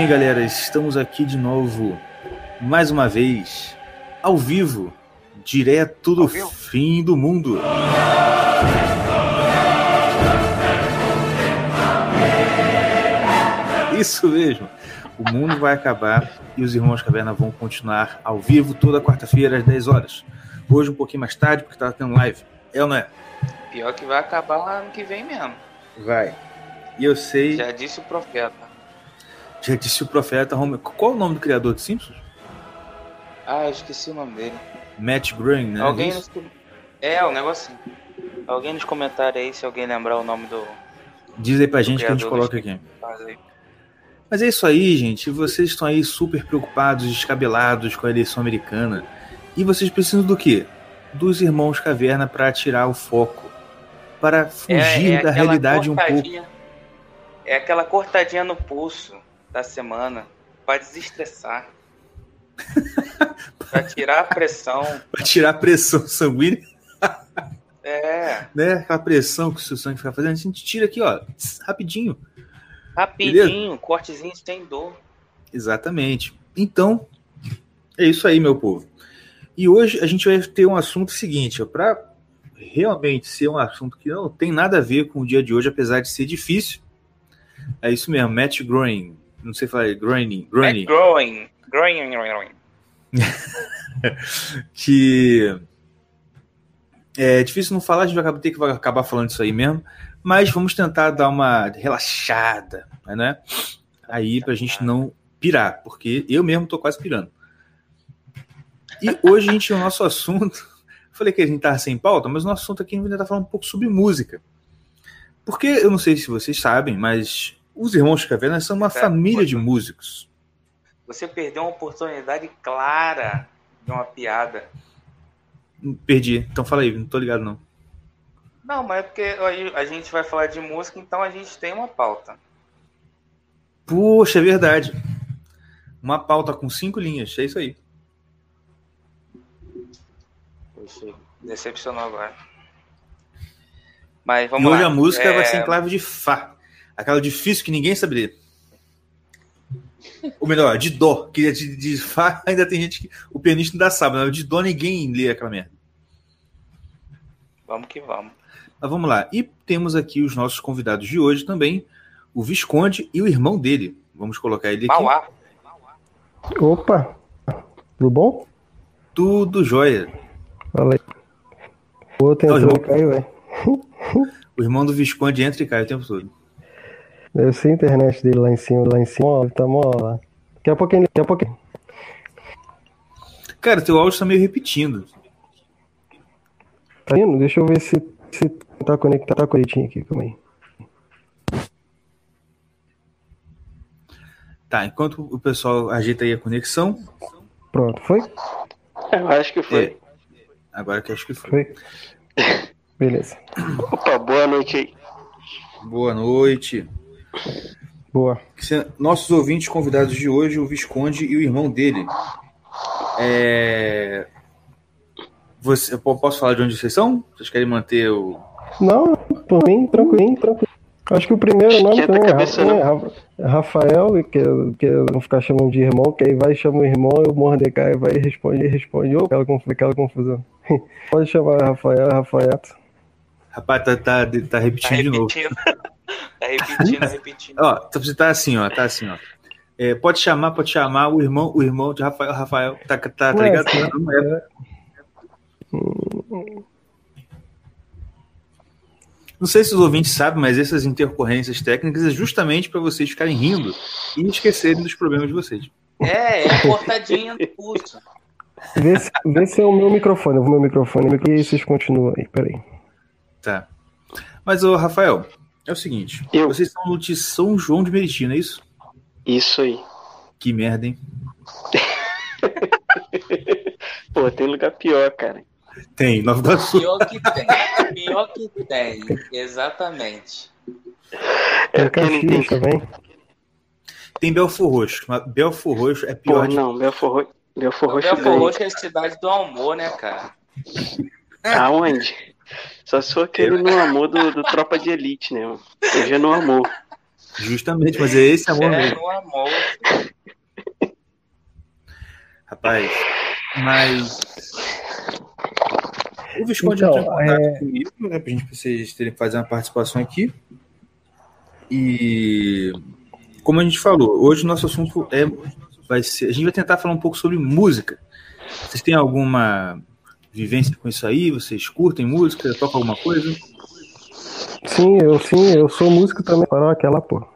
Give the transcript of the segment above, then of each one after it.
Bem, galera, estamos aqui de novo, mais uma vez, ao vivo, direto do vivo? fim do mundo. Isso mesmo. O mundo vai acabar e os Irmãos Caverna vão continuar ao vivo toda quarta-feira às 10 horas. Hoje um pouquinho mais tarde, porque tá tendo live. É ou não é? Pior que vai acabar lá ano que vem mesmo. Vai. E eu sei, Já disse o profeta. Disse o profeta Homer. Qual é o nome do criador de Simpsons? Ah, eu esqueci o nome dele. Matt Groening, né? alguém nos... É, o negocinho. Alguém nos comentários aí, se alguém lembrar o nome do. Diz aí pra gente que a gente coloca aqui. Mas é isso aí, gente. Vocês estão aí super preocupados, descabelados com a eleição americana. E vocês precisam do quê? Dos irmãos Caverna para tirar o foco. Para fugir da aquela realidade um pouco. É aquela cortadinha no pulso da semana pra desestressar. pra tirar a pressão. Para tirar a pressão sanguínea, É, né? Aquela pressão que o seu sangue fica fazendo. A gente tira aqui, ó, rapidinho. rapidinho, cortezinho sem dor. Exatamente. Então, é isso aí, meu povo. E hoje a gente vai ter um assunto seguinte, para realmente ser um assunto que não tem nada a ver com o dia de hoje, apesar de ser difícil. É isso mesmo, Matt Groening. Não sei falar, Groening, É Groening, growing. Growing, growing. que é difícil não falar, a gente vai ter que acabar falando isso aí mesmo, mas vamos tentar dar uma relaxada, né? Aí pra gente não pirar, porque eu mesmo tô quase pirando. E hoje a gente, o nosso assunto, falei que a gente tava sem pauta, mas o nosso assunto aqui a gente vai tentar falar um pouco sobre música. Porque eu não sei se vocês sabem, mas os Irmãos Caverna são uma É, família de músicos. Você perdeu uma oportunidade clara de uma piada. Perdi, então fala aí, não tô ligado não. Não, mas é porque a gente vai falar de música, então a gente tem uma pauta. Poxa, é verdade. Uma pauta com cinco linhas, é isso aí. Poxa, decepcionou agora. Mas e vamos hoje lá. a música É, vai ser em clave de Fá. Aquela difícil que ninguém sabe ler. Ou melhor, de Dó. Que de, de Fá ainda tem gente que. O pianista ainda sabe, mas de Dó ninguém lê aquela merda. Vamos que vamos. Mas vamos lá. E temos aqui os nossos convidados de hoje também: o Visconde e o irmão dele. Vamos colocar ele aqui. Mauá. Opa, tudo bom? Tudo jóia. Fala aí. O outro Tá, entrou João. e caiu, é. O irmão do Visconde entra e cai o tempo todo. Deve ser a internet dele lá em cima, lá em cima, ó, ele tá mó lá. Daqui a pouquinho, daqui a pouquinho. Cara, teu áudio tá meio repetindo. Tá indo? Deixa eu ver se, se tá conectado, tá conectinho aqui, calma aí. Tá, enquanto o pessoal ajeita aí a conexão, Pronto, foi? Eu acho que foi. É. agora que acho que foi. Foi. Beleza. Opa, boa noite aí. Boa noite. Boa. Nossos ouvintes convidados de hoje, o Visconde e o irmão dele. É... Você, eu po- posso falar de onde vocês são? Vocês querem manter o. Não, por mim, tranquilo, tranquilo. Acho que o primeiro nome também é, cabeça, Ra- é Ra- é Rafael, que, que não ficar chamando de irmão, que aí vai chama o irmão e o Mordecai vai e responde, e responde, ô, aquela, aquela confusão. Pode chamar Rafael, Rafael. Rapaz, tá, tá, tá Tá repetindo de novo. Repetindo. tá repetindo, repetindo. Ó, tá- você tá assim, ó, tá assim, ó. É, pode chamar, pode chamar o irmão, o irmão de Rafael, Rafael, tá, tá, tá Ué, ligado? Não é. Não sei se os ouvintes sabem, mas essas intercorrências técnicas é justamente para vocês ficarem rindo e esquecerem dos problemas de vocês. É, é cortadinha no pulso. Vê se, vê se é o meu microfone, o meu microfone, e vocês continuam aí, peraí. Tá. Mas, ô, Rafael, é o seguinte: Eu. vocês são de São João de Meriti, não é isso? Isso aí. Que merda, hein? Pô, tem lugar pior, cara. Tem, Nova Iguaçu. Pior que tem. Pior que tem. Exatamente. É Tem tem. Caxias também. Tem Belfor Roxo. mas Belfor Roxo é Pô, pior de. não, Belfor Roxo. Belfor Roxo Belfor ganha. Roxo é a cidade do amor, né, cara? Aonde? Só se for aquele no amor do, do Tropa de Elite, né? mano? Hoje é no amor. Justamente, mas é esse amor É mesmo. no amor. Rapaz, mas. O Visconde Então, entrou em contato é- comigo, né? Pra gente pra vocês terem que fazer uma participação aqui. E como a gente falou, hoje o nosso assunto é. Vai ser, a gente vai tentar falar um pouco sobre música. Vocês têm alguma vivência com isso aí? Vocês curtem música? Tocam alguma coisa? Sim, eu sim, eu sou músico também, paróquia lá, pô.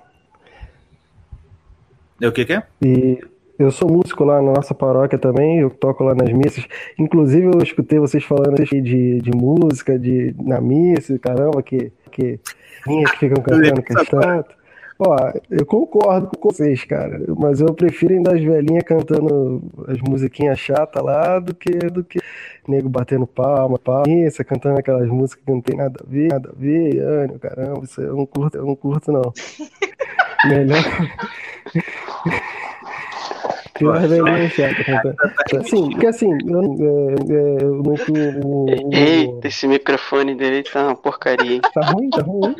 É o que, que é? E eu sou músico lá na nossa paróquia também, eu toco lá nas missas. Inclusive, eu escutei vocês falando de, de música, de, na missa, caramba, que, que minhas que ficam cantando questão. Ó, eu concordo com vocês, cara, mas eu prefiro ainda as velhinhas cantando as musiquinhas chatas lá do que do que nego batendo palma, palma, missa, cantando aquelas músicas que não tem nada a ver, nada a ver, ânimo, caramba, isso eu não curto, eu não curto não. Melhor. Cantando. Assim, porque assim, eu, é, é, eu não o, Eita, esse microfone dele tá uma porcaria, hein? Tá ruim, tá ruim.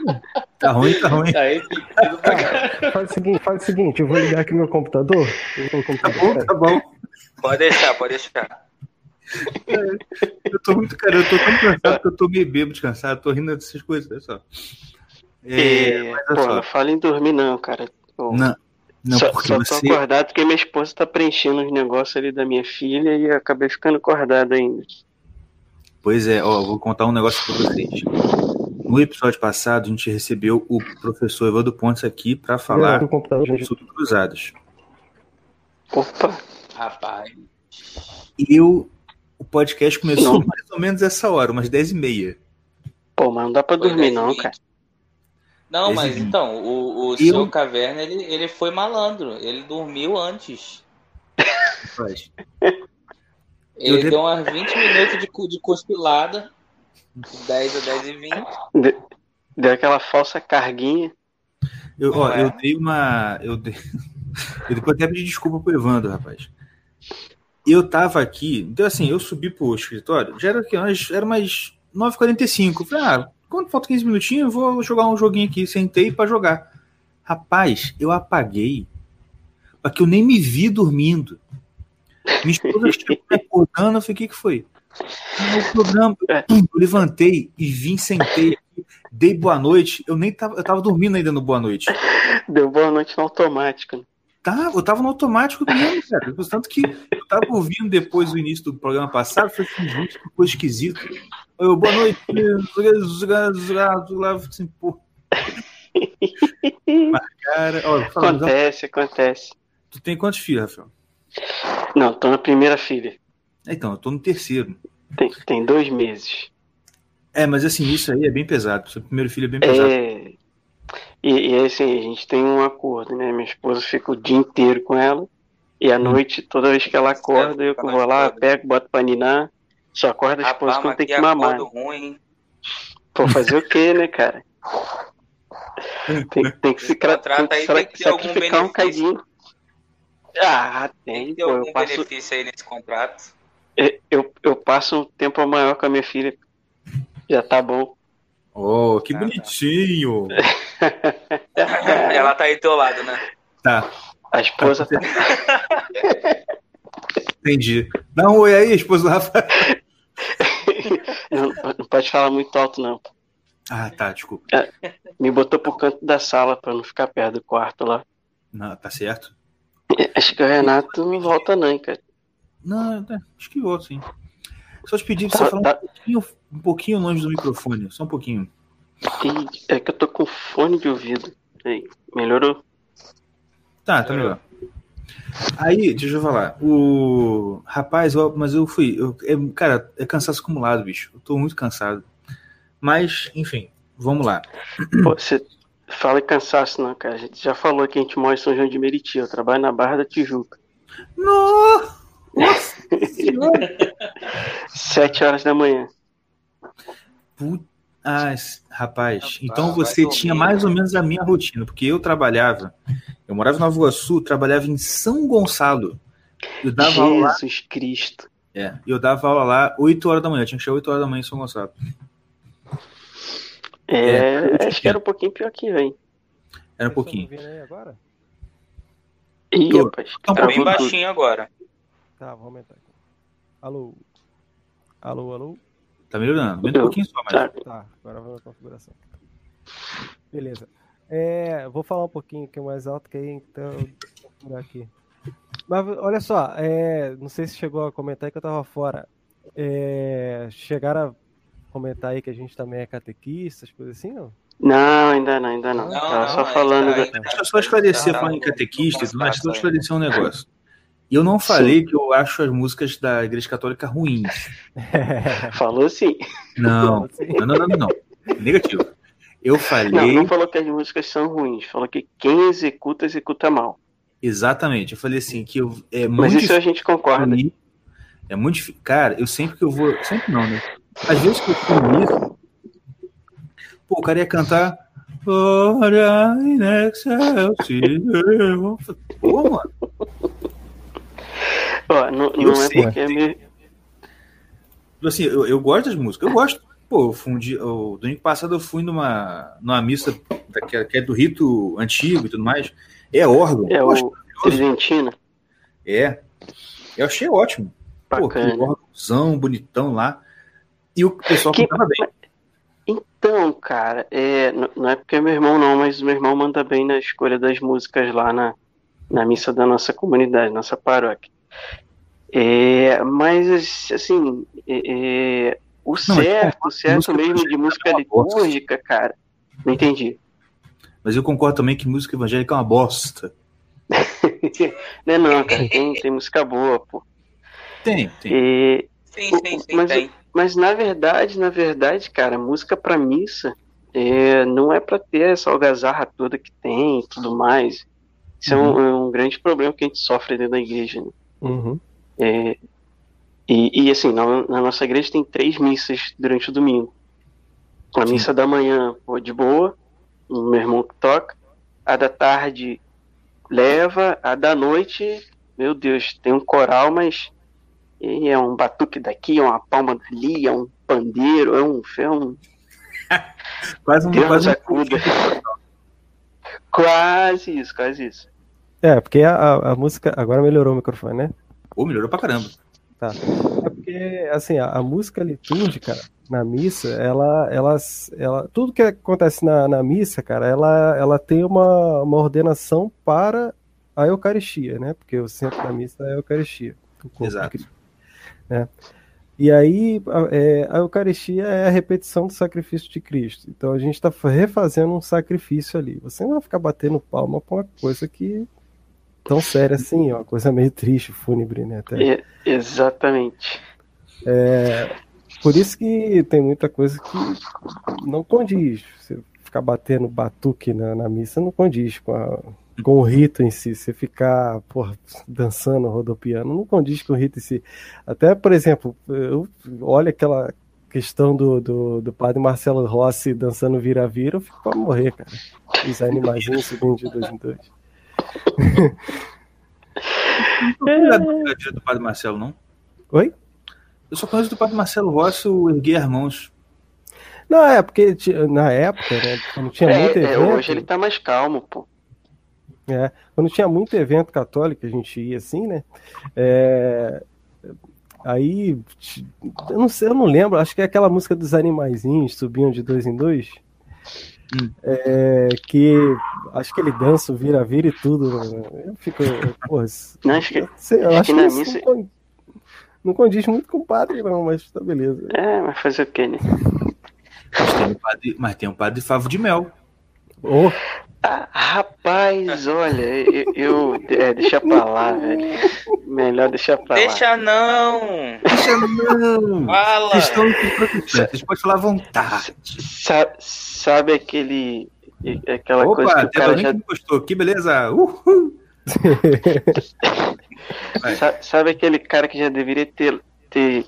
Tá ruim, tá ruim. Aí fica pra caralho. Faz o seguinte, faz o seguinte, eu vou ligar aqui meu computador. Eu vou no Tá computador, bom, tá bom. Pode deixar, pode deixar. Eu tô muito, cara, eu tô tão cansado que eu tô meio bêbado, cansado, tô rindo dessas coisas, olha só. É, É, mas pô, olha não só. fala em dormir não, cara. Não, não, só, porque só tô você. acordado porque minha esposa tá preenchendo os negócios ali da minha filha e acabei ficando acordado ainda. Pois é, ó, vou contar um negócio pra vocês. No episódio passado, a gente recebeu o professor Evandro Pontes aqui pra Eu falar sobre cruzadas. Opa, Rapaz. E eu, o podcast começou Não. mais ou menos essa hora, umas 10 e meia. pô, mas não dá pra Foi dormir 10 não, cara. Não, Esse mas vídeo. então, o, o Eu- seu caverna, ele, ele foi malandro. Ele dormiu antes. Rapaz. Ele de- deu umas 20 minutos de, de cospilada. 10 a 10 e 20. De- Deu aquela falsa carguinha. Eu, ó, é? eu dei uma. Eu, dei, eu depois até pedi desculpa pro Evandro, rapaz. Eu tava aqui, então assim, eu subi pro escritório, já era que umas- era mais 9h45. Eu Falei, ah, quando falta 15 minutinhos, eu vou jogar um joguinho aqui. Sentei pra jogar. Rapaz, eu apaguei. Porque eu nem me vi dormindo. Minha esposa chegou me acordando, eu falei, o que, que foi? O programa. É. Eu levantei e vim, sentei dei boa noite. Eu nem tava, eu tava dormindo ainda no boa noite. Deu boa noite no automático. Tá, eu tava no automático mesmo, cara. Tanto que eu tava ouvindo depois do início do programa passado, falei assim, gente, que coisa esquisita. Eu, boa noite. Assim, pô. Mas, cara, falando, Acontece, acontece. tu tem quantos filhos, Rafael? Não, tô na primeira filha. Então, eu tô no terceiro. Tem, tem dois meses. É, mas assim, isso aí é bem pesado. Seu primeiro filho é bem pesado. É. E, e assim, a gente tem um acordo, né? Minha esposa fica o dia inteiro com ela. E à noite, toda vez que ela acorda, eu que vou lá, pego, boto pra ninar. Só acorda a esposa Rapaz, quando tem que mamar. acordo ruim? Pô, fazer o quê, né, cara? Tem, tem que se Contrato tem tem que ter algum um cadinho. Ah, Tem tem, que ter pô. algum Eu passo, benefício aí nesse contrato. eu, eu passo um tempo maior com a minha filha. Já tá bom. Oh, que Ah, tá. Ela tá aí do teu lado, né? Tá, A esposa tá. entendi. Dá um oi aí, esposa do Rafael. Não, não pode falar muito alto, não. Ah, tá, desculpa. Me botou pro canto da sala pra não ficar perto do quarto lá. Não, tá certo? Acho que o Renato não volta, não, hein, cara. Não, tá, acho que outro, sim. Só te pedir pra você Tá- falar tá- um pouquinho, um pouquinho longe do microfone, só um pouquinho. Ih, É que eu tô com fone de ouvido. Aí, melhorou? Tá, tá melhor. Aí, deixa eu falar. O rapaz, eu- mas eu fui. eu- é, cara, é cansaço acumulado, bicho. Eu tô muito cansado. Mas, enfim, vamos lá. Pô, você fala em cansaço, não, cara. A gente já falou que a gente mora em São João de Meriti. Eu trabalho na Barra da Tijuca. Nossa! Sete horas da manhã. Put- Ah, rapaz, então vai você dormir, tinha mais ou né? menos a minha rotina, porque eu trabalhava, eu morava em Nova Iguaçu, trabalhava em São Gonçalo. Eu dava aula lá, Jesus Cristo. é, eu dava aula lá 8 horas da manhã, tinha que chegar 8 horas da manhã em São Gonçalo. É, É, acho que era um pouquinho pior que eu, hein? Era um pouquinho. agora? Ih, Tô- rapaz. tá um bem baixinho agora. Tá, vou aumentar aqui. Alô? Alô, alô? Tá melhorando. Aumenta um pouquinho só, mas. Tá. Tá, agora vamos na configuração. Beleza. É, vou falar um pouquinho aqui mais alto, que aí então eu vou procurar aqui. Mas olha só, é, não sei se chegou a comentar aí que eu tava fora. É, chegaram a comentar aí que a gente também é catequista, as coisas assim, não? Não, ainda não, ainda não. Não, Tava não, só ainda- falando do- ainda- Deixa eu só esclarecer, Tá, falando em tá, catequista, tá, tudo mais, tá, deixa eu tá. esclarecer um negócio. E eu não falei que eu acho as músicas da Igreja Católica ruins. Falou sim. Não, não, não, não, não. não. Negativo. Eu Não, falei. não falou que as músicas são ruins. Falou que quem executa, executa mal. Exatamente. Eu falei assim, que eu, é Mas muito isso a gente concorda. difícil. É muito difícil. Cara, eu sempre que eu vou. Sempre não, né? Às vezes que eu fui nisso. Pô, o cara ia cantar. Pô, mano. Ó, não, Eu não é porque é me... Tipo Assim, eu, eu gosto das músicas. Eu gosto. Pô, eu dia, o domingo passado eu fui numa, numa missa daquela, que é do rito antigo e tudo mais. É órgão. é o Tridentina. É. Eu achei ótimo. Pô, Bacana. órgãozão, bonitão lá. E o pessoal Que- cantava bem. Então, cara, é, não é porque é meu irmão não, mas o meu irmão manda bem na escolha das músicas lá na, na missa da nossa comunidade, nossa paróquia. É, mas, assim, é, é, o certo, o certo mesmo de evangélica música é litúrgica, cara, não entendi. Mas eu concordo também que música evangélica é uma bosta. Não é não, cara, tem, tem música boa, pô. Tem, tem. E, Sim, sim, sim, Mas- tem. Mas na verdade, na verdade, cara, música pra missa é, não é pra ter essa algazarra toda que tem e tudo mais. Isso é, um, é um grande problema que a gente sofre dentro da igreja. Né? Uhum. É, e, e, assim, na, na nossa igreja tem três missas durante o domingo. A Sim. missa da manhã, de boa, o meu irmão que toca. A da tarde leva, a da noite, meu Deus, tem um coral, mas e é um batuque daqui, é uma palma dali, é um pandeiro, é um, é um Quase um, Deus quase um acuda. Quase isso, quase isso. É, porque a, a- música. Agora melhorou o microfone, né? Pô, melhorou pra caramba. É porque, assim, a, a música litúrgica na missa, ela, ela, ela, tudo que acontece na, na missa, cara, ela, ela tem uma, uma ordenação para a Eucaristia, né? Porque o centro da missa é a Eucaristia. o corpo de Exato. Né? E aí, a, é, a Eucaristia é a repetição do sacrifício de Cristo. Então a gente está refazendo um sacrifício ali. Você não vai ficar batendo palma pra uma coisa que tão séria assim, ó, uma coisa meio triste, fúnebre, né? Até. E- exatamente. Por isso que tem muita coisa que não condiz. Você ficar batendo batuque na, na missa não condiz com, a- com o rito em si. Você ficar porra, dançando, rodopiando, não condiz com o rito em si. Até, por exemplo, eu, olha aquela questão do, do, do padre Marcelo Rossi dançando vira-vira, eu fico pra morrer, cara. Os animaizinhos subindo de dois em dois. Não vida do Padre Marcelo, não? Oi? Eu só conheço do Padre Marcelo Rossi o Erguer Mãos. Não, é porque na época, né, quando tinha muito É, é, evento. hoje ele tá mais calmo, pô. É, quando tinha muito evento católico, a gente ia assim, né? É, aí, eu não sei, eu não lembro, acho que é aquela música dos animaizinhos, subiam de dois em dois. Hum. É, que acho que ele dança, o vira-vira e tudo. né? Eu fico, porra, Não, acho que, eu, sei, eu acho que que isso missa- não, não condiz muito com o padre, não, mas tá beleza. é, mas fazer o quê, né? Mas tem o padre, mas tem o padre Favo de Mel. Oh, Ah, rapaz, olha, eu, eu- é, deixa pra lá, velho. Melhor deixar pra lá. Deixa não! Deixa não! Fala! Vocês estão vocês podem falar à vontade. Sa- sabe aquele. Aquela coisa Opa, que o cara já. gostou. Que beleza! Uhul! Sabe aquele cara que já deveria ter, ter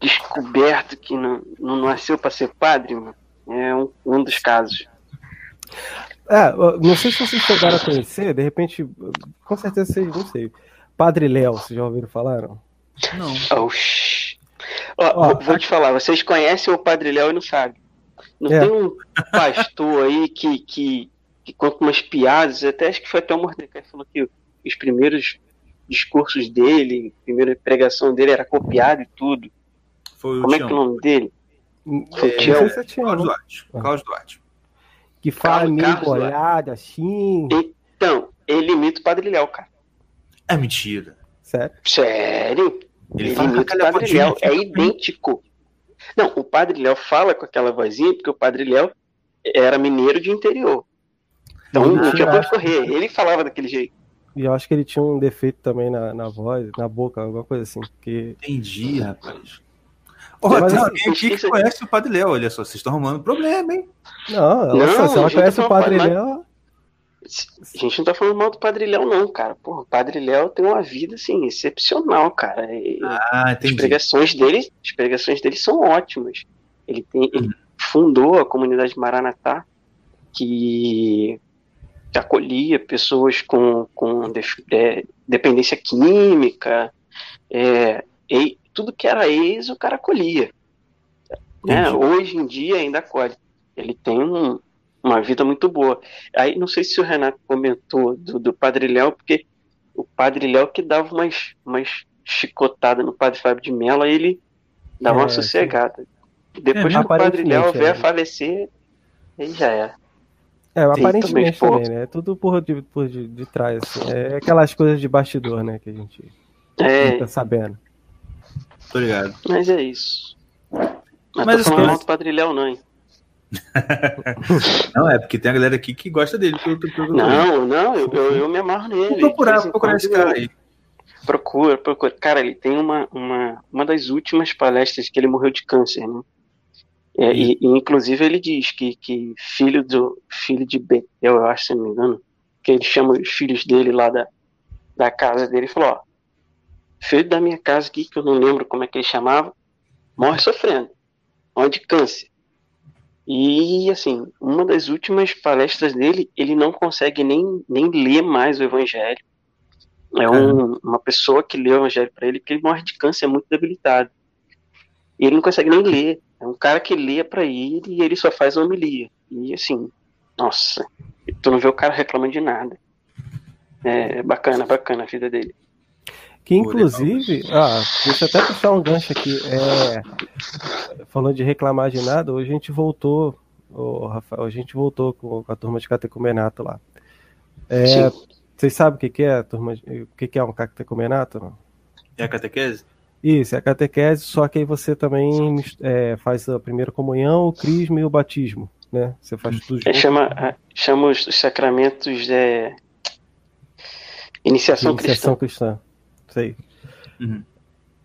descoberto que não, não nasceu pra ser padre, mano? É um, um dos casos. É, não sei se vocês chegaram a conhecer, de repente, com certeza vocês, não sei. Padre Léo, vocês já ouviram falar? Não? Não. Oxi. Ó, Ó, vou- te falar, vocês conhecem o Padre Léo e não sabem. Não É. tem um pastor aí que, que, que conta umas piadas, até acho que foi até o Mordecai que falou que os primeiros discursos dele, a primeira pregação dele era copiado e tudo. Foi o Como é que é o nome dele? Foi o É, é Tião, Carlos né? Duarte. Carlos Duarte. Que fala Carlos- meio Carlos bolhado, assim. Então, ele imita o Padre Léo, cara. É mentira. Sério. Sério? Ele Ele, imita o Padre Léo. É idêntico. Não, o Padre Léo fala com aquela vozinha porque o Padre Léo era mineiro de interior. Então Ele não tinha pra onde correr. Ele falava daquele jeito. E eu acho que ele tinha um defeito também na, na voz, na boca, alguma coisa assim. Porque Entendi, rapaz. Ó, Mas tem assim, alguém aqui que isso- conhece o Padre Léo, olha só, vocês estão arrumando problema, hein? Não, ela, Não, só- se a ela gente conhece tá o Padre Léo. A gente não tá falando mal do Padre Léo, não, cara. Porra, o Padre Léo tem uma vida, assim, excepcional, cara. E Ah, as entendi. pregações dele, as pregações dele são ótimas. Ele tem, ele fundou a comunidade Maranatá, que, acolhia pessoas com, com é, dependência química, é, e tudo que era ex, o cara acolhia. Né? Hoje em dia ainda acolhe. Ele tem um- uma vida muito boa. Aí não sei se o Renato comentou do, do Padre Léo, porque o Padre Léo que dava umas, umas chicotadas no Padre Fábio de Mello, aí ele dava É, uma sossegada. Depois É, que o Padre Léo vier é. a falecer, aí já é. É, aparentemente também, também, né? É tudo por, de, por de, de trás, assim. É aquelas coisas de bastidor, né? Que a gente É, tá sabendo. Tô ligado. mas é isso. Mas, Mas tô falando mal do Padre Léo, não, hein? Não, é porque tem a galera aqui que gosta dele. Pelo, pelo, pelo- Não, não, eu, eu, eu me amarro nele. Vou procurar, vou em procurar esse cara aí. Procura, procura. Cara, ele tem uma, uma, uma das últimas palestras que ele morreu de câncer, né? É, e, e, inclusive ele diz que, que filho do filho de Betel, eu acho, se não me engano, que ele chama os filhos dele lá da, da casa dele e falou, ó, filho da minha casa aqui, que eu não lembro como é que ele chamava, morre sofrendo, morre de câncer. E assim, uma das últimas palestras dele, ele não consegue nem, nem ler mais o evangelho. É um- uma pessoa que lê o evangelho para ele, porque ele morre de câncer, é muito debilitado. E ele não consegue nem ler. É um cara que lê para ele e ele só faz homilia. E assim, nossa, tu não vê o cara reclamando de nada. É bacana, bacana a vida dele. Que inclusive, ah, deixa eu até puxar um gancho aqui. É, falando de reclamar de nada, hoje a gente voltou, ô, Rafael, a gente voltou com, a turma de catecumenato lá. É, vocês sabem o que, que é, turma? de- O que, que é um catecumenato? Não? É a catequese? Isso, é a catequese, só que aí você também é, faz a primeira comunhão, o crisma e o batismo, né? Você faz tudo É, junto. chama, a- chama os, os sacramentos é, iniciação Iniciação cristã. cristã. Aí. Uhum.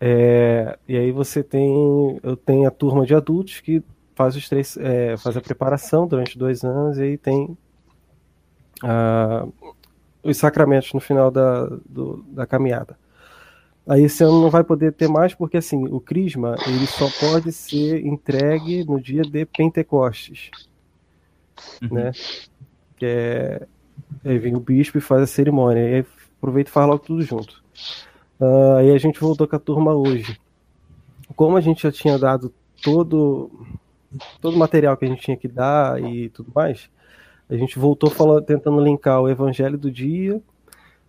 É, e aí você tem, eu tenho a turma de adultos que faz os três, é, faz a preparação durante dois anos e aí tem ah, os sacramentos no final da, do- da caminhada. Aí esse ano não vai poder ter mais porque assim o crisma ele só pode ser entregue no dia de Pentecostes, Uhum. né? Que é aí vem o bispo e faz a cerimônia. E aí aproveita e faz logo tudo junto. Ah, aí a gente voltou com a turma hoje. Como a gente já tinha dado todo todo o material que a gente tinha que dar e tudo mais, a gente voltou falando, tentando linkar o evangelho do dia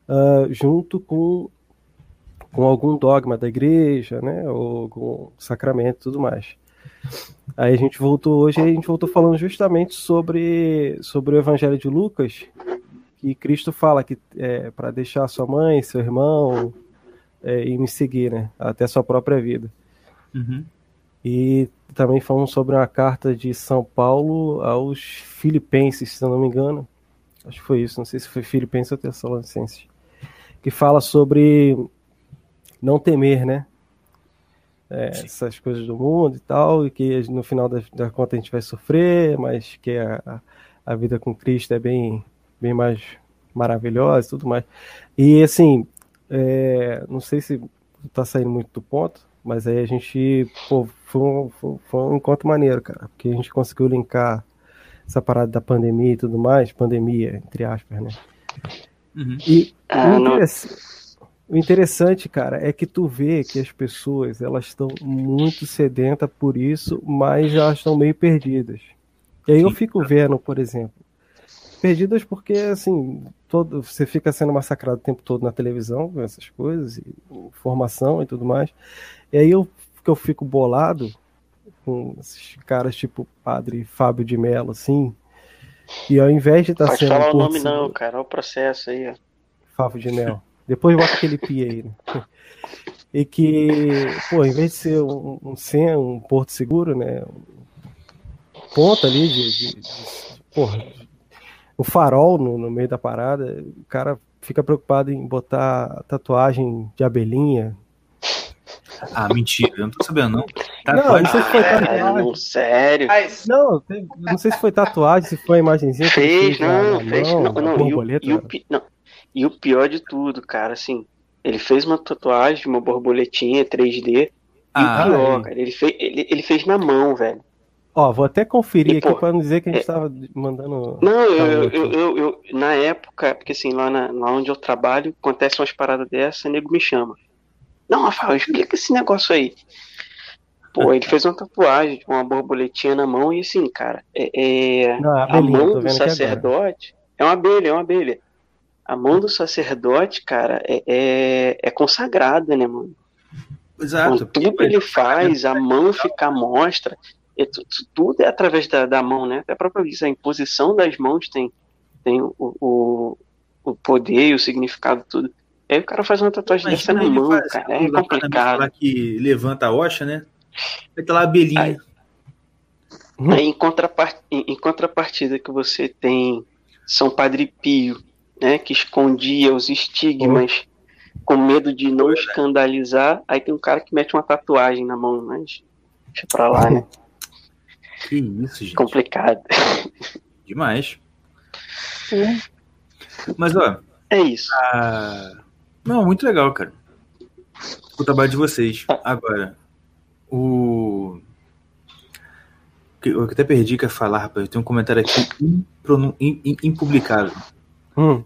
ah, junto com com algum dogma da igreja, né, ou com sacramento e tudo mais. Aí a gente voltou hoje, a gente voltou falando justamente sobre sobre o evangelho de Lucas, que Cristo fala que é para deixar sua mãe, seu irmão é, e me seguir, né, até sua própria vida. Uhum. E também falamos sobre uma carta de São Paulo aos Filipenses, se eu não me engano. Acho que foi isso, não sei se foi Filipenses ou Tessalonicenses. Que fala sobre não temer, né? É, essas coisas do mundo e tal, e que no final da, da conta a gente vai sofrer, mas que a, a vida com Cristo é bem, bem mais maravilhosa e tudo mais. E assim, é, não sei se tá saindo muito do ponto, mas aí a gente, pô, foi um, foi- foi um encontro maneiro, cara, porque a gente conseguiu linkar essa parada da pandemia e tudo mais, pandemia, entre aspas, né? Uhum. E Ah, o, não- interess- o interessante, cara, é que tu vê que as pessoas, elas estão muito sedentas por isso, mas elas estão meio perdidas. E aí eu fico vendo, por exemplo, perdidas porque, assim, todo, você fica sendo massacrado o tempo todo na televisão com essas coisas, e informação e tudo mais. E aí eu, que eu fico bolado com esses caras tipo Padre Fábio de Mello, assim, e ao invés de estar Pode sendo. falar o nome não, cara. Olha o processo aí, ó. Fábio de Mel. Depois bota aquele pi aí, né? E que, pô, em vez de ser um, um, cen- um porto seguro, né? Um ponto ali de, de, de- porra, um farol no, no meio da parada, o cara fica preocupado em botar tatuagem de abelhinha. Ah, mentira, eu não tô sabendo, não. Tá, Não, não sei se foi Caralho, tatuagem. não, sério. Não, tem- não sei se foi tatuagem, se foi a imagenzinha Fez, não, na fez. mão, Não, não, e o, borboleta. e, o, não. e o pior de tudo, cara, assim, ele fez uma tatuagem, uma borboletinha 3D. Ah, e o pior, aí. cara, ele fez, ele, ele fez na mão, velho. Ó, vou até conferir E, aqui pô, pra não dizer que a gente é- tava mandando. Não, eu, eu, eu, eu- eu- na época, porque assim, lá, na- lá onde eu trabalho, acontece umas paradas dessa, o nego me chama. Não, Rafael, explica esse negócio aí. Pô, ele fez uma tatuagem com uma borboletinha na mão e assim, cara, é, é- Não, é a abelhinha, tô mão do sacerdote é uma abelha, é uma abelha. A mão do sacerdote, cara, é, é, é consagrada, né, mano? Exato. Então, tudo que ele faz, a mão fica à mostra, é tu- tu- tudo é através da, da mão, né? A própria a imposição das mãos tem, tem o, o, o poder e o significado, tudo. Aí o cara faz uma tatuagem dessa na mão, faz cara, é complicado. Lá que levanta a hoxa, né? Aí tá lá a abelhinha. Aí- Aí, em, contrapart... em, em contrapartida que você tem São Padre Pio, né, que escondia os estigmas com medo de não escandalizar, aí tem um cara que mete uma tatuagem na mão, mas deixa pra lá, né? Que isso, gente. Complicado. Demais. Mas, ó, É isso. Ah, Não, muito legal, cara. O trabalho de vocês. Ah. Agora, o. que Eu até perdi que ia falar, rapaz. Tem um comentário aqui impronun... im- im- impublicável Hum.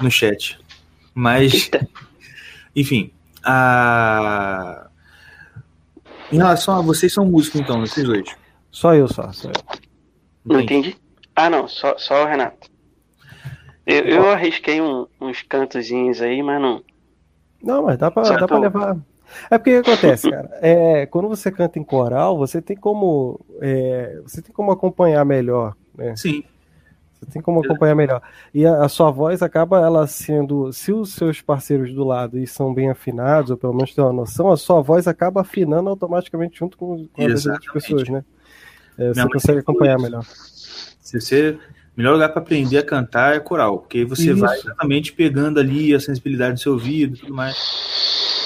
no chat. Mas, Eita. enfim. A... Em relação a vocês, são músicos, então, vocês dois. Só eu, só. só eu. Não Entendi. Ah, não, só, só o Renato. Eu, eu arrisquei um- uns cantozinhos aí, mas não. Não, mas dá pra, Só dá pra tô- levar. É porque o que acontece, cara? É, quando você canta em coral, você tem como. é, você tem como acompanhar melhor, né? Sim. Você tem como acompanhar melhor. E a, a sua voz acaba ela sendo. Se os seus parceiros do lado e são bem afinados, ou pelo menos têm uma noção, a sua voz acaba afinando automaticamente junto com, com a das outras pessoas, né? É, você consegue acompanhar falou melhor. Se você. Melhor lugar para aprender a cantar é coral, porque aí você Isso. vai exatamente pegando ali a sensibilidade do seu ouvido e tudo mais.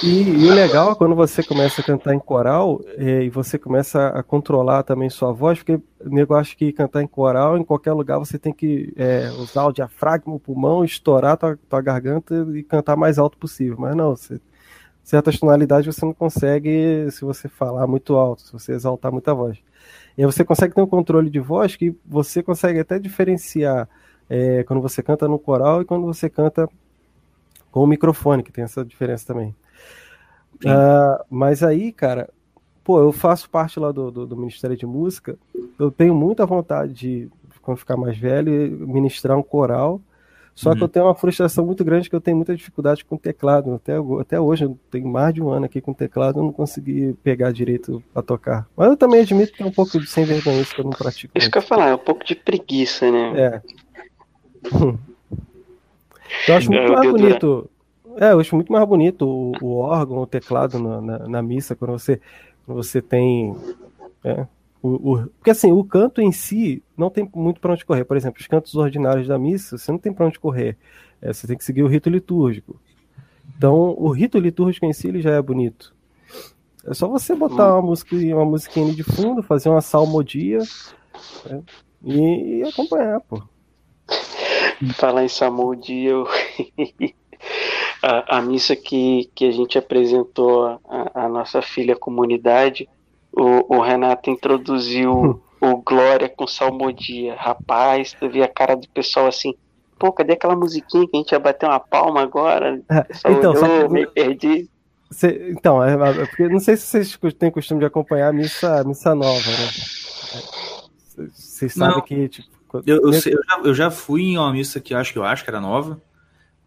E, e o legal é quando você começa a cantar em coral é, e você começa a controlar também sua voz, porque o nego acha que cantar em coral, em qualquer lugar, você tem que é, usar o diafragma, o pulmão, estourar tua, tua garganta e cantar mais alto possível. Mas não, você, certas tonalidades você não consegue se você falar muito alto, se você exaltar muita voz. E aí você consegue ter um controle de voz que você consegue até diferenciar é, quando você canta no coral e quando você canta com o microfone, que tem essa diferença também. Ah, mas aí, cara, pô, eu faço parte lá do, do, do Ministério de Música. Eu tenho muita vontade de, quando ficar mais velho, ministrar um coral. Só que Uhum. eu tenho uma frustração muito grande que eu tenho muita dificuldade com teclado. Até, até hoje, eu tenho mais de um ano aqui com teclado, eu não consegui pegar direito pra tocar. Mas eu também admito que é um pouco de sem vergonha isso que eu não pratico. Isso que eu ia falar, é um pouco de preguiça, né? É. Eu acho muito É, mais bonito. É, eu acho muito mais bonito o, o órgão, o teclado na, na, na missa, quando você, quando você tem. é, o, o- porque assim, o canto em si não tem muito para onde correr. Por exemplo, os cantos ordinários da missa, você não tem para onde correr. É, você tem que seguir o rito litúrgico. Então, o rito litúrgico em si ele já é bonito. É só você botar uma música, uma musiquinha de fundo, fazer uma salmodia né, e, e acompanhar, pô. Falar em Samudi, eu. a, a missa que, que a gente apresentou a, a nossa filha comunidade, o, o Renato introduziu o Glória com Salmodia. Rapaz, tu via a cara do pessoal assim. Pô, cadê aquela musiquinha que a gente ia bater uma palma agora? É, pessoal então, só olhou, que- meio perdido. Cê- então, é, é porque não sei se vocês têm costume de acompanhar a missa, missa nova, né? Vocês sabem Não. que, tipo, Eu, eu, sei, eu, já, eu, já, fui em uma missa que eu acho que eu acho que era nova,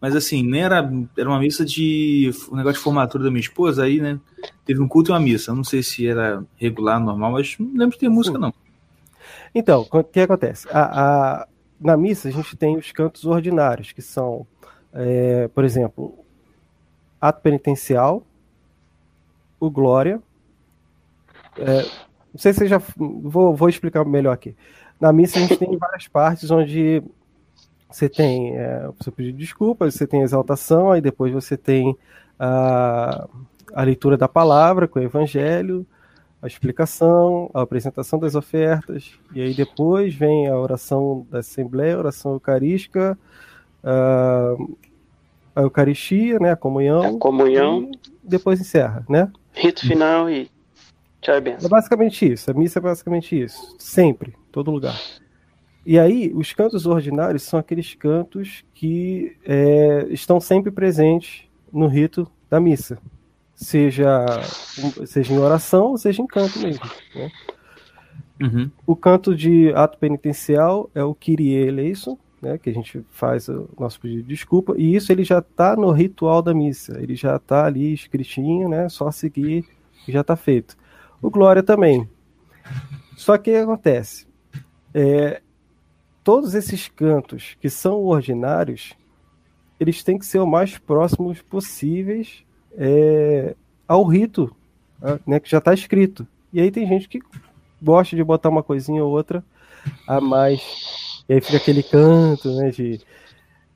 mas assim, nem era. Era uma missa de. um negócio de formatura da minha esposa, aí, né? Teve um culto e uma missa. Não sei se era regular, normal, mas não lembro de ter música, não. Então, o que acontece? A, a, na missa a gente tem os cantos ordinários, que são, é, por exemplo, ato penitencial, o glória. É, não sei se já. Vou, vou explicar melhor aqui. Na missa a gente tem várias partes onde você tem é, pedido de desculpas, você tem a exaltação, aí depois você tem a, a leitura da palavra com o evangelho, a explicação, a apresentação das ofertas, e aí depois vem a oração da Assembleia, a oração eucarística, a, a Eucaristia, né, a comunhão. A comunhão. depois encerra, né? Rito final e tchau e benção. É basicamente isso, a missa é basicamente isso, sempre, todo lugar. E aí, os cantos ordinários são aqueles cantos que é, estão sempre presentes no rito da missa, seja, seja em oração, seja em canto mesmo. Né? Uhum. O canto de ato penitencial é o Kyrie eleison, né, que a gente faz o nosso pedido de desculpa, e isso ele já está no ritual da missa, ele já está ali escritinho, né, só seguir e já está feito. O Glória também. Só que o que acontece? É, todos esses cantos que são ordinários, eles têm que ser o mais próximos possíveis é, ao rito, né, que já está escrito. E aí tem gente que gosta de botar uma coisinha ou outra a mais. E aí fica aquele canto, né, de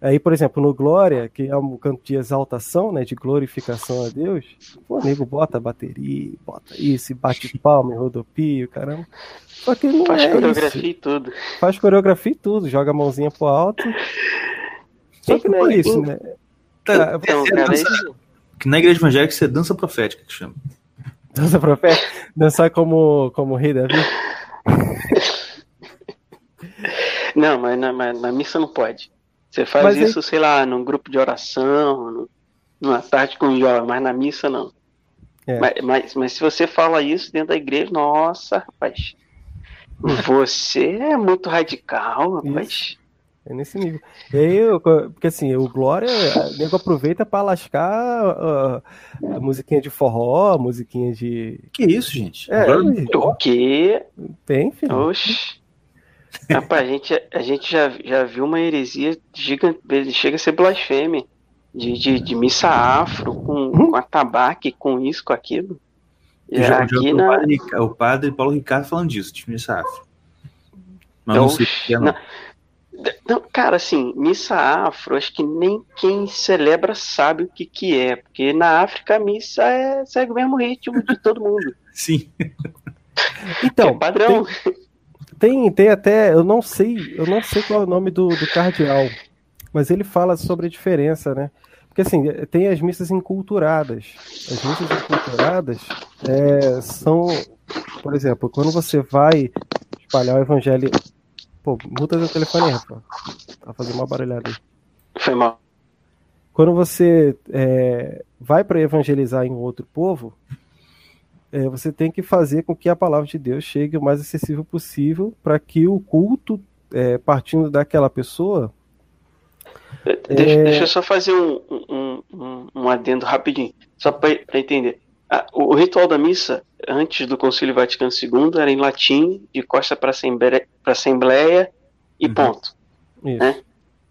Aí, por exemplo, no Glória, que é um canto de exaltação, né, de glorificação a Deus, o nego bota bateria, bota isso, bate palma, rodopio, caramba. Só que não Faz é coreografia isso. e tudo. Faz coreografia e tudo, joga a mãozinha pro alto. Só que não é isso, né? Tá, dança, que na igreja evangélica você é dança profética que chama. Dança profética? Dançar como, como rei Davi? Não, mas na, mas na missa não pode. Você faz mas isso, aí... sei lá, num grupo de oração, numa tarde com jovens, mas na missa não. É. Mas, mas, mas, se você fala isso dentro da igreja, nossa, rapaz. Você é muito radical, rapaz. Isso. É nesse nível. E aí, eu, porque assim, o Glória, o nego aproveita pra lascar uh, a musiquinha de forró, a musiquinha de. Que isso, gente? É, o quê? Tem, filho. Oxi. Rapaz, a gente, a gente já, já viu uma heresia gigante, chega a ser blasfêmia. De, de, de missa afro, com, hum? com atabaque, com isso, com aquilo. E já, aqui já na... o, padre, o padre Paulo Ricardo falando disso, de missa afro. Mas não, sei é, não. Não, cara, assim, missa afro, acho que nem quem celebra sabe o que que é, porque na África a missa é, segue o mesmo ritmo de todo mundo. Sim. Então, é padrão. Tem, tem, tem até, eu não sei, eu não sei qual é o nome do, do cardeal, mas ele fala sobre a diferença, né? Porque assim, tem as missas enculturadas. As missas enculturadas é, são, por exemplo, quando você vai espalhar o evangelho. Pô, muda seu telefone rapaz. Tá fazendo uma barulhada aí. Foi mal. Quando você é, vai para evangelizar em outro povo, é, você tem que fazer com que a palavra de Deus chegue o mais acessível possível para que o culto, é, partindo daquela pessoa. Deixa, é... deixa eu só fazer um, um, um, um adendo rapidinho, só para entender. o, ritual da missa, antes do Concílio Vaticano II, era em latim, de costa para assembleia, assembleia e uhum. ponto. Isso. Né?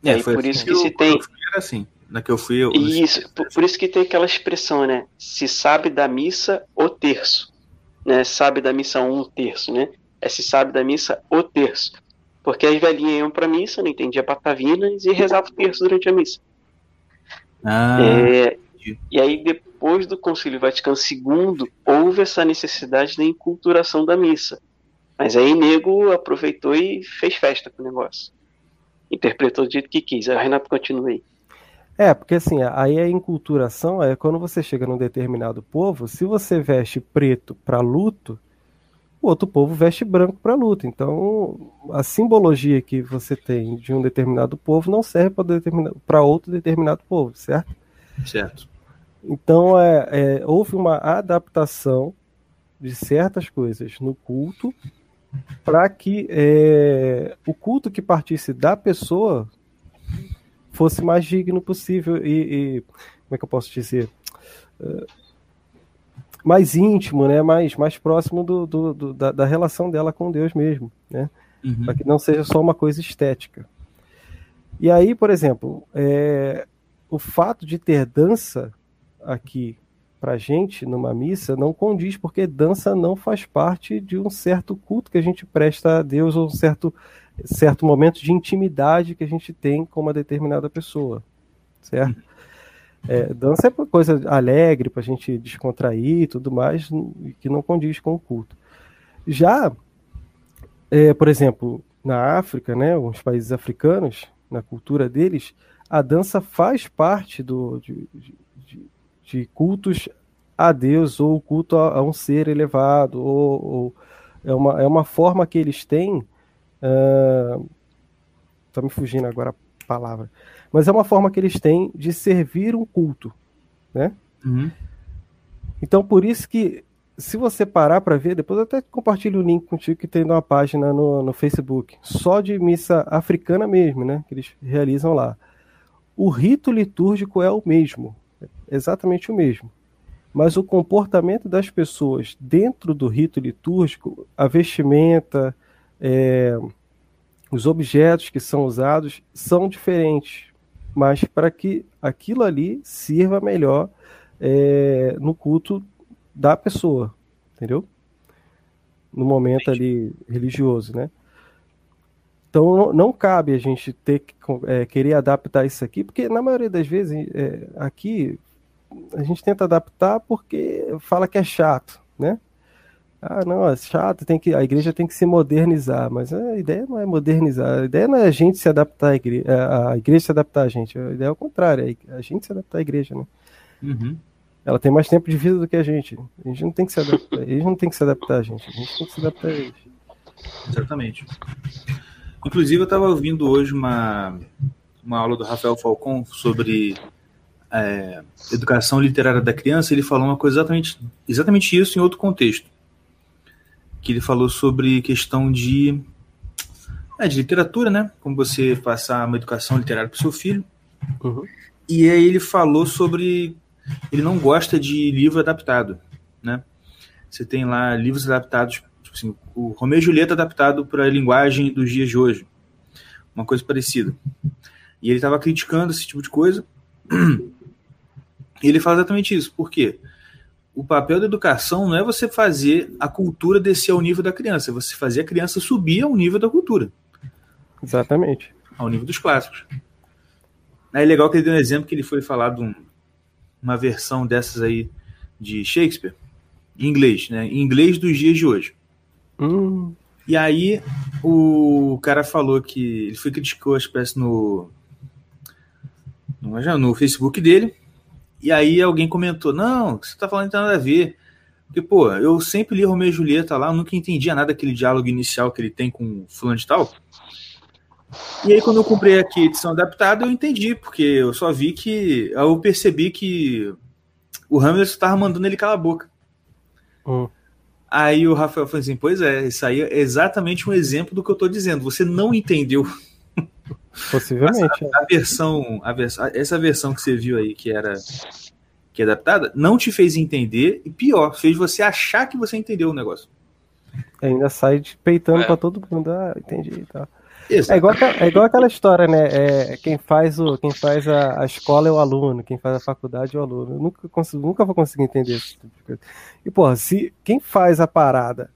É, e por assim isso que, que se tem. Era assim. Na que eu fui. Eu... Isso, por, por, isso que tem aquela expressão, né? Se sabe da missa, o terço. Né? Sabe da missa um terço, né? É se sabe da missa o terço. Porque as velhinhas iam pra missa, não entendia patavinas e rezavam o terço durante a missa. Ah, é, e aí, depois do Concílio Vaticano II, houve essa necessidade da enculturação da missa. Mas aí nego aproveitou e fez festa com o negócio. Interpretou do jeito que quis. Aí o Renato continua aí. É, porque assim, aí a enculturação é quando você chega num determinado povo, se você veste preto para luto, o outro povo veste branco para luto. Então, a simbologia que você tem de um determinado povo não serve para outro determinado povo, certo? Certo. Então, é, é, houve uma adaptação de certas coisas no culto para que é, o culto que partisse da pessoa fosse mais digno possível e, e como é que eu posso dizer uh, mais íntimo, né? Mais, mais próximo do, do, do da, da, relação dela com Deus mesmo, né? Uhum. Para que não seja só uma coisa estética. E aí, por exemplo, é, o fato de ter dança aqui para gente numa missa não condiz, porque dança não faz parte de um certo culto que a gente presta a Deus ou um certo, certo momento de intimidade que a gente tem com uma determinada pessoa, certo? É, dança é coisa alegre para a gente descontrair e tudo mais, que não condiz com o culto. Já, é, por exemplo, na África, né, os países africanos, na cultura deles, a dança faz parte do, de, de, de cultos a Deus ou culto a, a um ser elevado, ou, ou, é, uma, é uma forma que eles têm. Uh, tá me fugindo agora a palavra. Mas é uma forma que eles têm de servir um culto, né? Uhum. Então, por isso que, se você parar para ver, depois eu até compartilho o link contigo que tem uma página no, no Facebook, só de missa africana mesmo, né? Que eles realizam lá. O rito litúrgico é o mesmo, exatamente o mesmo. Mas o comportamento das pessoas dentro do rito litúrgico, a vestimenta, é, os objetos que são usados são diferentes mas para que aquilo ali sirva melhor é, no culto da pessoa, entendeu? No momento ali religioso, né? Então não, cabe a gente ter que é, querer adaptar isso aqui, porque na maioria das vezes é, aqui a gente tenta adaptar porque fala que é chato, né? Ah, não, é chato, tem que, a igreja tem que se modernizar, mas a ideia não é modernizar, a ideia não é a gente se adaptar à igreja, a igreja se adaptar a gente, a ideia é o contrário, é a gente se adaptar à igreja, né? Uhum. Ela tem mais tempo de vida do que a gente. A gente não tem que se adaptar, eles não tem que se adaptar a gente, a gente tem que se adaptar a eles. Exatamente. Inclusive, eu estava ouvindo hoje uma, uma aula do Rafael Falcon sobre é, educação literária da criança. Ele falou uma coisa exatamente, exatamente isso em outro contexto que ele falou sobre questão de, é, de literatura, né? Como você passar uma educação literária para o seu filho. Uhum. E aí ele falou sobre. Ele não gosta de livro adaptado, né? Você tem lá livros adaptados, tipo assim, o Romeu e Julieta adaptado para a linguagem dos dias de hoje. Uma coisa parecida. E ele estava criticando esse tipo de coisa. E ele fala exatamente isso. Por quê? O papel da educação não é você fazer a cultura descer ao nível da criança, é você fazer a criança subir ao nível da cultura. Exatamente. Ao nível dos clássicos. É legal que ele deu um exemplo que ele foi falar de um, uma versão dessas aí de Shakespeare, em inglês, né? Em inglês dos dias de hoje. Hum. E aí o cara falou que ele foi criticou a espécie no no, no Facebook dele e aí alguém comentou: Não, você tá falando não tem nada a ver. Porque, pô, eu sempre li Romeu e Julieta lá, eu nunca entendia nada daquele diálogo inicial que ele tem com fulano de tal. E aí, quando eu comprei aqui a edição adaptada, eu entendi, porque eu só vi que. Eu percebi que o Hamlet estava mandando ele calar a boca. Hum. Aí o Rafael falou assim: Pois é, isso aí é exatamente um exemplo do que eu estou dizendo. Você não entendeu. Possivelmente. A, a, versão, a vers essa versão que você viu aí, que era que é adaptada, não te fez entender e pior, fez você achar que você entendeu o negócio. Ainda sai peitando é. para todo mundo. Ah, entendi. Tá. É igual, é igual aquela história, né? É, quem faz, o, quem faz a, a escola é o aluno, quem faz a faculdade é o aluno. Eu nunca, consigo, nunca vou conseguir entender isso. Tipo e, porra, se quem faz a parada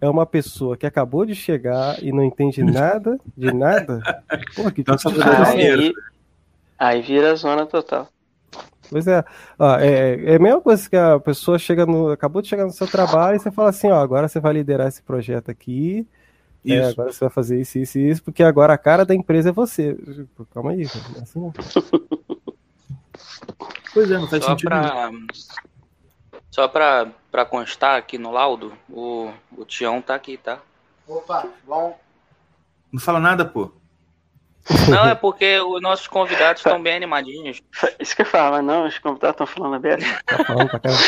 é uma pessoa que acabou de chegar e não entende nada de nada, pô, que tipo de aí, aí vira zona total. Pois é. Ó, é. É a mesma coisa que a pessoa chega no. acabou de chegar no seu trabalho e você fala assim, ó, agora você vai liderar esse projeto aqui. É, agora você vai fazer isso, isso e isso, porque agora a cara da empresa é você. Calma aí, cara. É assim, pois é, não faz Só sentido. Pra... Só pra, pra constar aqui no laudo, o, o Tião tá aqui, tá? Opa, bom. Não fala nada, pô. Não, é porque os nossos convidados estão bem animadinhos. Isso que eu falo, mas não, os convidados estão falando aberto. Tá falando pra caramba.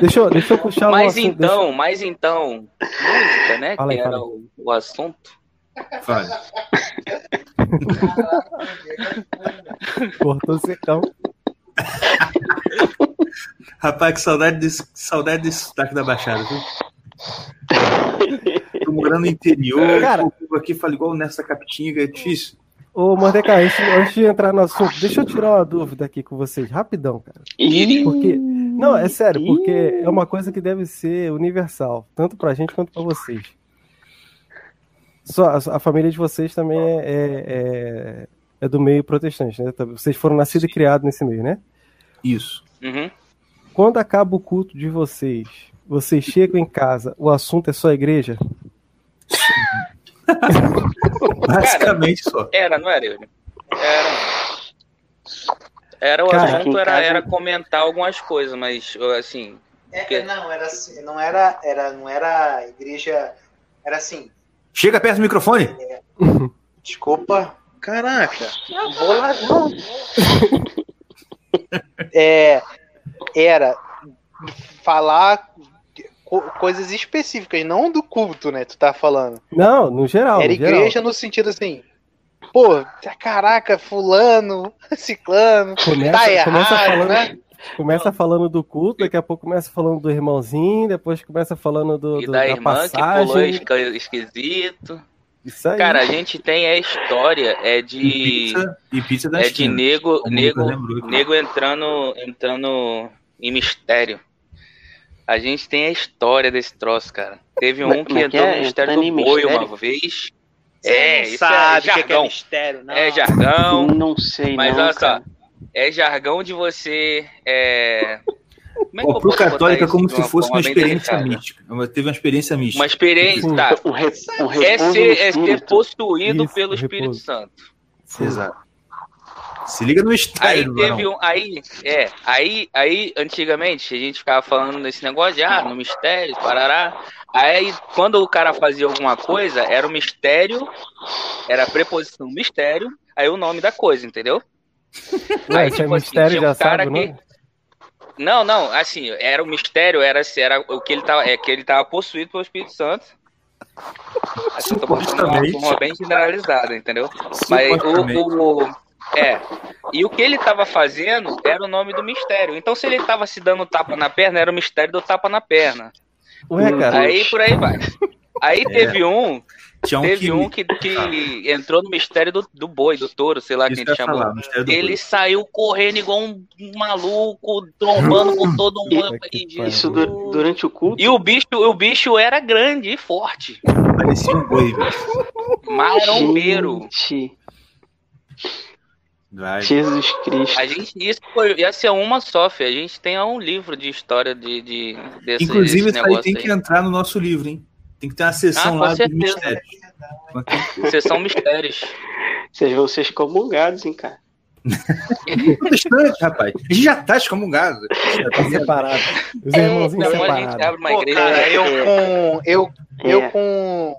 Deixa eu, deixa eu puxar Mas assunto, então, mas então, música, né? Fala aí, que era fala o, o assunto. Fala. deixa- Cortou secão. Rapaz, que saudade desse, saudade desse sotaque da Baixada, viu? Tô morando no interior, Cara. aqui fala igual nessa capitinga, é difícil. Ô, Mordecai, antes, antes de entrar no assunto, deixa eu tirar uma dúvida aqui com vocês, rapidão, cara. Porque, não, é sério, porque é uma coisa que deve ser universal, tanto pra gente quanto pra vocês. Só, a, a família de vocês também é, é, é- é do meio protestante, né? Vocês foram nascidos e criados nesse meio, né? Isso. Uhum. Quando acaba o culto de vocês, vocês chegam em casa, o assunto é só a igreja? Basicamente só. Era, não era, Yuri? Era. Era o Cara, assunto, era, casa- era comentar algumas coisas, mas assim. É, não, era assim, não era, era, não era igreja, era assim, Chega perto do microfone. desculpa, caraca, boladão. É, era falar co- coisas específicas, não do culto, né, tu tá falando. Não, no geral. Era no geral. igreja no sentido assim, pô, caraca, fulano, ciclano, Começa, tá começa errado, falando, né? começa falando do culto, daqui a pouco começa falando do irmãozinho, depois começa falando do, E do- da da irmã que pulou passagem. esquisito. Isso aí. Cara, a gente tem a história é E de. pizza, e pizza É de nego, nego, lembrou nego entrando, entrando em mistério. A gente tem a história desse troço, cara. Teve um Mas que como é que entrou é? no mistério Entrando do boi mistério? uma vez. Você É, é sabe o que é, que é jargão. mistério, não. É jargão. não sei, Mas não, olha só, cara. é jargão de você. É... Como é que Ó, eu pro posso botar católico é como se uma fosse uma bem experiência mística. Uma- Teve uma experiência mística. Uma experiência, tá? Um, re, um É repouso ser, é ser espírito. possuído Isso, pelo. Espírito Santo. Exato. Se liga no Aí mistério, teve um. Aí, é, aí, aí, antigamente, a gente ficava falando desse negócio de ah, no mistério, parará. Aí, quando o cara fazia alguma coisa, era o mistério, era a preposição mistério, aí o nome da coisa, entendeu? Ué, aí, se é tipo assim, mistério, já um cara sabe, que- não? Não, não, assim, era o mistério, era, era o que ele tava, é que ele tava possuído pelo Espírito Santo. Assim, eu tô botando de uma forma bem generalizada, entendeu? Mas o, o- É. E o que ele tava fazendo era o nome do mistério. Então, se ele tava se dando tapa na perna, era o mistério do tapa na perna. Ué, cara. Aí por aí vai. Aí É. teve um, Tinha um teve que... um que, que entrou no mistério do, do boi, do touro, sei lá Isso quem que chamou. falar, Ele boi. saiu correndo igual um maluco, trombando com todo mundo. Isso du- durante o culto. e o bicho, o bicho era grande e forte. Parecia um boi, velho. Marombeiro. Gente, Vai. Jesus Cristo. A gente, isso foi, ia ser uma só, fi. A gente tem um livro de história de, de desse, Inclusive, desse isso aí tem que entrar no nosso livro, hein? Tem que ter uma sessão Ah, lá dos certeza. mistérios. Sessão Mistérios. Vocês vão ser excomungados, hein, cara. Protestante, rapaz. A gente já tá excomungado. Tá separado. Os irmãozinhos Então a gente separados. Pô, cara, eu com eu, eu É. com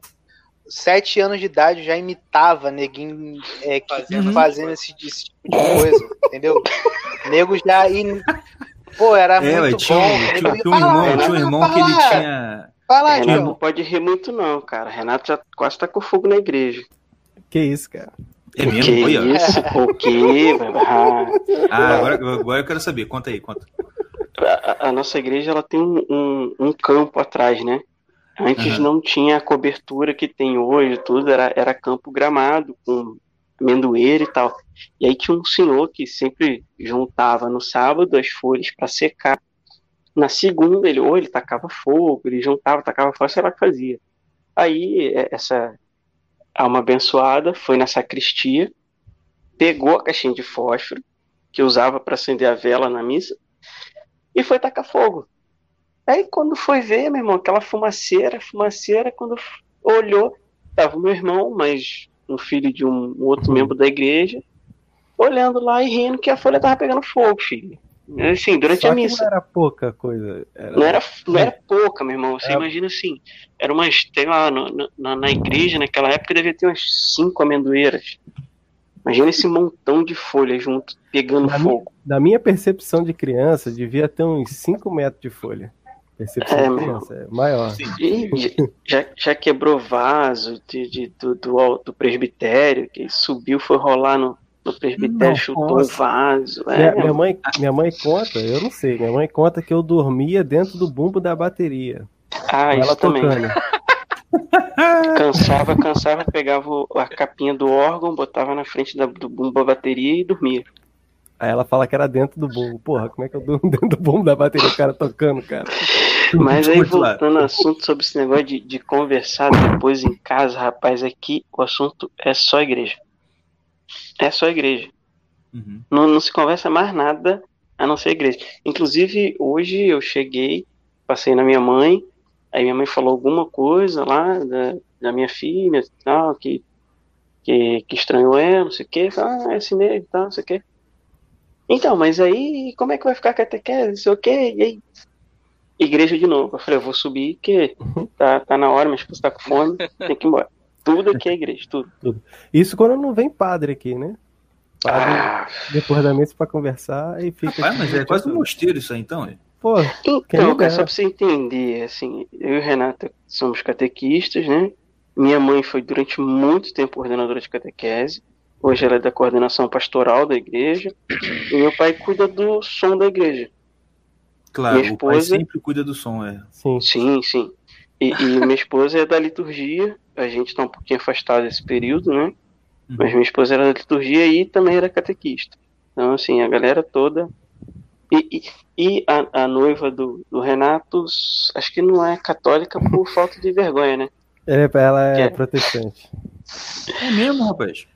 sete anos de idade já imitava neguinho é, que- Fazendo fazendo, esse, esse tipo de coisa, entendeu? Nego já e pô, era É, muito tinha, bom. tinha, tinha um irmão, tinha um irmão que ele falar, tinha. Fala, Renato João. não pode rir muito, não, cara. Renato já quase tá com fogo na igreja. Que isso, cara. É o mesmo? que Olha. isso? O que? Ah, agora, agora eu quero saber. Conta aí, conta. a, a nossa igreja ela tem um, um, um campo atrás, né? Antes Aham. não tinha a cobertura que tem hoje, tudo era, era campo gramado, com amendoeira e tal. E aí tinha um senhor que sempre juntava no sábado as folhas para secar. Na segunda, ele ou ele tacava fogo, ele juntava, tacava fogo, sei lá o que fazia. Aí é, essa alma abençoada foi na sacristia, pegou a caixinha de fósforo, que usava para acender a vela na missa, e foi tacar fogo. Aí quando foi ver, meu irmão, aquela fumaceira, fumaceira, quando olhou, tava o meu irmão, mas um filho de um outro membro da igreja, olhando lá e rindo que a folha tava pegando fogo, filho. Assim, durante Só a que missa. não era pouca coisa. Era... Não era, não era pouca, meu irmão. Você É. imagina assim, era umas. Tem lá no- no- na, na igreja, naquela época, devia ter umas cinco amendoeiras. Imagina esse montão de folha junto, pegando Na fogo. Da minha percepção de criança, devia ter uns 5 metros de folha. Percepção É, de meu. criança, é maior. E já, já quebrou vaso de, de- do, do, do presbitério, que subiu, foi rolar no, no presbitério, Não, chutou um vaso. É, Minha, minha mãe, minha mãe conta, eu não sei, minha mãe conta que eu dormia dentro do bumbo da bateria. ah, isso ela também. tocando. Cansava, cansava, pegava a capinha do órgão, botava na frente da, do bumbo da bateria e dormia. Aí ela fala que era dentro do bumbo. Porra, como é que eu durmo dentro do bumbo da bateria? O cara tocando, cara. Mas aí, voltando ao assunto sobre esse negócio de, de conversar depois em casa, rapaz, aqui o assunto é só igreja. É só igreja. Uhum. Não, não se conversa mais nada a não ser igreja. Inclusive, hoje eu cheguei, passei na minha mãe, aí minha mãe falou alguma coisa lá da, da minha filha, tal, que, que, que estranhou ela, não sei o quê. Ah, é assim mesmo, tal, não sei o quê. Então, mas aí, como é que vai ficar a catequese, não sei o quê, e aí? Igreja de novo. Eu falei, eu vou subir, que tá, tá na hora, minha esposa tá com fome, tem que ir embora. Tudo aqui é igreja, tudo. Isso quando não vem padre aqui, né? Padre, Ah, depois da missa pra conversar, aí fica. Rapaz, mas é quase um mosteiro isso aí, então. é? Pô, Então, cara, só pra você entender, assim, eu e o Renata somos catequistas, né? Minha mãe foi durante muito tempo coordenadora de catequese. Hoje ela é da coordenação pastoral da igreja. E meu pai cuida do som da igreja. Claro, Minha o pai esposa- sempre cuida do som, é. sim. Sim, sim. E, e minha esposa é da liturgia. A gente tá um pouquinho afastado desse período, né? Uhum. Mas minha esposa era da liturgia e também era catequista. Então, assim, a galera toda. E, e, e a, a noiva do, do Renato, acho que não é católica por falta de vergonha, né? É, ela é é? protestante. É mesmo, rapaz.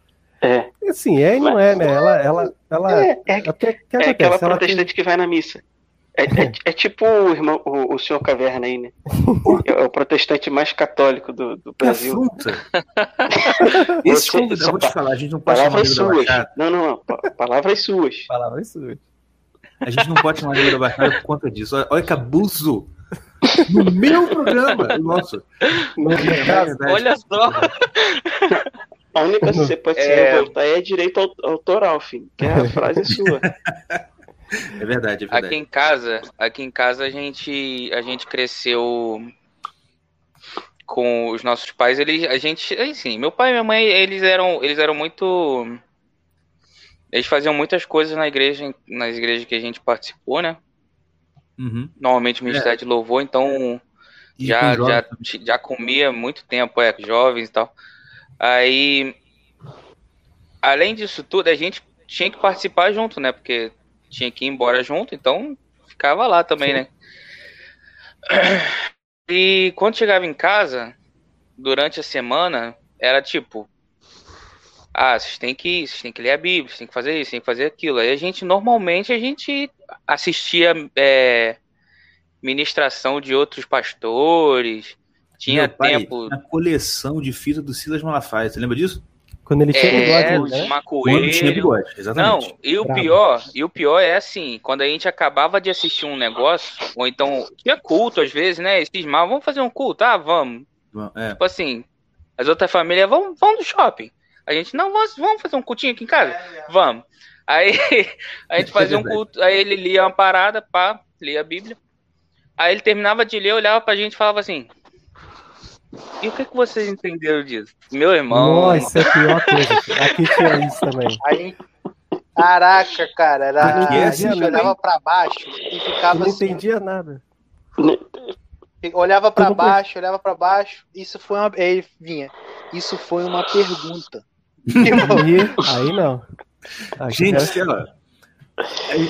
É. Assim, é e não é, né? Ela, ela, ela. É, é, que, é aquela? Ela tem- protestante que vai na missa. É, é, é tipo o irmão, o, o senhor Caverna aí, né? É o protestante mais católico do, do Que Brasil. Você- convidado, eu vou te falar, a gente não pode chamar Palavras ele da suas. Não, não, não. pa- Palavras suas. Palavras suas. A gente não pode chamar ele da Baixada por conta disso. Olha, olha que abuso. No meu programa. Nossa. No, É. Olha só. A única coisa que você pode se É. revoltar é direito au- autoral, filho. Que é a frase sua. É verdade, é verdade. Aqui em casa, aqui em casa a gente, a gente cresceu com os nossos pais. Eles, a gente, assim, meu pai e minha mãe, eles eram, eles eram muito, eles faziam muitas coisas na igreja, nas igrejas que a gente participou, né? Uhum. Normalmente ministério de louvor, então E já, já, já comia muito tempo, é, jovens e tal. Aí, além disso tudo, a gente tinha que participar junto, né? Porque tinha que ir embora junto, então ficava lá também, né? E quando chegava em casa, durante a semana, era tipo, ah, vocês têm que ir, vocês têm que ler a Bíblia, vocês têm que fazer isso, têm que fazer aquilo. Aí a gente, normalmente, a gente assistia é, ministração de outros pastores, tinha Meu pai tempo. tinha coleção de fita do Silas Malafaia. Você lembra disso? Quando ele tinha É, bigode, né? uma Quando tinha bigode, exatamente. Não, e o Bravo. pior, e o pior é assim, quando a gente acabava de assistir um negócio, ou então tinha culto às vezes, né? Esses mal, vamos fazer um culto, ah, vamos. É. Tipo assim, as outras famílias vão, vão no shopping. A gente, não, vamos, vamos fazer um cultinho aqui em casa? Vamos. Aí a gente fazia um culto, aí ele lia uma parada, pá, lia a Bíblia. Aí ele terminava de ler, olhava pra gente e falava assim: E o que, que vocês entenderam disso? Meu irmão. Nossa, é a pior coisa. Aqui tinha isso também. Aí, caraca, cara, era, a assim gente olhava pra baixo e Eu ficava não assim, entendia nada. olhava pra Eu não baixo, olhava pra baixo, isso foi uma, aí vinha, isso foi uma pergunta. Tipo, aí não. Aqui Gente, era- sei lá.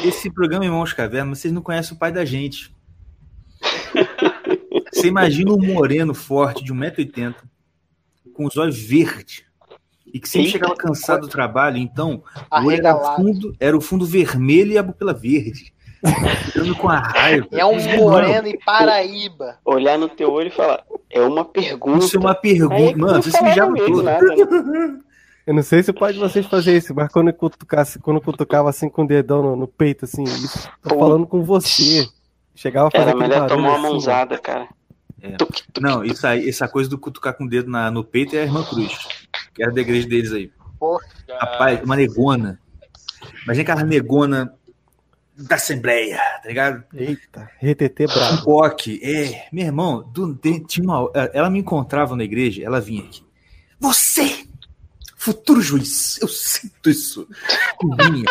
Esse programa Irmãos Caverna, vocês não conhecem o pai da gente. Você imagina um moreno forte de 1,80m, com os olhos verdes, e que sempre Eita. chegava cansado do trabalho, então o olho era o, fundo, era o fundo vermelho e a pupila verde. Ficando com a raiva. É um moreno em Paraíba. Olhar no teu olho e falar, é uma pergunta. Isso é uma pergunta. não Mano, você mijava mesmo todo. nada, né? Eu não sei se pode vocês fazer isso, mas quando cutucasse, quando cutucava assim com o dedão no, no peito, assim, tô falando com você. Chegava a fazer Era melhor tomar uma assim, mãozada, cara. É. Tuc, tuc, Não, isso aí, essa coisa do cutucar com o dedo na- no peito é a irmã Cruz, que era da igreja deles aí. Rapaz, uma negona. Imagina aquela negona da Assembleia, tá ligado? Eita, RTT Um brabo. coque. É, meu irmão, do, de- tinha uma, ela me encontrava na igreja, ela vinha aqui. Você, futuro juiz, eu sinto isso. Eu vinha.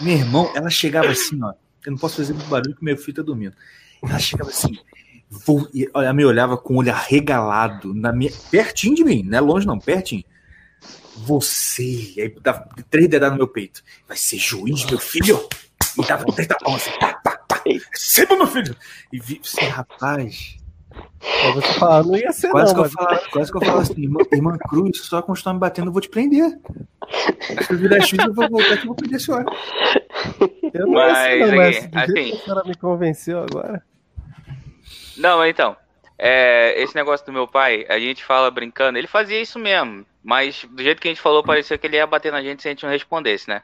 Meu irmão, ela chegava assim, ó. Eu não posso fazer muito barulho porque meu filho tá dormindo. Ela chegava assim. Vou, e ela me olhava com o olho arregalado, na minha, pertinho de mim, não é longe não, pertinho. Você, aí dava três dedadas no meu peito. Vai ser juiz, meu filho? E dava três tapões assim, pá, pá, pá. Receba, meu filho! E vi, você, rapaz, Aí você fala, não ia ser quase, não, que eu mas falo, quase que eu falo assim, irmã, irmã Cruz, se só continuar me batendo, eu vou te prender. Se eu virar juiz, eu vou voltar aqui e vou prender a senhora. eu não ia ser não, Mas, mas do jeito assim- que a senhora me convenceu agora. Não, então. é, esse negócio do meu pai, a gente fala brincando, ele fazia isso mesmo. Mas do jeito que a gente falou, parecia que ele ia bater na gente se a gente não respondesse, né?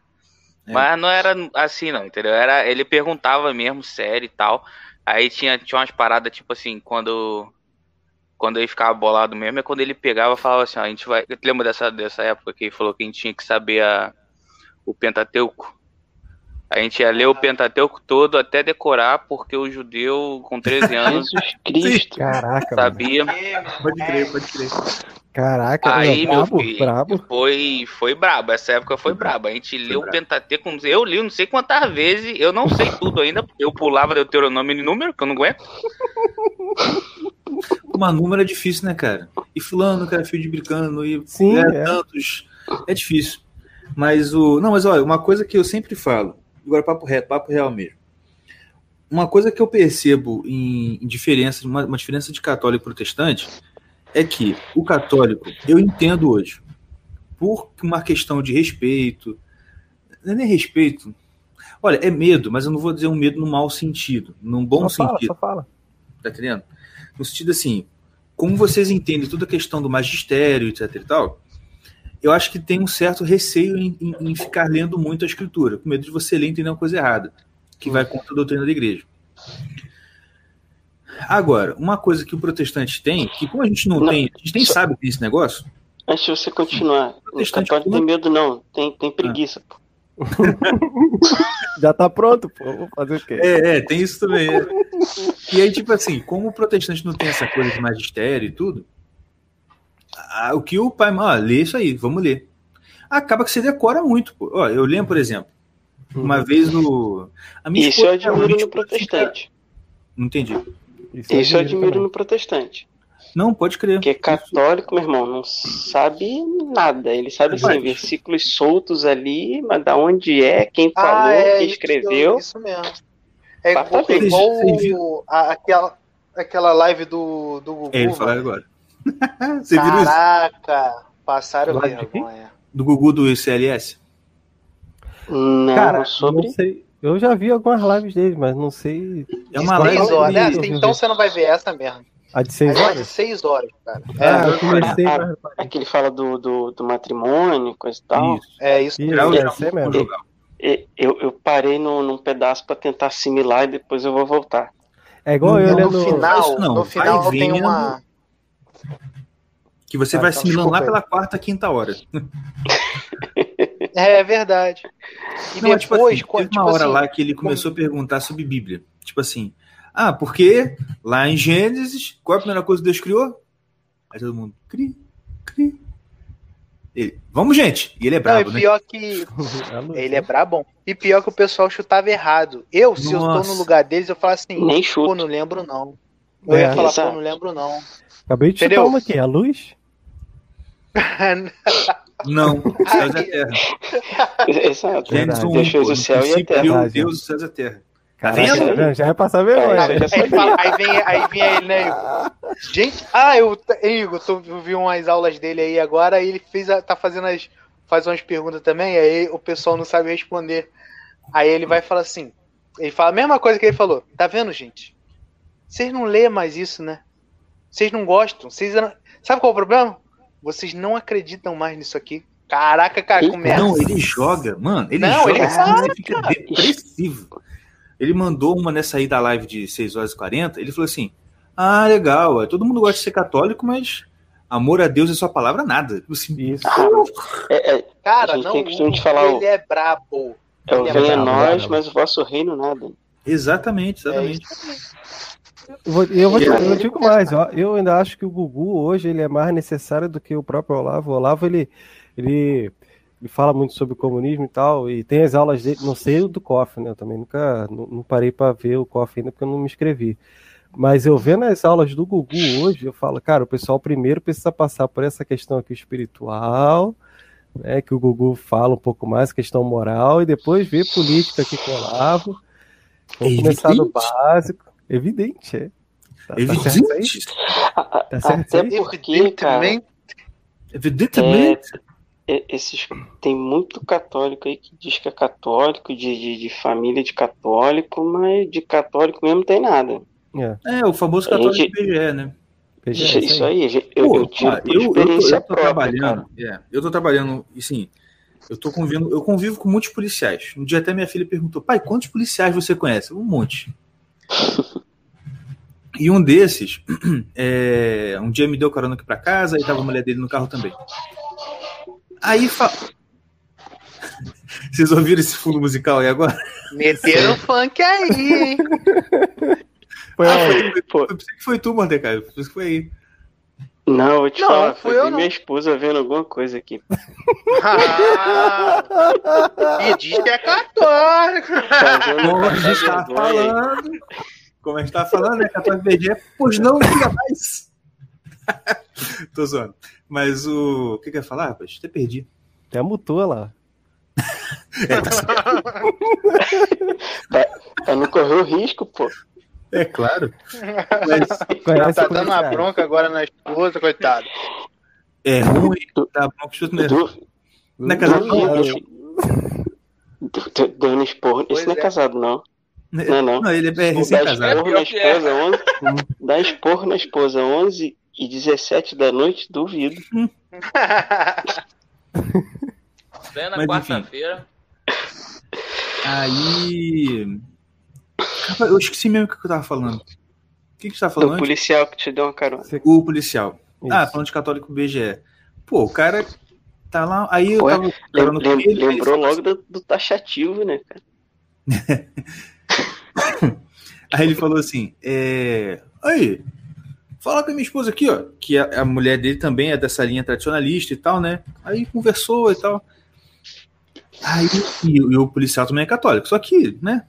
É. Mas não era assim, não, entendeu? Era, ele perguntava mesmo, sério e tal. Aí tinha, tinha umas paradas, tipo assim, quando. Quando ele ficava bolado mesmo, é quando ele pegava e falava assim, ó, a gente vai. Lembra dessa, dessa época que ele falou que a gente tinha que saber a, o Pentateuco? A gente ia ler o Pentateuco todo até decorar, porque o judeu com 13 anos Jesus Cristo. Caraca, mano. sabia. Pode crer, pode crer. Caraca, Aí, meu, meu brabo, filho, brabo. Foi, foi brabo. Essa época foi braba. A gente leu o brabo. Pentateuco. Eu li não sei quantas vezes. Eu não sei tudo ainda. porque Eu pulava Deuteronômio em número, que eu não aguento. Uma número é difícil, né, cara? E fulano, cara, fio de brincando, e Sim, é, é. tantos. É difícil. Mas o. Não, mas olha, uma coisa que eu sempre falo, agora papo reto, papo real mesmo. Uma coisa que eu percebo em, em diferença, uma, uma diferença de católico e protestante, é que o católico, eu entendo hoje, por uma questão de respeito, não é nem respeito. Olha, é medo, mas eu não vou dizer um medo no mau sentido, num bom só fala, sentido só fala. tá entendendo? No sentido assim, como vocês entendem toda a questão do magistério, etc e tal, eu acho que tem um certo receio em, em- em ficar lendo muito a escritura, com medo de você ler e entender uma coisa errada, que vai contra a doutrina da igreja. Agora, uma coisa que o protestante tem, que como a gente não, Não, tem, a gente nem só- sabe que tem esse negócio, Antes de você continuar, o Protestante católico como- tem medo não, tem, tem preguiça. pô. Já tá pronto, pô. Vou fazer o quê? É, é, tem isso também. é. E aí, tipo assim, como o protestante não tem essa coisa de magistério e tudo, ah, o que o pai, ah, lê isso aí, vamos ler. Acaba que você decora muito, pô. Ó, eu lembro, por exemplo, uma vez o. A minha Isso eu esposa- admiro no esposa fica- protestante. Não entendi. Isso, Isso eu admiro também. no protestante. Não, pode crer. Porque católico, meu irmão, não sabe nada. Ele sabe assim, Mas- versículos soltos ali, mas da onde é, quem falou, Ah, é, quem escreveu. Isso, mesmo. É igual, é igual aquela, aquela live do, do Gugu. É, ele falar agora. você viu isso? Caraca, passaram vergonha. Do Gugu do CLS? Não, Cara, sobre. não sei. Eu já vi algumas lives dele, mas não sei. É uma Seis live. horas. né? Então você não vai ver essa mesmo. A de seis Aí vai de horas? seis horas, cara. Ah, É, eu comecei, Ah, mas não parei. Aquele fala do, do, do matrimônio, coisa e tal. Isso. é isso. Isso, Já, é, já, isso aí mesmo. Eu, eu parei no, num pedaço pra tentar assimilar e depois eu vou voltar. É igual Não, eu no lendo. final, isso não, no final tem uma. Que você Ah, vai então, assimilando lá pela quarta, quinta hora. É, é verdade. E Não, tipo depois, assim, quando, teve uma tipo hora assim, lá que ele começou a perguntar sobre Bíblia. Tipo assim, ah, porque lá em Gênesis, qual é a primeira coisa que Deus criou? Aí todo mundo, cri, cri. Ele, vamos, gente. E ele é Não, brabo, e né? pior que A luz, ele é brabão. E pior que o pessoal chutava errado. Eu, se eu tô Nossa. no lugar deles, eu falo assim, Nem pô, chuto. não lembro não. Eu É, ia falar, exato. pô, não lembro não. Acabei de chutar Entendeu? uma aqui, a luz. Não, céus e a terra. Exato. Gênesis 1, Deus fez pô, o céu e a terra. Deus, os céus e a terra. Caraca, vendo? já, é passar É, vergonha. aí Aí, fala- aí vem, aí vem ele, né, Igor? Gente, ah, eu, Igor, eu vi umas aulas dele aí agora, aí ele fez a- tá fazendo as. faz umas perguntas também, aí o pessoal não sabe responder. Aí ele vai e fala assim: ele fala a mesma coisa que ele falou. Tá vendo, gente? Vocês não lêem mais isso, né? Vocês não gostam. Vocês não... Sabe qual é o problema? Vocês não acreditam mais nisso aqui. Caraca, cara, Ih, começa. Não, ele joga, mano. Ele Não, joga ele assim, você fica depressivo. Ele mandou uma nessa aí da live de 6 horas e 40. Ele falou assim: Ah, legal, é, todo mundo gosta de ser católico, mas Amor a Deus e sua palavra, nada. Assim, Isso. É, é, Cara, não, tem costume de falar ele é brabo. é o Ele é venha a bravo, nós, mas o vosso reino nada. exatamente, É exatamente. Eu vou, eu, vou, eu digo mais, ó, eu ainda acho que o Gugu hoje ele é mais necessário do que o próprio Olavo. O Olavo ele, ele, ele fala muito sobre o comunismo e tal, e tem as aulas dele, não sei o do COF, né? Eu também nunca não, não parei para ver o COF ainda porque eu não me inscrevi. Mas eu vendo as aulas do Gugu hoje, eu falo, cara, o pessoal primeiro precisa passar por essa questão aqui espiritual, né? Que o Gugu fala um pouco mais, questão moral, e depois ver política aqui com o Olavo. Vamos começar do básico. Evidente, é. Tá, tá certo? Evidente. Tá certo Até isso aí? porque, cara, Evidentemente, Evidentemente. é- esses, tem muito católico aí que diz que é católico, de, de, de família de católico, mas de católico mesmo não tem nada. É, É, o famoso católico gente- BGE, né? veja Isso, isso aí. aí, eu, Pô, eu tiro eu, eu tô, eu tô própria, trabalhando, é, eu tô trabalhando, e sim, eu tô convivendo, eu convivo com muitos policiais. Um dia até minha filha perguntou, pai, quantos policiais você conhece? Um monte. E um desses, é, um dia me deu carona aqui pra casa, e tava a mulher dele no carro também. Aí, fa... vocês ouviram esse fundo musical aí agora? meteram funk aí, hein? Foi Ah, foi, pensei que foi tu, Mordecai. Foi aí. Não, eu vou te Não, falar, fui foi eu, ver não. minha esposa vendo alguma coisa aqui. Ah, e diz que é católico. Como a gente tá falando, como a gente tá falando, né? Católico BGE, pois não diga mais. Tô zoando. Mas o. O que que eu ia falar, rapaz? Até perdi. Até mutou lá. Pra não correr o risco, pô. É claro. Mas tá dando uma bronca agora na esposa, coitado. é ruim dar bronca mesmo. Du- Não é casado, não? Dando esporro. Esse não é é. casado, não. Não, não. Não, ele é Dá recém-casado. esporro na Pior que é. esposa 11. Dá esporro na esposa 11 e 17 da noite, duvido. Plena Mas, quarta-feira. Aí. Rapaz, eu esqueci mesmo o que eu tava falando. O que, que você tava O falando antes? policial que te deu uma carona. O policial. Ah, Isso. falando de católico BGE. Pô, o cara tá lá. Aí eu Ué, tava Lem- lem- ele, ele lembrou falou logo do, do taxativo, né, cara? Aí ele falou assim: é... Aí, fala com a minha esposa aqui, ó. Que a, a mulher dele também é dessa linha tradicionalista e tal, né? Aí conversou e tal. Aí, e, e o policial também é católico. Só que, né?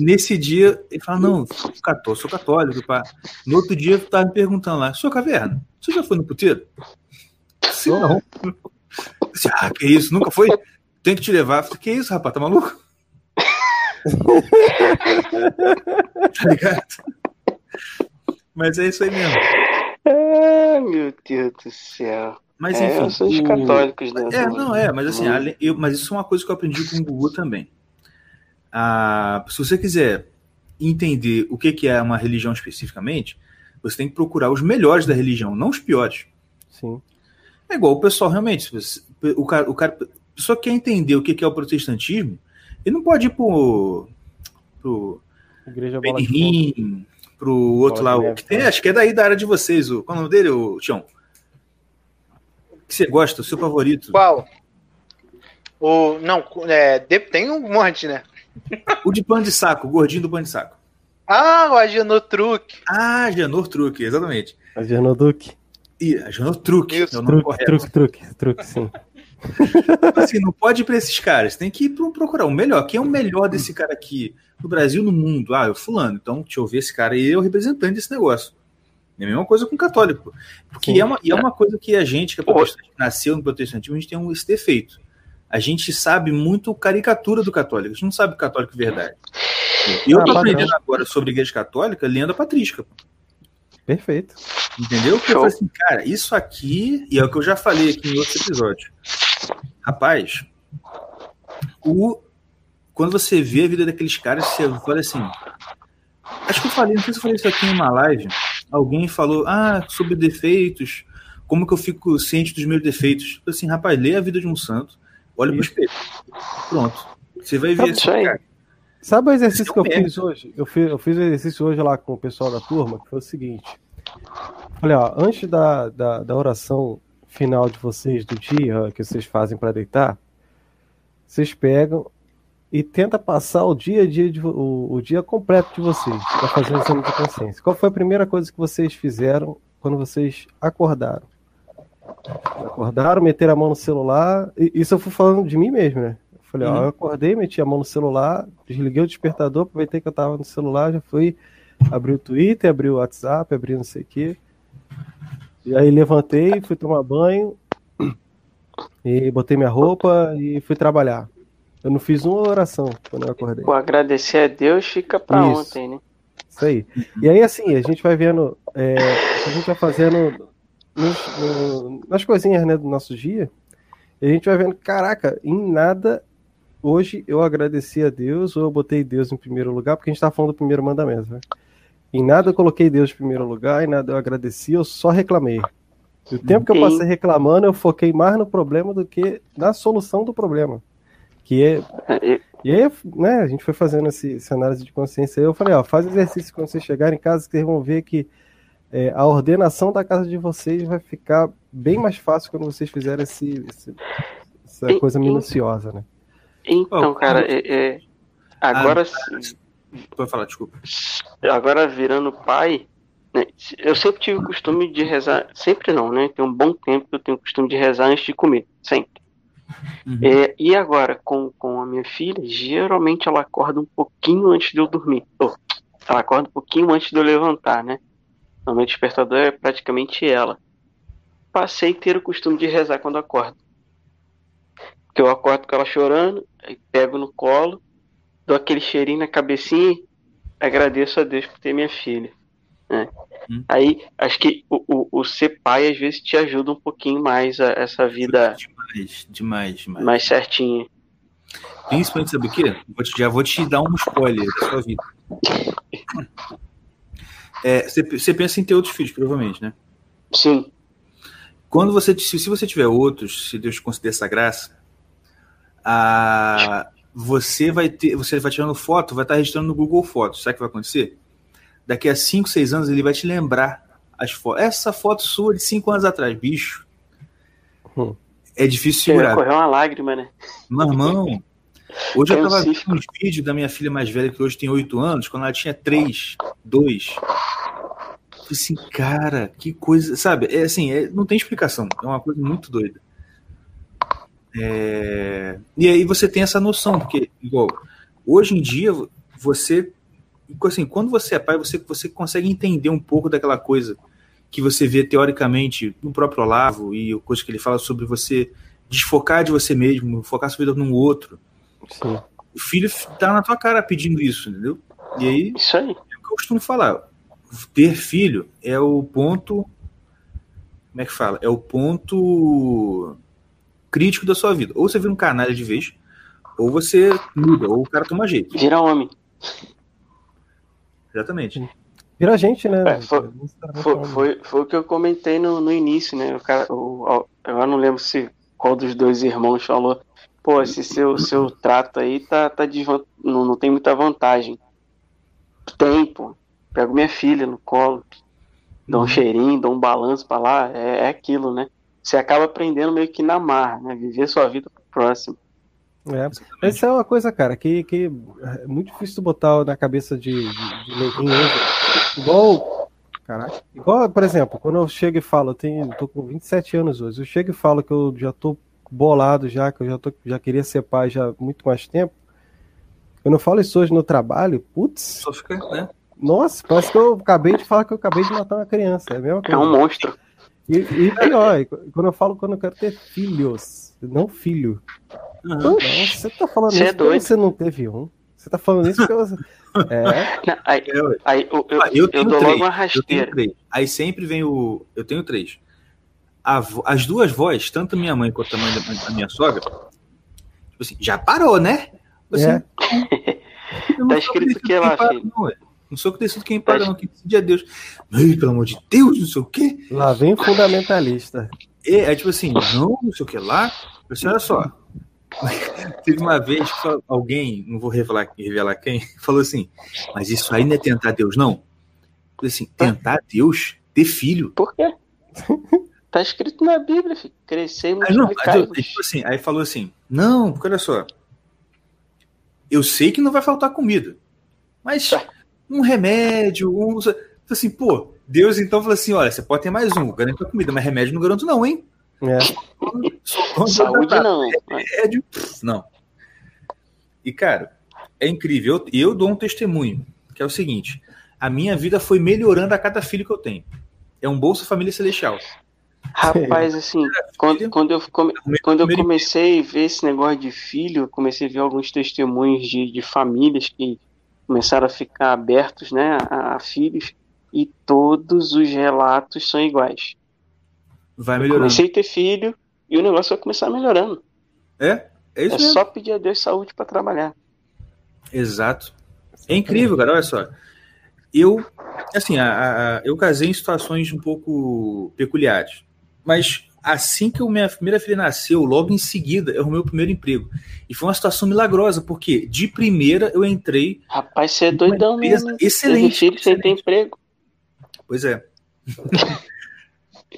Nesse dia, ele fala: Não, sou católico, sou católico. Pá. No outro dia, eu tava me perguntando lá: Sua caverna, você já foi no puteiro? Sim, não. Ah, que isso, nunca foi? Tem que te levar. Falei, que isso, rapaz, tá maluco? tá ligado? Mas é isso aí mesmo. Ah, meu Deus do céu. Mas é, enfim. eu sou de o- católicos, né? É, não é, mas assim, Hum. eu- mas isso é uma coisa que eu aprendi com o Google também. Ah, se você quiser entender o que que é uma religião especificamente, você tem que procurar os melhores da religião, não os piores. Sim. É igual o pessoal realmente. se você- O cara, o cara a pessoa quer entender o que que é o protestantismo, ele não pode ir pro, pro Igreja. Benihim, pro outro Bola lá, o que tem, né? acho que é daí da área de vocês. O, qual é o nome dele, o Tião? O que você gosta, o seu favorito? Qual? O, não, é, tem um monte, né? O de pano de saco, o gordinho do pano de saco. Ah, o Agenor Truque. Ah, Janor Truque, exatamente. A Genoduque. E Janor Truque Isso, é o nome Truque, correto. truque, truque, truque, sim. Assim, não pode ir pra esses caras, tem que ir pro- procurar o melhor. Quem é o melhor desse cara aqui no Brasil, no mundo? Ah, é o fulano. Então, deixa eu ver esse cara aí, é o representante desse negócio. É a mesma coisa com o católico. Porque Sim. é uma, e é uma coisa que a gente, que é protestante, nasceu no protestantismo, a gente tem um, esse defeito. A gente sabe muito caricatura do católico, a gente não sabe o católico verdade. E eu Ah, tô padrão. aprendendo agora sobre a igreja católica lendo a patrística. Perfeito. Entendeu? Porque eu Show. falei assim, cara, isso aqui, e é o que eu já falei aqui em outros episódios. Rapaz, o, quando você vê a vida daqueles caras, você fala assim. Acho que eu falei, não sei se eu falei isso aqui em uma live. Alguém falou, ah, sobre defeitos, como que eu fico ciente dos meus defeitos. Eu falei assim, rapaz, lê a vida de um santo, olha pro espelho. Pronto. Você vai ver Tá, isso aí. cara. Sabe o exercício que eu um fiz hoje? Eu fiz, eu fiz o exercício hoje lá com o pessoal da turma, que foi o seguinte. Olha, ó, antes da, da, da oração final de vocês do dia que vocês fazem para deitar, vocês pegam e tenta passar o dia a dia de, o, o dia completo de vocês para fazer um exame de consciência. Qual foi a primeira coisa que vocês fizeram quando vocês acordaram? Acordaram, meteram a mão no celular. E, isso eu fui falando de mim mesmo, né? Eu falei, ó, eu acordei, meti a mão no celular, desliguei o despertador, aproveitei que eu tava no celular, já fui abrir o Twitter, abri o WhatsApp, abri não sei o quê. E aí levantei, fui tomar banho, e botei minha roupa e fui trabalhar. Eu não fiz uma oração quando eu acordei. Pô, agradecer a Deus fica pra Isso. ontem, né? Isso aí. E aí, assim, a gente vai vendo, é, a gente vai fazendo nos- no- nas coisinhas né, do nosso dia, a gente vai vendo, caraca, em nada hoje eu agradeci a Deus ou eu botei Deus em primeiro lugar, porque a gente tá falando do primeiro mandamento, né? Em nada eu coloquei Deus em primeiro lugar, em nada eu agradeci, eu só reclamei. E o tempo que eu passei reclamando, eu foquei mais no problema do que na solução do problema. Que é É, e aí, né, a gente foi fazendo esse, essa análise de consciência aí. Eu falei, ó, faz exercício quando vocês chegarem em casa, que vocês vão ver que é, a ordenação da casa de vocês vai ficar bem mais fácil quando vocês fizerem esse, esse- essa E- coisa minuciosa, né? Então, Oh, cara, é, é, agora, Pode falar, desculpa. agora virando pai, né, eu sempre tive o costume de rezar, sempre não, né? Tem um bom tempo que eu tenho o costume de rezar antes de comer, sempre. Uhum. É, e agora, com, com a minha filha, geralmente ela acorda um pouquinho antes de eu dormir. Ela acorda um pouquinho antes de eu levantar, né? O meu despertador é praticamente ela. Passei a ter o costume de rezar quando acordo. Porque eu acordo com ela chorando, aí pego no colo, dou aquele cheirinho na cabecinha e agradeço a Deus por ter minha filha. Hum. Aí, acho que o, o, o ser pai às vezes te ajuda um pouquinho mais a essa vida Demais, demais, demais. mais certinha. Principalmente, sabe o quê? Vou te- já vou te dar um spoiler da sua vida. É, você, você pensa em ter outros filhos, provavelmente, né? Sim, Quando você, se, se você tiver outros, se Deus conceder essa graça, a, você vai ter, você vai tirando foto, vai estar registrando no Google Fotos. Sabe o que vai acontecer? Daqui a 5, 6 anos ele vai te lembrar as fotos. Essa foto sua de 5 anos atrás, bicho. Hum. É difícil segurar. correr uma lágrima, né? Meu irmão, hoje eu Tem um tava vendo cisco. uns vídeos da minha filha mais velha, que hoje tem 8 anos, quando ela tinha 3, 2. Assim, cara, que coisa, sabe? É assim, é- não tem explicação. É uma coisa muito doida. É, E aí você tem essa noção, porque, igual, hoje em dia, você. Assim, quando você é pai, você, você consegue entender um pouco daquela coisa que você vê teoricamente no próprio Olavo e coisa que ele fala sobre você desfocar de você mesmo, focar sua vida num outro. Sim. O filho tá na tua cara pedindo isso, entendeu? E aí, Isso aí. é o que eu costumo falar. Ter filho é o ponto. Como é que fala? É o ponto crítico da sua vida. Ou você vira um canalha de vez, ou você muda, ou o cara toma jeito. Vira homem. Exatamente. Vira a gente, né? É, foi- Necessariamente Foi, foi, foi o que eu comentei no, no início, né? O cara, o, o- eu não lembro se qual dos dois irmãos falou. Pô, esse seu, seu trato aí tá, tá desvan- não, não tem muita vantagem. Tem, pô. Pego minha filha no colo, dou um cheirinho, dou um balanço pra lá, é, é aquilo, né? Você acaba aprendendo meio que na marra, né? Viver sua vida pro próximo. É. Isso é uma coisa, cara, que, que é muito difícil tu botar na cabeça de, de, de neguinho hoje. Igual. Caraca. Igual, por exemplo, quando eu chego e falo, eu tenho, tô com 27 anos hoje, eu chego e falo que eu já tô bolado já, que eu já, tô, já queria ser pai já há muito mais tempo. Quando eu falo isso hoje no trabalho, putz, Só fica, né? nossa, parece que eu acabei de falar que eu acabei de matar uma criança. É a mesma É coisa. um monstro. E, e pior, quando eu falo quando eu quero ter filhos, não filho. Aham. Não, você tá falando Você é isso porque doido. você não teve um. Você tá falando isso porque você. É, Não, Aí, É, aí eu, eu, Ah, eu eu tenho dou três. logo uma Eu tenho rasteira. três. Aí sempre vem o. Eu tenho três. A As duas vozes, tanto a minha mãe quanto a mãe da da minha sogra, tipo assim, já parou, né? Assim, É. Tá sou escrito que filho? Não, não sou que decido quem paga, não. Quem decide é Deus. Ai, pelo amor de Deus, não sei o quê. lá vem fundamentalista. E, é tipo assim, não, não sei o que lá. Eu disse, olha só. Teve uma vez que alguém, não vou revelar, revelar quem, falou assim: Mas isso aí não é tentar Deus, não? Eu falei assim: Tentar Deus? ter filho. Por quê? Tá escrito na Bíblia, filho. Crescer e multiplicar. tipo assim, aí falou assim: não, porque olha só. Eu sei que não vai faltar comida. Mas um remédio, um. Assim, pô, Deus então falou assim: olha, você pode ter mais um, garanto a comida, mas remédio não garanto, não, hein? É. Saúde não. remédio, não. E, cara, é incrível. Eu, eu dou um testemunho, que é o seguinte: a minha vida foi melhorando a cada filho que eu tenho. É um Bolsa Família Celestial. Rapaz, assim, quando, quando, eu, come- quando eu comecei a ver esse negócio de filho, eu comecei a ver alguns testemunhos de, de famílias que começaram a ficar abertos, né, a, a filhos, e todos os relatos são iguais. Vai Eu melhorando. comecei a ter filho e o negócio vai começar melhorando. É? É isso É mesmo. só pedir a Deus saúde para trabalhar. Exato. É incrível, cara. Olha só. Eu, assim, a- a- eu casei em situações um pouco peculiares. Mas assim que a minha primeira filha nasceu, logo em seguida, eu arrumei o primeiro emprego. E foi uma situação milagrosa, porque de primeira eu entrei Rapaz, você é doidão mesmo. excelente. filho ter excelente. emprego. Pois é.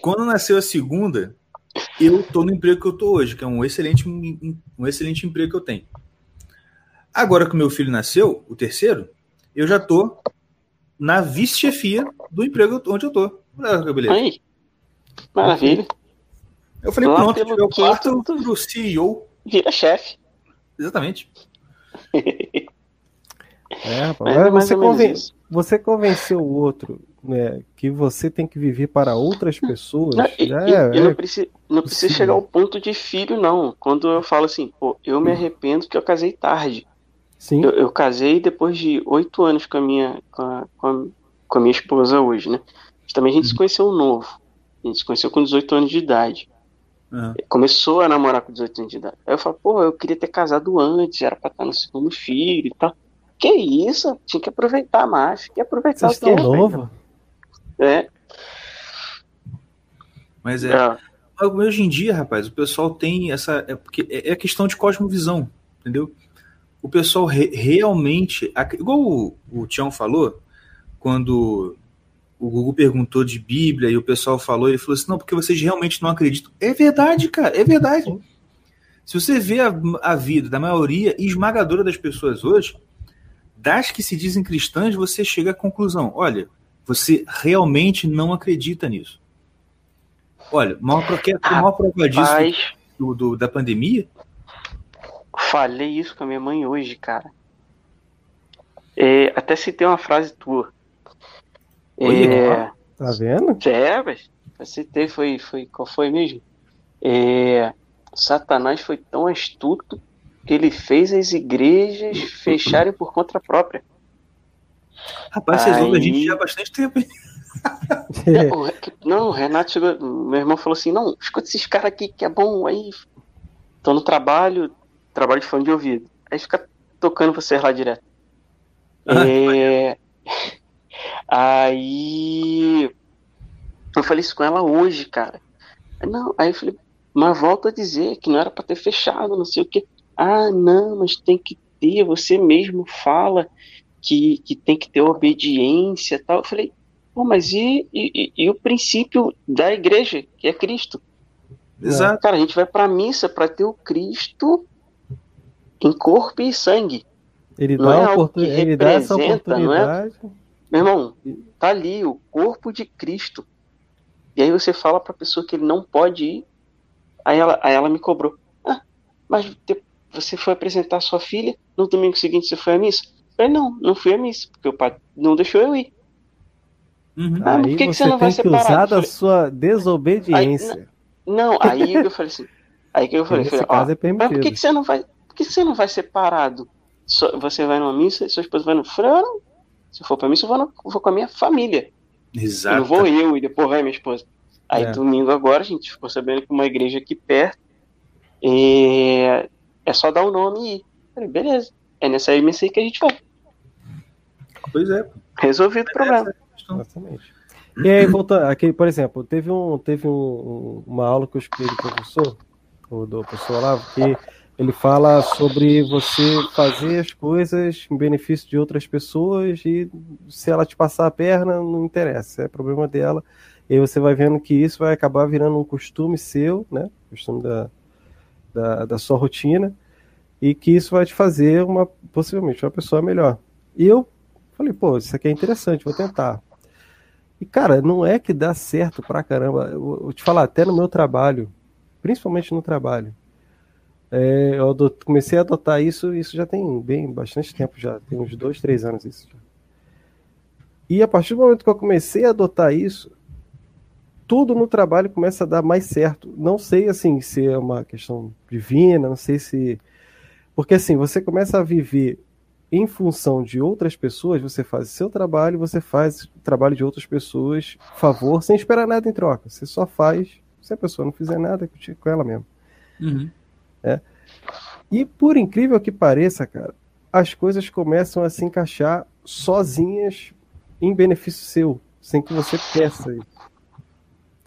Quando nasceu a segunda, eu tô no emprego que eu tô hoje, que é um excelente, um excelente emprego que eu tenho. Agora que o meu filho nasceu, o terceiro, eu já tô na vice-chefia do emprego onde eu tô. Olha que beleza. Aí. Maravilha. Eu falei, Lá pronto, pelo o quarto quinto, pro CEO. Vira chefe. Exatamente. É, rapaz. É você, conven- você convenceu o outro né, que você tem que viver para outras pessoas. Não, e, já e- é, não é precisa, não possível. chegar ao ponto de filho, não. Quando eu falo assim, pô, eu me arrependo que eu casei tarde. sim. Eu, eu casei depois de oito anos com a minha com a, com a, com a minha esposa hoje, né? Mas também a gente se conheceu novo. A gente se conheceu com 18 anos de idade. Ah, Começou a namorar com 18 anos de idade. Aí eu falo, pô, eu queria ter casado antes, era pra estar no segundo filho e tal. Que isso? Tinha que aproveitar mais. Tinha que aproveitar Vocês o tempo. novos? É, mas é. é. Hoje em dia, rapaz, o pessoal tem essa. É, porque é é questão de cosmovisão, entendeu? O pessoal re- realmente. Igual o, o Tião falou, quando o Google perguntou de Bíblia e o pessoal falou, ele falou assim: não, porque vocês realmente não acreditam. É verdade, cara, é verdade. Se você vê a, a vida da maioria esmagadora das pessoas hoje, das que se dizem cristãs, você chega à conclusão: olha, você realmente não acredita nisso. Olha, o maior, a maior prova disso do, do- da pandemia falei isso com a minha mãe hoje, cara. É, até citei uma frase tua. Olha, É, Tá vendo? é, mas eu citei, foi, foi, qual foi mesmo? É, Satanás foi tão astuto que ele fez as igrejas fecharem por conta própria. Rapaz, vocês ouvem a gente já há bastante tempo, hein? É. Não, o Renato chegou, meu irmão falou assim, não, escuta esses caras aqui que é bom, aí tô no trabalho, trabalho de fone de ouvido, aí fica tocando vocês lá direto. Ah, É, Aí eu falei isso com ela hoje, cara. Não, aí eu falei, mas volta a dizer que não era pra ter fechado, não sei o quê. Ah, não, mas tem que ter, você mesmo fala que, que tem que ter obediência e tal. Eu falei, pô, mas e, e, e o princípio da igreja, que é Cristo? Exato. Cara, a gente vai pra missa pra ter o Cristo em corpo e sangue. Ele Não dá, é algo que dá essa representa, não é? Meu irmão, tá ali o corpo de Cristo. E aí você fala pra pessoa que ele não pode ir. Aí ela, aí ela me cobrou. Ah, mas te- você foi apresentar sua filha, no domingo seguinte você foi à missa? Eu falei, não, não fui à missa, porque o pai não deixou eu ir. Uhum. Ah, Aí por que que você você não vai separar? usar da falei- sua desobediência. Não, aí eu falei assim. Aí que eu falei, falei, ó, é mas por que, que você não vai. Por que você não vai separado? Só- você vai numa missa e sua esposa vai no. Não. Se for pra missa, eu vou, vou com a minha família. Eu não Exato. vou eu e depois vai minha esposa. Aí É. domingo agora a gente ficou sabendo que uma igreja aqui perto é, é só dar o nome e ir. Falei, beleza. É nessa aí que a gente vai. Pois é. Resolvido o problema. Exatamente. E aí, voltando, aqui, por exemplo, teve, um, teve um- um- uma aula que eu escutei do professor, ou do professor Olavo, que Ele fala sobre você fazer as coisas em benefício de outras pessoas e se ela te passar a perna, não interessa, é problema dela. E aí você vai vendo que isso vai acabar virando um costume seu, né? Costume da, da, da sua rotina, e que isso vai te fazer uma possivelmente uma pessoa melhor. E eu falei, pô, isso aqui é interessante, vou tentar. E cara, não é que dá certo pra caramba. Eu vou te falar, até no meu trabalho, principalmente no trabalho. É, eu comecei a adotar isso, isso já tem bem bastante tempo já, tem uns dois, três anos isso. Já. E a partir do momento que eu comecei a adotar isso, tudo no trabalho começa a dar mais certo. Não sei assim se é uma questão divina, não sei se porque assim, você começa a viver em função de outras pessoas, você faz seu trabalho, você faz o trabalho de outras pessoas, favor, sem esperar nada em troca. Você só faz se a pessoa não fizer nada com ela mesmo. Uhum. É. E por incrível que pareça, cara, as coisas começam a se encaixar sozinhas em benefício seu, sem que você peça.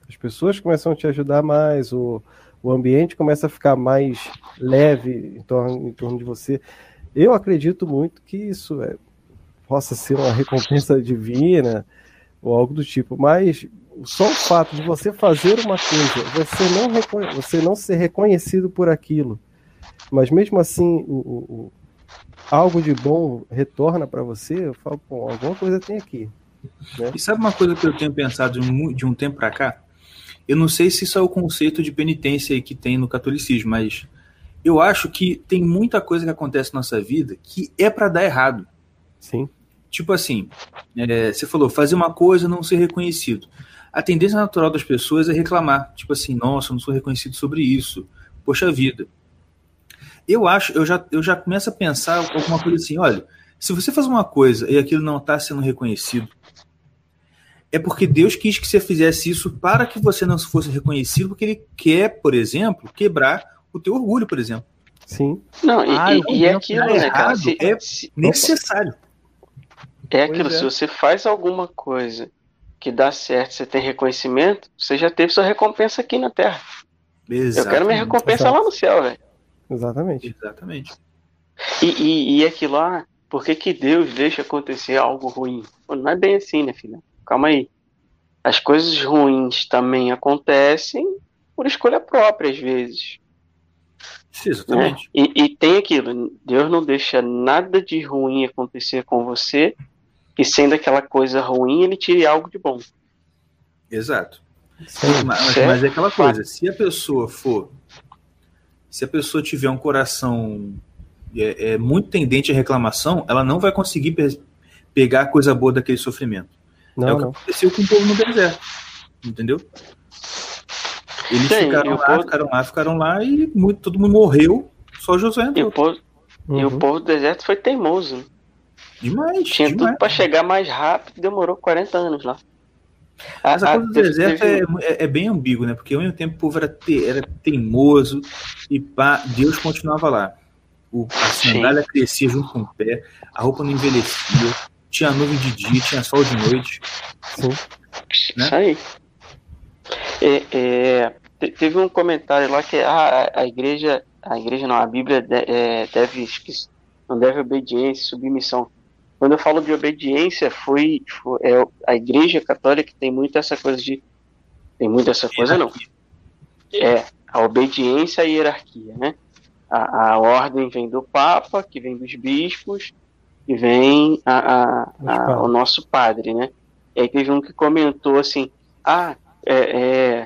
As pessoas começam a te ajudar mais, o, o ambiente começa a ficar mais leve em torno, em torno de você. Eu acredito muito que isso é, possa ser uma recompensa divina ou algo do tipo, mas só o fato de você fazer uma coisa, você não, você não ser reconhecido por aquilo, mas mesmo assim o, o, o algo de bom retorna para você, eu falo, pô, alguma coisa tem aqui. Né? E sabe uma coisa que eu tenho pensado de um, de um tempo para cá? Eu não sei se isso é o conceito de penitência que tem no catolicismo, mas eu acho que tem muita coisa que acontece na nossa vida que é para dar errado. Sim. Tipo assim, é, você falou, fazer uma coisa não ser reconhecido. A tendência natural das pessoas é reclamar. Tipo assim, nossa, eu não sou reconhecido sobre isso. Poxa vida. Eu acho, eu já, eu já começo a pensar alguma coisa assim, olha, se você faz uma coisa e aquilo não está sendo reconhecido, é porque Deus quis que você fizesse isso para que você não fosse reconhecido, porque Ele quer, por exemplo, quebrar o teu orgulho, por exemplo. Sim. Não, e, ah, e, e é aquilo, né, cara? Se, é se, necessário. É aquilo, é. se você faz alguma coisa que dá certo, você tem reconhecimento, você já teve sua recompensa aqui na Terra. Exatamente. Eu quero minha recompensa Exato. lá no céu, velho. Exatamente. Exatamente. E, e, e aquilo lá, por que, que Deus deixa acontecer algo ruim? Pô, não é bem assim, né, filha? calma aí. As coisas ruins também acontecem por escolha própria, às vezes. Exatamente. Né? E, e, tem aquilo, Deus não deixa nada de ruim acontecer com você, e sendo aquela coisa ruim, ele tire algo de bom. Exato. Mas, mas, é aquela coisa, se a pessoa for. Se a pessoa tiver um coração é, é muito tendente à reclamação, ela não vai conseguir pe pegar a coisa boa daquele sofrimento. Não, é o que não. aconteceu com o povo no deserto. Entendeu? Eles Sim, ficaram lá, povo... ficaram lá, ficaram lá e muito, todo mundo morreu, só Josué entrou. E o povo, uhum. e o povo do deserto foi teimoso. Demais. Tinha demais. tudo para chegar mais rápido, demorou 40 anos lá. Mas a, a coisa do deserto teve... é, é, é, bem ambíguo, né? Porque ao mesmo tempo o povo era, te, era teimoso e pá, Deus continuava lá. O, a sandália Sim. crescia junto com o pé, a roupa não envelhecia, tinha nuvem de dia, tinha sol de noite. Sim. Né? Isso aí. É, é, teve um comentário lá que ah, a, a igreja, a igreja não, a Bíblia de, é, deve, não deve obediência, submissão. Quando eu falo de obediência, foi, foi é, a igreja católica tem muito essa coisa de. Tem muito essa coisa, não. É, a obediência à hierarquia, né? A, a ordem vem do Papa, que vem dos bispos, e vem a, a, a, o nosso padre, né? E aí teve um que comentou assim, ah, é, é,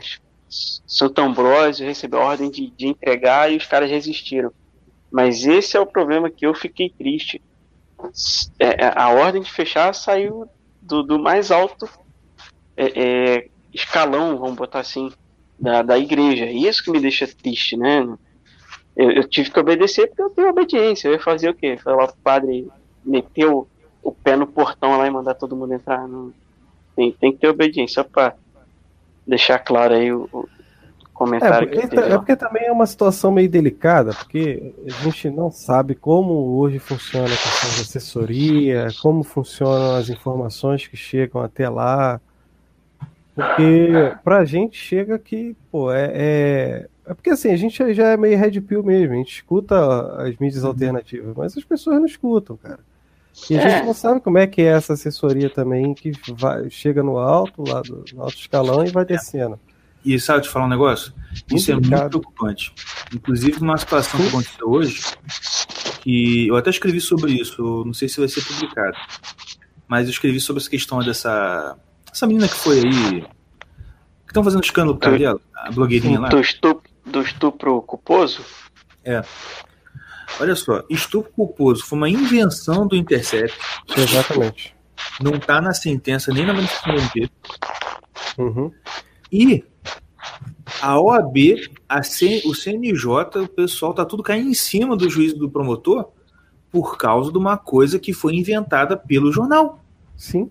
Santo Ambrósio recebeu a ordem de, de entregar e os caras resistiram. Mas esse é o problema que eu fiquei triste. É, é a ordem de fechar saiu do, do mais alto é, é, escalão, vamos botar assim, da, da igreja. Isso que me deixa triste, né? Eu, eu, tive que obedecer porque eu tenho obediência. Eu ia fazer o quê? Falar pro padre, meter o, pé no portão lá e mandar todo mundo entrar. Não, tem, tem que ter obediência, pra deixar claro aí o comentário é, porque, é porque também é uma situação meio delicada, porque a gente não sabe como hoje funciona a questão de assessoria, como funcionam as informações que chegam até lá. Porque pra gente chega que, pô, é, é, é porque assim, a gente já é meio red pill mesmo, a gente escuta as mídias Uhum. alternativas, mas as pessoas não escutam, cara. E a É. gente não sabe como é que é essa assessoria também, que vai, chega no alto, lá do, no alto escalão e vai descendo. E sabe te falar um negócio? Isso é muito preocupante. Inclusive, numa situação que aconteceu hoje, que eu até escrevi sobre isso, não sei se vai ser publicado, mas eu escrevi sobre essa questão dessa essa menina que foi aí, que estão fazendo escândalo por causa dela, a blogueirinha lá. Do estupro, do estupro culposo? Olha só, estupro culposo foi uma invenção do Intercept, Exatamente. não está na sentença nem na manifestação do. Uhum. E a OAB, a C- o CNJ, o pessoal tá tudo caindo em cima do juiz e do promotor por causa de uma coisa que foi inventada pelo jornal. Sim.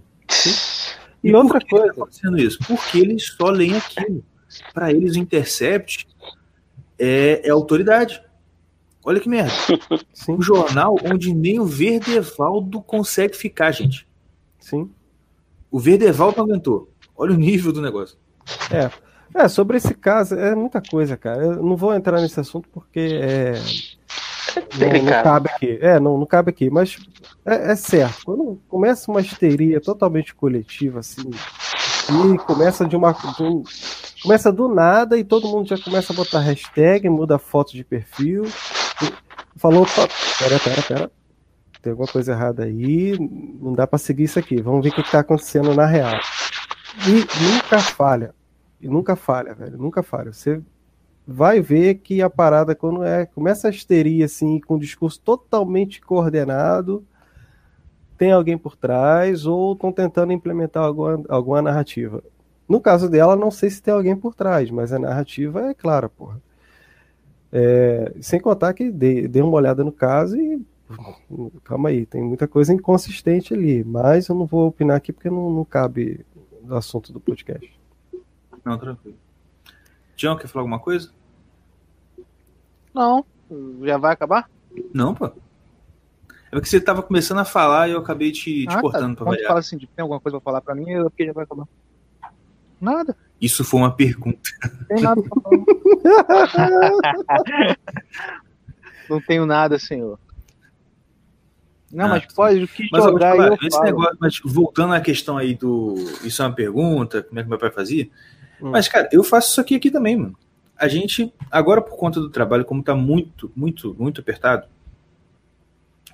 E outra por que tá coisa, acontecendo isso? Porque eles só leem aquilo. Para eles, o Intercept é, é autoridade. Olha que merda. sim, Um jornal onde nem o Verdevaldo consegue ficar, gente. sim. O Verdevaldo aguentou. Olha o nível do negócio. É. É, sobre esse caso, é muita coisa, cara. Eu não vou entrar nesse assunto porque é, não, não Delicado. cabe aqui. É, não, não cabe aqui. Mas é, é certo. Quando começa uma histeria totalmente coletiva, assim, e começa de uma. de um- começa do nada e todo mundo já começa a botar hashtag, muda foto de perfil. falou, "Pá, pera, pera, pera. Tem alguma coisa errada aí, não dá pra seguir isso aqui. Vamos ver o que, que tá acontecendo na real. E nunca falha. E nunca falha, velho. Nunca falha. Você vai ver que a parada, quando é. Começa a histeria, assim, com um discurso totalmente coordenado, tem alguém por trás, ou estão tentando implementar alguma, alguma narrativa. No caso dela, não sei se tem alguém por trás, mas a narrativa é clara, porra. É, sem contar que dei, dei uma olhada no caso e. Calma aí, tem muita coisa inconsistente ali, mas eu não vou opinar aqui porque não, não cabe no assunto do podcast. Não, tranquilo. Tião, quer falar alguma coisa? Não. Já vai acabar? Não, pô. É porque você tava começando a falar e eu acabei te, te Ah, cortando pra Quando tu variar. fala assim, de, tem alguma coisa pra falar pra mim, eu porque já vai acabar. Nada. Isso foi uma pergunta. Não tem nada pra falar. não tenho nada, senhor. Não, Ah, mas pode, o que Mas jogar eu esse falo. negócio, mas voltando à questão aí do. Isso é uma pergunta, como é que meu pai fazia? Hum. Mas, cara, eu faço isso aqui aqui também, mano. A gente, agora por conta do trabalho, como tá muito, muito, muito apertado,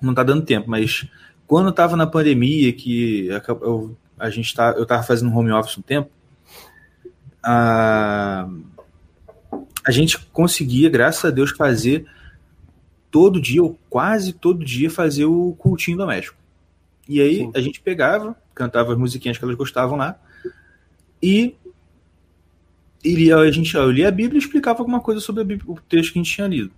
não tá dando tempo, mas quando eu tava na pandemia, que eu, a gente tá, eu tava fazendo home office um tempo, a, a gente conseguia, graças a Deus, fazer todo dia, ou quase todo dia, fazer o cultinho doméstico. E aí Sim. a gente pegava, cantava as musiquinhas que elas gostavam lá, e, e lia- a gente eu lia a Bíblia e explicava alguma coisa sobre Bíblia- o texto que a gente tinha lido.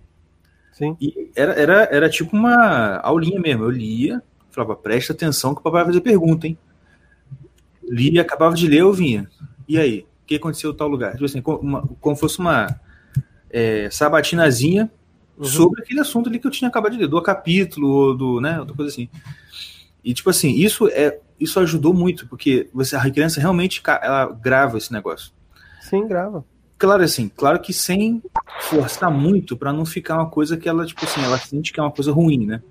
Sim. E era, era, era tipo uma aulinha mesmo. Eu lia, falava, presta atenção que o papai vai fazer pergunta, hein? Lia, acabava de ler, eu vinha. E aí? O que aconteceu em tal lugar? Tipo assim, como, uma- como fosse uma é, sabatinazinha Uhum. sobre aquele assunto ali que eu tinha acabado de ler, do capítulo, ou do, né, outra coisa assim. E, tipo assim, isso é isso ajudou muito, porque você, a criança realmente ela grava esse negócio. Sim, grava. Claro, assim, claro que sem forçar muito pra não ficar uma coisa que ela, tipo assim, ela sente que é uma coisa ruim, né?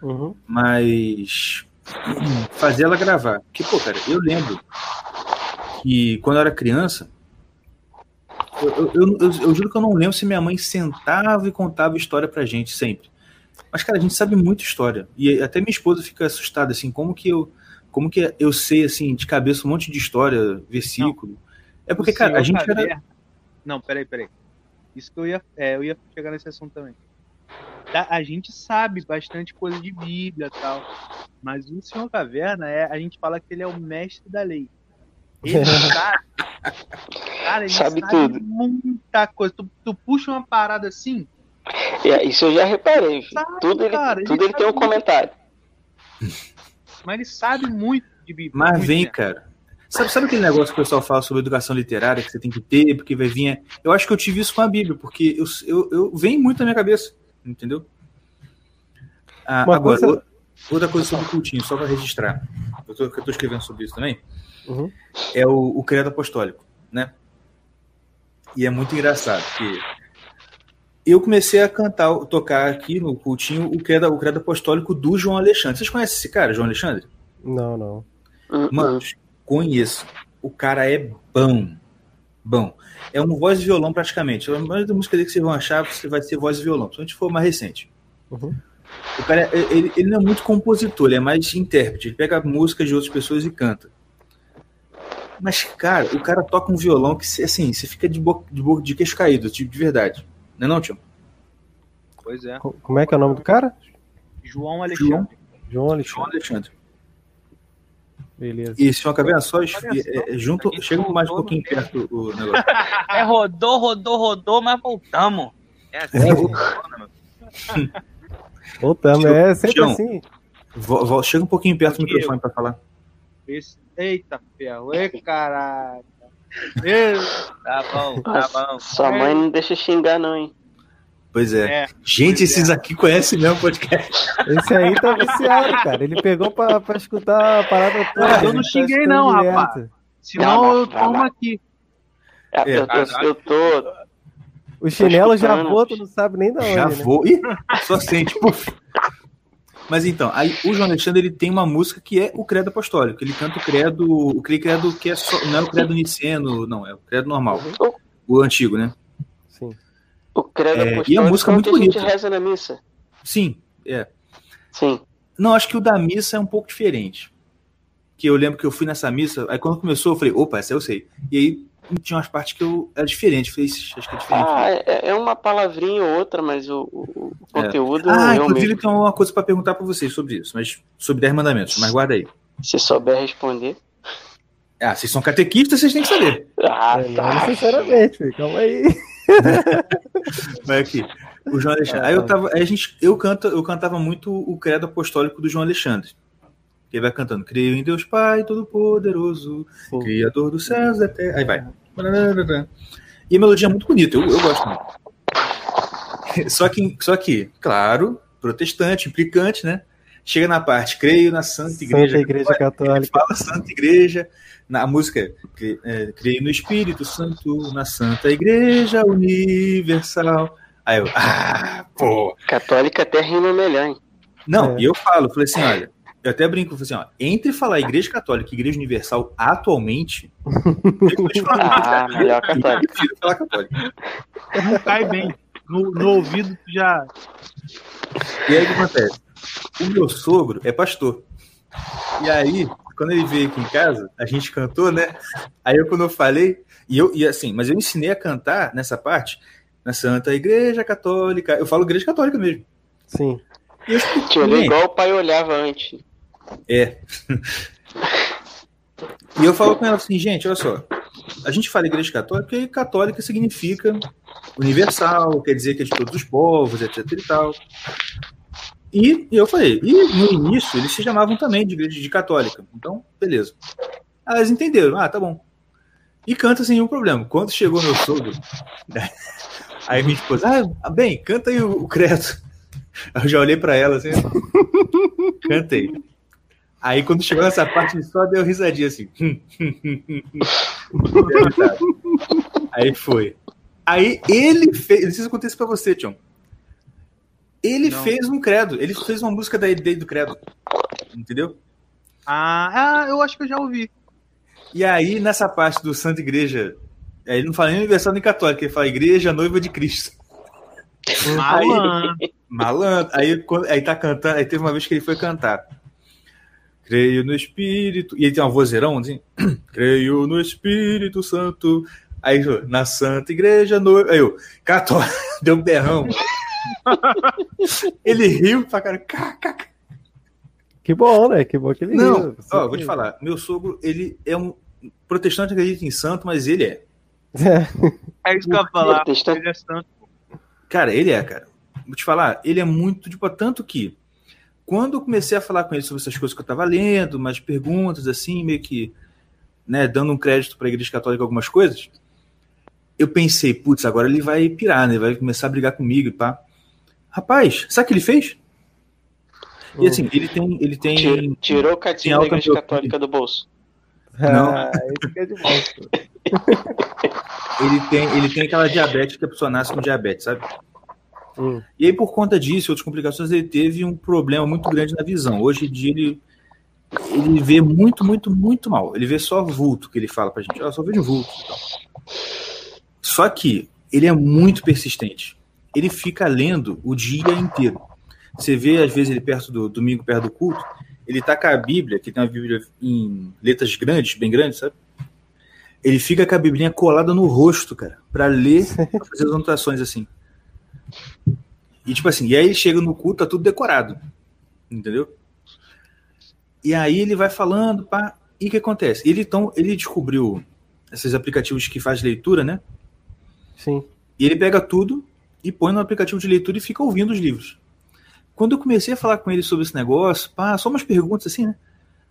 Uhum. Mas fazer ela gravar. Porque, pô, cara, eu lembro que quando eu era criança, eu, eu, eu, eu- juro que eu não lembro se minha mãe sentava e contava história pra gente sempre. Mas, cara, a gente sabe muita história. E até minha esposa fica assustada, assim, como que eu. Como que eu sei, assim, de cabeça um monte de história, versículo. É porque, cara, a gente era. Não, peraí, peraí. Isso que eu ia, é, eu ia chegar nesse assunto também. Da- A gente sabe bastante coisa de Bíblia e tal, mas o Senhor Caverna, é, a gente fala que ele é o mestre da lei. Ele sabe, cara, ele Sabe sabe, tudo. muita coisa. Tu, tu puxa uma parada assim, É, Isso eu já reparei. filho. Sabe, tudo ele, cara, ele tudo ele tem um comentário. mas ele sabe muito de Bíblia. Mas vem, cara. Sabe, sabe aquele negócio que o pessoal fala sobre educação literária que você tem que ter, porque vai vir. Eu acho que eu tive isso com a Bíblia, porque eu, eu, eu vem muito na minha cabeça, entendeu? Ah, Uma agora, coisa- outra coisa sobre o cultinho, só para registrar. Eu tô, eu tô escrevendo sobre isso também. Uhum. É o, o credo apostólico, né? E é muito engraçado, porque eu comecei a cantar, tocar aqui no cultinho o credo, o credo apostólico do João Alexandre. Vocês conhecem esse cara, João Alexandre? Não, não. Hum, Mano, conheço. O cara é bom. Bom. É um voz e violão praticamente. A maioria da música dele que vocês vão achar você vai ser voz e violão. Se a gente for mais recente. Uhum. O cara, é- ele, ele não é muito compositor, ele é mais intérprete. Ele pega músicas de outras pessoas e canta. Mas, cara, o cara toca um violão que, assim, você fica de, boca, de, boca, de queixo caído, tipo, de verdade. Não é não, tio? Pois é. Co- Como é que é o nome do cara? João Alexandre. João João Alexandre. Alexandre. Beleza. E se uma caverna só, é, é, junto, aqui chega mais um pouquinho perto o negócio. É, rodou, rodou, rodou, mas voltamos. É assim É, que funciona, meu. Voltamos, Tião, é sempre Tião. assim. Vo- vo- chega um pouquinho perto do microfone pra falar. Esse... Eita ferro, e caralho. Tá bom, tá bom. Sua mãe não deixa xingar, não, hein? Pois é. É, Gente, pois esses é. aqui conhecem mesmo o podcast. Esse aí tá viciado, cara. Ele pegou pra, pra escutar a parada toda. eu não tá xinguei não, direto. rapaz. senão Não, eu tomo não. aqui. É, É, eu, eu, eu tô. O chinelo já voa, tu não sabe nem da onde, Já né? vou. Ih, só sente. puf. Mas então, aí o João Alexandre ele tem uma música que é o Credo Apostólico. Ele canta o credo, o credo que é só, não é o credo niceno, não, é o credo normal. O antigo, né? O credo É, e a música é o muito que a gente bonita. reza na missa. Sim, é. Sim. Não, acho que o da missa é um pouco diferente. Que eu lembro que eu fui nessa missa, aí quando começou eu falei, opa, essa eu sei. E aí tinha umas partes que eu era diferente, eu falei, "Ixi, acho que é diferente. Ah, é, é uma palavrinha ou outra, mas o, o- É. conteúdo Ah, é o inclusive tem uma coisa pra perguntar pra vocês sobre isso, mas sobre 10 mandamentos, mas guarda aí. Se souber responder. Ah, vocês são catequistas, vocês têm que saber. Ah, É, não tá. necessariamente, filho. Calma aí. Vai aqui. O João Alexandre. Aí eu tava, aí a gente, eu canto, eu cantava muito o credo apostólico do João Alexandre. Ele vai cantando: Creio em Deus Pai Todo-Poderoso. Criador dos céus e da terra. Aí vai. E a melodia é muito bonita, eu, eu gosto muito. Só que, só que, claro, protestante, implicante, né? Chega na parte, creio na Santa Igreja. Santa Igreja Católica. fala Santa Igreja, na música, é, creio no Espírito Santo, na Santa Igreja Universal. Aí eu, ah, pô. Católica até rima melhor, hein? Não, É. e eu falo, falei assim, olha, eu até brinco, falei assim, ó, entre falar Igreja Católica e Igreja Universal atualmente, eu vou te falar, Ah, melhor católica. eu prefiro falar católica. Não cai bem. No, no ouvido tu já. E aí o que acontece? O meu sogro é pastor. E aí, quando ele veio aqui em casa, a gente cantou, né? Aí eu, quando eu falei, e eu, e assim, mas eu ensinei a cantar nessa parte, na Santa Igreja Católica. Eu falo Igreja Católica mesmo. Sim. E eu expliquei, igual o pai olhava antes. É. E eu falo com ela assim, gente, olha só. A gente fala igreja católica e católica significa universal, quer dizer que é de todos os povos, etc e tal. E eu falei, e no início eles se chamavam também de igreja de católica. Então, beleza. Elas entenderam, ah, tá bom. E canta sem nenhum problema. Quando chegou meu sogro, aí minha esposa, ah, bem, canta aí o, credo. Eu já olhei pra ela assim, cantei. Aí quando chegou nessa parte, só deu risadinha assim. Aí foi. Aí ele fez. Isso acontece pra você, Tião. Ele Não. fez um credo. Ele fez uma música da dele do credo. Entendeu? Ah, ah, eu acho que eu já ouvi. E aí, nessa parte do Santa Igreja, aí ele não fala nem universal nem católica, ele fala Igreja Noiva de Cristo. Malandro. Malandro. Aí, quando- aí tá cantando, aí teve uma vez que ele foi cantar. Creio no Espírito. E ele tem uma vozeirão assim. Creio no Espírito Santo. Aí, na Santa Igreja Noiva. Aí eu, católico, deu um berrão. ele riu pra cara. Que bom, né? Que bom que ele Não, riu. ó, vou te falar. Meu sogro, ele é um protestante, acredita em santo, mas ele é. É isso que eu ia falar. Protestante. Ele é santo. Cara, ele é, cara. Vou te falar, ele é muito, tipo, tanto que quando eu comecei a falar com ele sobre essas coisas que eu tava lendo, umas perguntas, assim, meio que, né, dando um crédito pra Igreja Católica algumas coisas, eu pensei, putz, agora ele vai pirar, né? Vai começar a brigar comigo e pá. Rapaz, sabe o que ele fez? E assim, ele tem. Ele tem. Tir- Tirou o catinho da igreja católica do bolso. Não. Ah, isso que é pô. Ele tem, ele tem aquela diabetes que a pessoa nasce com diabetes, sabe? Hum. E aí, por conta disso, outras complicações, ele teve um problema muito grande na visão. Hoje em dia, ele, ele vê muito, muito, muito mal. Ele vê só vulto, que ele fala pra gente. Eu só vejo vulto. e tal. Só que ele é muito persistente. Ele fica lendo o dia inteiro. Você vê, às vezes, ele perto do domingo, perto do culto, ele tá com a Bíblia, que tem uma Bíblia em letras grandes, bem grandes, sabe? Ele fica com a Biblinha colada no rosto, cara, pra ler, pra fazer as anotações assim. E tipo assim, e aí ele chega no culto, tá tudo decorado. Entendeu? E aí ele vai falando, pá, e o que acontece? Ele, então, ele descobriu esses aplicativos que faz leitura, né? Sim. E ele pega tudo e põe no aplicativo de leitura e fica ouvindo os livros. Quando eu comecei a falar com ele sobre esse negócio, pá, só umas perguntas assim, né?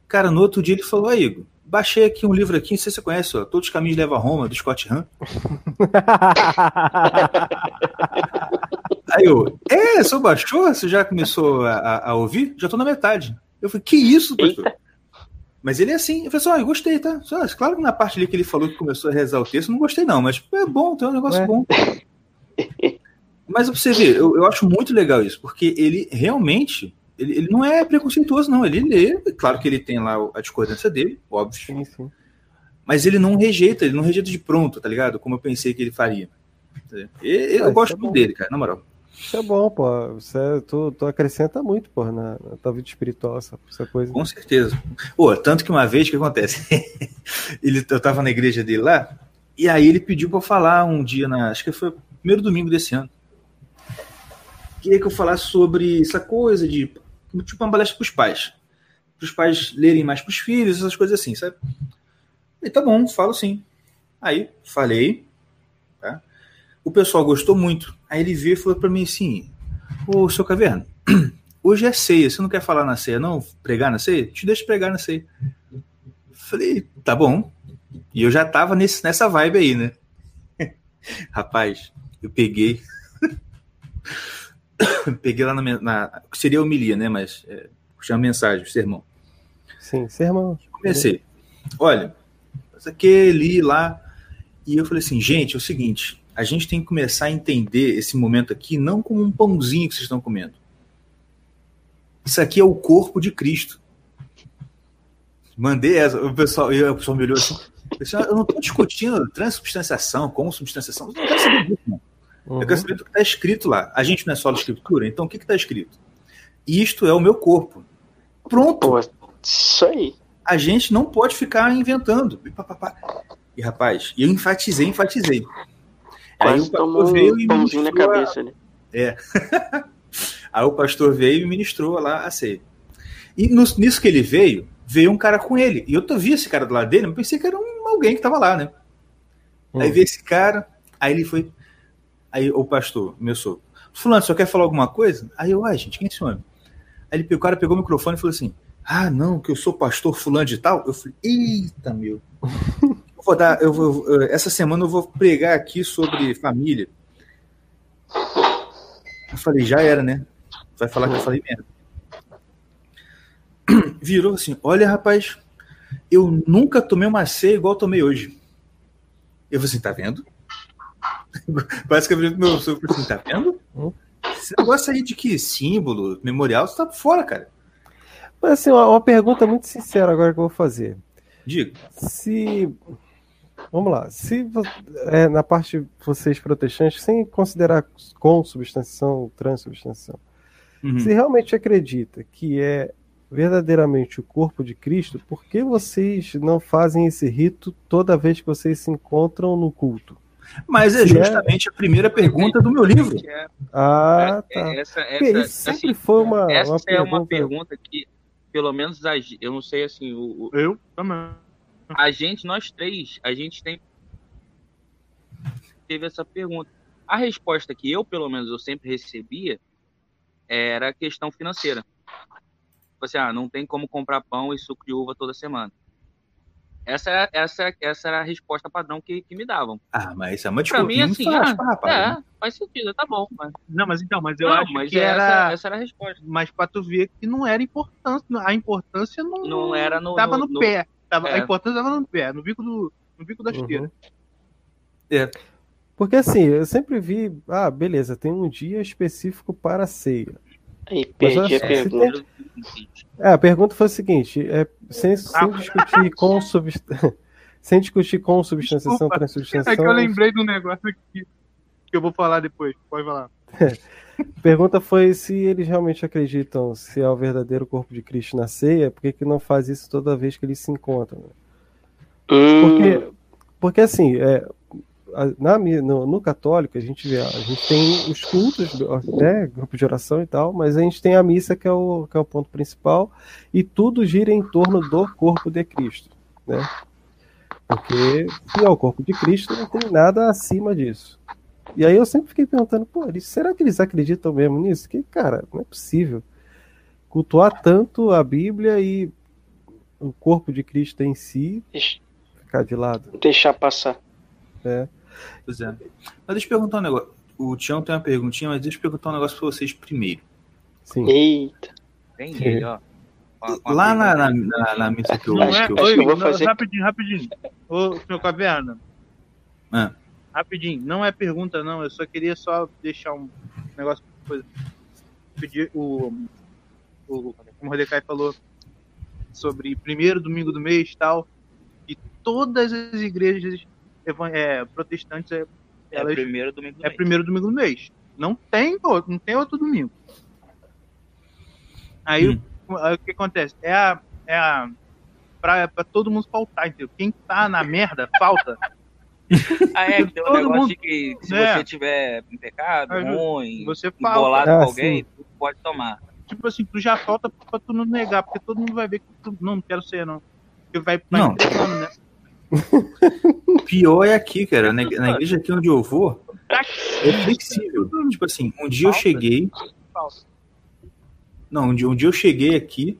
Cara, no outro dia ele falou, aí, Igor, baixei aqui um livro aqui, não sei se você conhece, ó, Todos os Caminhos Levam a Roma, do Scott Hahn. Aí eu, é, você baixou? Você já começou a, a- ouvir? Já tô na metade. Eu falei, que isso, pastor? Mas ele é assim. Eu falei assim, ó, eu gostei, tá? Só, claro que na parte ali que ele falou que começou a rezar o texto, eu não gostei não, mas é bom, tem um negócio Ué. bom. Mas pra você ver, eu, eu acho muito legal isso, porque ele realmente, ele, ele não é preconceituoso não, ele lê, claro que ele tem lá a discordância dele, óbvio, Sim, sim. mas ele não rejeita, ele não rejeita de pronto, tá ligado? Como eu pensei que ele faria. E- Eu, Ah, gosto é muito bom. dele, cara, na moral. Isso é bom, pô. Você, tu, tu acrescenta muito, pô, na, na tua vida espiritual, essa, essa coisa. Com certeza. Pô, tanto que uma vez, o que acontece? ele, eu tava na igreja dele lá, e aí ele pediu pra eu falar um dia, na, acho que foi o primeiro domingo desse ano. Queria que eu falasse sobre essa coisa de, tipo, uma palestra pros pais. Para os pais lerem mais pros filhos, essas coisas assim, sabe? E tá bom, falo sim. Aí, falei, tá? O pessoal gostou muito. Aí ele veio e falou pra mim assim, ô, seu Caverna, hoje é ceia, você não quer falar na ceia, não? Pregar na ceia? Te deixa pregar na ceia. Falei, tá bom. E eu já tava nesse, nessa vibe aí, né? Rapaz, eu peguei. peguei lá na, na. seria homilia, né? Mas é, chama mensagem, sermão. Sim, sermão. Comecei. Olha, isso aqui, li lá. E eu falei assim, gente, é o seguinte, a gente tem que começar a entender esse momento aqui não como um pãozinho que vocês estão comendo. Isso aqui é o corpo de Cristo. Mandei essa, o pessoal, e o pessoal me olhou assim. eu "Ah, Eu não estou discutindo transubstanciação, consubstanciação. Eu não quero saber disso, não. Uhum. Eu quero saber do que está escrito lá. A gente não é só a escritura, então o que está escrito? Isto é o meu corpo. Pronto Pô, isso aí. a gente não pode ficar inventando. E, pá, pá, pá. E, rapaz, eu enfatizei, enfatizei. Aí Quase o pastor veio e pãozinho na ministrou a- cabeça, né? Aí o pastor veio e ministrou lá a ceia. E no- nisso que ele veio, veio um cara com ele. E eu tô- vi esse cara do lado dele, mas pensei que era um, alguém que tava lá, né? Aí Hum. veio esse cara, aí ele foi. Aí o pastor, meu sogro, Fulano, você quer falar alguma coisa? Aí eu, ai, gente, quem é esse homem? Aí ele, o cara pegou o microfone e falou assim: Ah, não, que eu sou pastor fulano de tal. Eu falei, eita, meu. Eu vou dar, eu vou, essa semana eu vou pregar aqui sobre família. Eu falei, já era, né? Vai falar que eu falei mesmo. Virou assim: Olha, rapaz, eu nunca tomei uma ceia igual tomei hoje. Eu falei assim: tá vendo? Pro meu sogro assim: tá vendo? Esse negócio aí de que símbolo, memorial, você tá fora, cara. Mas assim, uma, uma pergunta muito sincera agora que eu vou fazer. Diga. Se. Vamos lá. Se é, na parte de vocês protestantes, sem considerar consubstanciação, transubstanciação, Uhum. se realmente acredita que é verdadeiramente o corpo de Cristo, por que vocês não fazem esse rito toda vez que vocês se encontram no culto? Mas é é- justamente a primeira pergunta do meu livro. É, Ah, é, tá. essa, essa, sempre assim, foi uma, essa uma é uma pergunta. pergunta que, pelo menos, a, eu não sei assim, o, o- Eu também. a gente, nós três, a gente tem teve essa pergunta. A resposta que eu, pelo menos, eu sempre recebia era a questão financeira. Tipo assim, ah, não tem como comprar pão e suco de uva toda semana. Essa, era- essa, essa era a resposta padrão que, que me davam. Ah, mas isso é uma Pra desculpa. mim, não assim, faz ah, pra rapaz, é, né? faz sentido, tá bom. Mas, Não, mas então, mas eu não, acho mas que essa, era. essa era a resposta. Mas pra tu ver que não era importante. A importância não, Não era no- tava no- no, no- pé. Tava, é. A importância tava no pé, no bico do, no bico da esteira. Uhum. É. Porque assim, eu sempre vi, ah, beleza, tem um dia específico para a ceia. Aí perdi a pergunta. É, a pergunta foi a seguinte: é, sem, sem discutir com substância. sem discutir com substanciação, Desculpa, transubstanciação. É que eu lembrei de um negócio aqui que eu vou falar depois. Pode falar. A pergunta foi se eles realmente acreditam se é o verdadeiro corpo de Cristo na ceia, por que, que não faz isso toda vez que eles se encontram? Hum, Porque, porque assim, é, na, no, no católico, a gente vê, a gente tem os cultos, né, grupo de oração e tal, mas a gente tem a missa que é o, que é o ponto principal, e tudo gira em torno do corpo de Cristo, né? Porque se é o corpo de Cristo, não tem nada acima disso. E aí eu sempre fiquei perguntando, pô, eles- será que eles acreditam mesmo nisso? Que, cara, não é possível cultuar tanto a Bíblia e o corpo de Cristo em si ficar de lado. deixar passar. É. Mas deixa eu perguntar um negócio. O Tião tem uma perguntinha, mas deixa eu perguntar um negócio pra vocês primeiro. Sim. Eita. Tem ele, ó. Lá na, na, na, na missa que eu, Não Acho é, que eu acho oi, que eu vou fazer- rapidinho, rapidinho. Ô, senhor Caverna. Ah. Rapidinho, não é pergunta, não. Eu só queria só deixar um negócio. Coisa. Pedir o. O como o Mordecai falou sobre primeiro domingo do mês e tal. E todas as igrejas é, protestantes é, É elas primeiro domingo do é mês. primeiro domingo do mês. Não tem outro, não tem outro domingo. Aí Hum. o, aí o que acontece? É a. É a pra, pra todo mundo faltar, entendeu? Quem tá na merda, falta. Ah, é, que tem um Todo negócio mundo- de que se É. você tiver em pecado, Aí ruim, Você falta. embolado Ah, com alguém, sim. tu pode tomar. Tipo assim, tu já falta pra tu não negar, porque todo mundo vai ver que tu não, não quero ser, não. Porque vai, vai Não. entregando, né? Pior é aqui, cara. Na, na igreja aqui onde eu vou, é flexível. Tipo assim, um dia eu cheguei. Não, um dia, um dia eu cheguei aqui.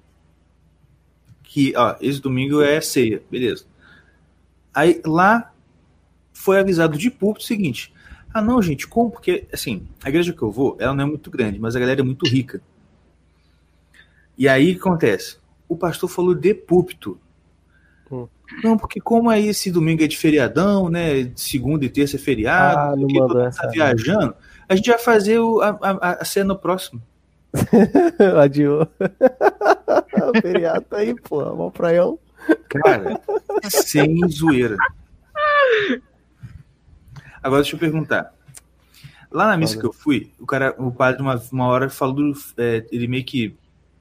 Que, ó, esse domingo é ceia, beleza. Aí lá foi avisado de púlpito o seguinte: ah, não, gente, como? Porque, assim, a igreja que eu vou, ela não é muito grande, mas a galera é muito rica. E aí o que acontece? O pastor falou de púlpito. Hum. Não, porque como aí esse domingo é de feriadão, né? Segunda e terça é feriado, Ah, porque todo mundo tá essa. viajando, a gente vai fazer o- a, a, a cena no próximo. Adiou. o feriado tá aí, pô. Mó praião. Cara, sem zoeira. Agora deixa eu perguntar. Lá na missa que eu fui, o cara, o padre, uma, uma hora falou, é, ele meio que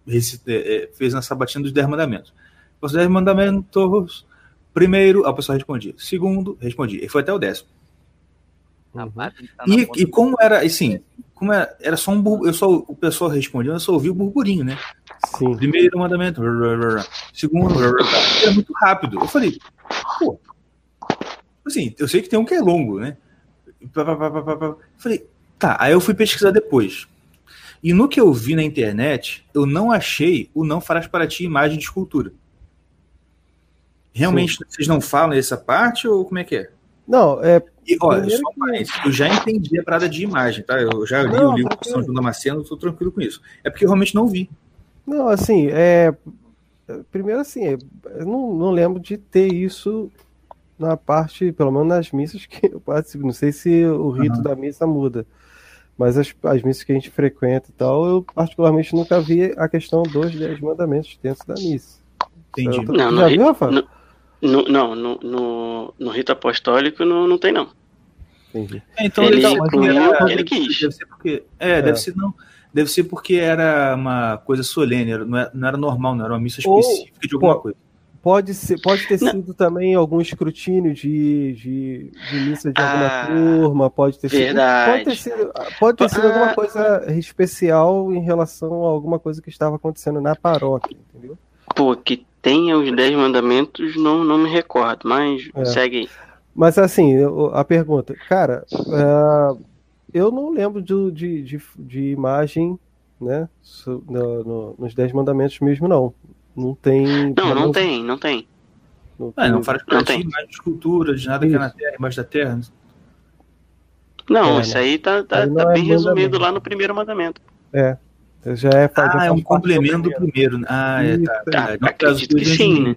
reci- é, é, fez na sabatina dos 10 mandamentos. Os 10 mandamentos, primeiro, a pessoa respondia. Segundo, respondia. E foi até o décimo. Que tá E, e como era, assim, como era, era só um burburinho, eu só, o pessoal respondendo, eu só ouvi o burburinho, né? Sim. Primeiro mandamento, segundo, era muito rápido. Eu falei, pô, assim, eu sei que tem um que é longo, né? Eu falei, tá, aí eu fui pesquisar depois. E no que eu vi na internet, eu não achei o não farás para ti imagem de escultura. Realmente, vocês não falam essa parte ou como é que é? Não, é. E, olha, Primeiro só um parênteses, eu já entendi a parada de imagem, tá? Eu já li Não, o livro do tranquilo. São João Damasceno, eu tô tranquilo com isso. É porque eu realmente não vi. Não, assim, é. Primeiro, assim, é, eu não, não lembro de ter isso na parte, pelo menos nas missas que eu participo. Não sei se o rito da missa muda. Mas as, as missas que a gente frequenta e tal, eu particularmente nunca vi a questão dos dez mandamentos dentro da missa. Entendi. Eu- Não, já no viu, Rafa? no- No, não, no, no, no rito apostólico não, não tem, não. Entendi. É, então Ele incluiu era- ele quis. Deve ser porque, é, deve ser não, deve ser porque era uma coisa solene, não era, não era normal, não era uma missa Ou- específica de alguma pô, coisa. Pode, ser, pode ter Não. sido também algum escrutínio de, de, de missa de alguma Ah, turma, pode ter sido. verdade. Pode ter sido, pode ter sido Ah. alguma coisa especial em relação a alguma coisa que estava acontecendo na paróquia, entendeu? Pô, que tenha os dez mandamentos, não, não me recordo, mas É. segue aí. Mas assim, eu- a pergunta, cara, é, eu não lembro do- de, de, de imagem, né, no- no- nos Dez Mandamentos mesmo, não. Não tem. Não, não tem, não tem. Não Ah, não tem- faz Não tem. mais de escultura, de nada que é Isso. na terra, embaixo da terra. Não, É, isso né? aí tá, tá, tá é bem resumido lá no primeiro mandamento. Já é, faz- já Ah, é um complemento do primeiro. primeiro. Ah, é, Isso, tá. é. verdade. Não, acredito que sim, né?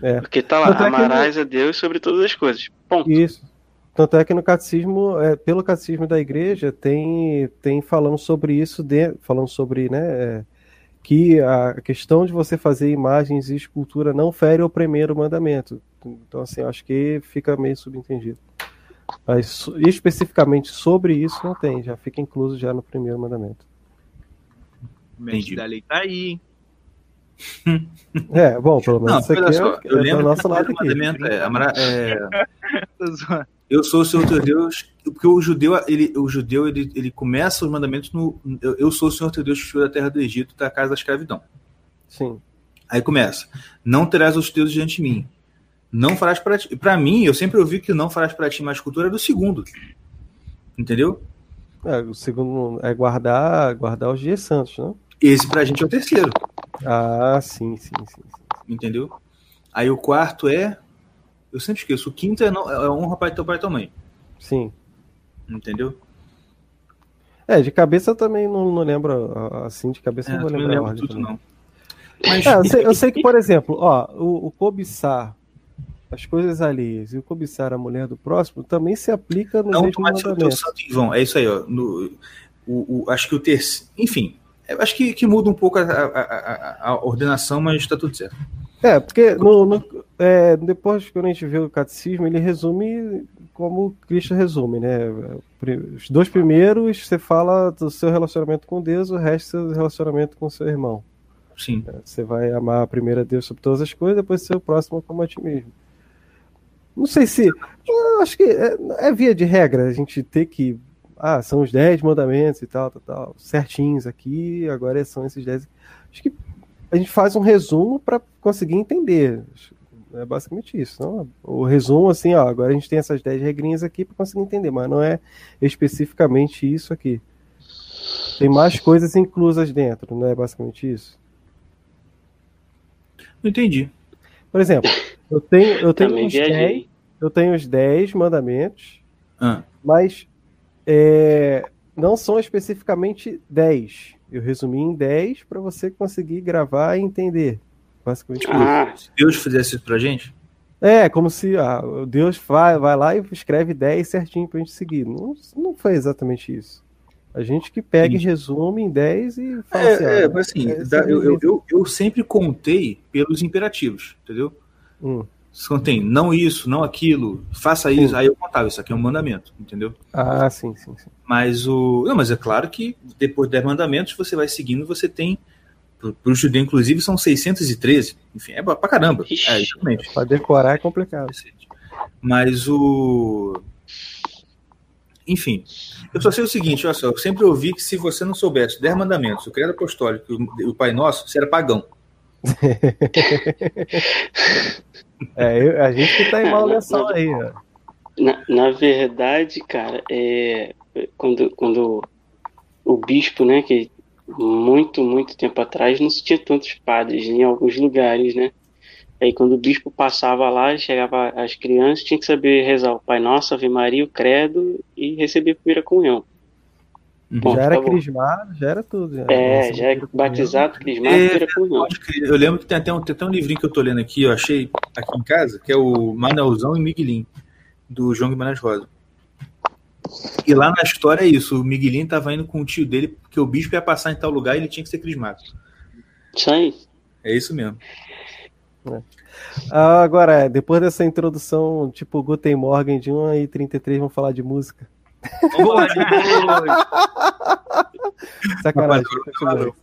É. Porque tá lá, Tanto é que amarás a Deus sobre todas as coisas. Ponto. Isso. tanto é que no catecismo, é, pelo catecismo da igreja, tem, tem falando sobre isso, de, falando sobre, né, é, que a questão de você fazer imagens e escultura não fere o primeiro mandamento. Então, assim, acho que fica meio subentendido. Mas especificamente sobre isso não tem, já fica incluso já no primeiro mandamento. O mestre da lei tá aí? É, bom, pelo menos Não, isso aqui só, é, eu é do lembro nosso lado aqui. mandamento é, amara- é, eu sou o Senhor teu Deus, porque o judeu, ele, o judeu, ele, ele começa os mandamentos no eu, eu sou o Senhor teu Deus que tirou da terra do Egito, da casa da escravidão. Sim. Aí começa, não terás os deuses diante de mim. Não farás para ti. Para mim, eu sempre ouvi que não farás para ti mais cultura é do segundo. Entendeu? É, o segundo é guardar, guardar os dias santos, não? Esse pra gente é o terceiro, Ah, sim, sim, sim. sim. entendeu? Aí o quarto é eu sempre esqueço, o quinto é, não, é honra pai teu pai e tua mãe, Sim. entendeu? É, de cabeça eu também não, não lembro, assim, de cabeça É, não vou lembrar não lembro tudo também. não. Mas É, eu, sei, eu sei que, por exemplo, ó, o, o cobiçar as coisas alheias e o cobiçar a mulher do próximo também se aplica no não mesmo tomar seu teu mandamento. santo em vão. É isso aí, ó. No, o, o- acho que o terceiro. Enfim, eu acho que, que muda um pouco a, a- a- ordenação, mas tá tudo certo. É, porque no, no- é, depois que a gente vê o catecismo, ele resume como Cristo resume, né? Os dois primeiros você fala do seu relacionamento com Deus, o resto seu relacionamento com seu irmão. Sim. Você vai amar primeiro a Deus sobre todas as coisas, depois ser o próximo como a ti mesmo. Não sei se. eu acho que é, é via de regra a gente ter que. Ah, são os 10 mandamentos e tal, tal, tal, certinhos aqui, agora são esses 10. Acho que a gente faz um resumo para conseguir entender. É basicamente isso. Não? O resumo, assim, ó, agora a gente tem essas 10 regrinhas aqui para conseguir entender, mas não é especificamente isso aqui. Tem mais coisas inclusas dentro, não é basicamente isso? Não entendi. Por exemplo, eu tenho, eu tenho, Também os 10, viajei. eu tenho os 10 mandamentos, Ah, mas é, não são especificamente 10. Eu resumi em 10 para você conseguir gravar e entender. Basicamente. Ah, se Deus fizesse isso pra gente, É, como se ah, o Deus vai, vai lá e escreve 10 certinho pra gente seguir. Não, não foi exatamente isso. A gente que pega e Entendi. resume em 10 e fala É, assim, é, ó, mas assim, é, eu, eu, eu, eu sempre contei pelos imperativos, entendeu? Hum. Contém não isso, não aquilo, faça Sim. isso, aí eu contava, isso aqui é um mandamento, entendeu? Ah, sim, sim, sim. Mas o. Não, mas é claro que depois dos mandamentos você vai seguindo, você tem. Para o judeu, inclusive, são 613. Enfim, é pra caramba. Ixi. É, exatamente. Pra decorar é complicado. Mas o. Enfim, eu só sei o seguinte: olha só, eu sempre ouvi que se você não soubesse os 10 mandamentos, o credo apostólico e o- o Pai Nosso, você era pagão. É, eu- a gente que tá em mal mensal aí, ó. na, na verdade, cara, é, quando, quando o bispo, né, que muito, muito tempo atrás não se tinha tantos padres em alguns lugares, né? Aí quando o bispo passava lá, chegava as crianças, tinha que saber rezar o Pai Nosso, Ave Maria, o Credo e receber a primeira comunhão. Bom, já era tá crismado, já era tudo. Já. É, Nossa, já é batizado, crismado, É, primeira comunhão. Eu lembro que tem até, um, tem até um livrinho que eu tô lendo aqui, eu achei aqui em casa, que é o Manelzão e Miguelim, do João Guimarães Rosa. E lá na história é isso, o Miguelim tava indo com o tio dele, porque o bispo ia passar em tal lugar e ele tinha que ser crismado. Isso aí. É isso mesmo. Ah, agora, depois dessa introdução, tipo Guten Morgen de 1 e 33, vamos falar de música. Vamos lá, de boa. Sacanagem. Valeu,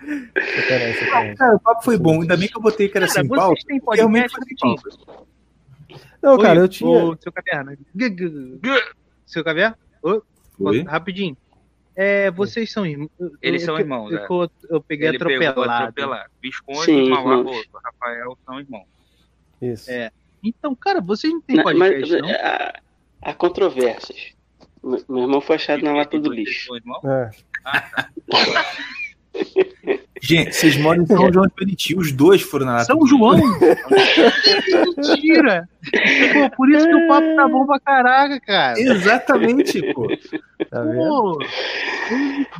Sacanagem, sacanagem. Cara, o papo foi bom, ainda bem que eu botei que era Cara, sem têm Realmente foi sem. Não, cara, Oi, eu tinha. ô, seu caverna. Seu caverna? Oi? Rapidinho. É, vocês são irmãos. Eles eu- são eu- irmãos, Eu, é. eu, eu peguei Ele atropelado. atropelado. Visconde Sim, e. Roto, Rafael são irmãos. Isso. É. Então, cara, vocês não têm podcast, mas não? há, há controvérsias. Me- Meu irmão foi achado na lata do lixo. são irmãos? É. Gente, vocês moram em São João de Meriti, os dois foram na lata São João? Mentira! Pô, por isso que o papo tá bom pra caraca, cara. Exatamente, pô. Tá vendo? Pô,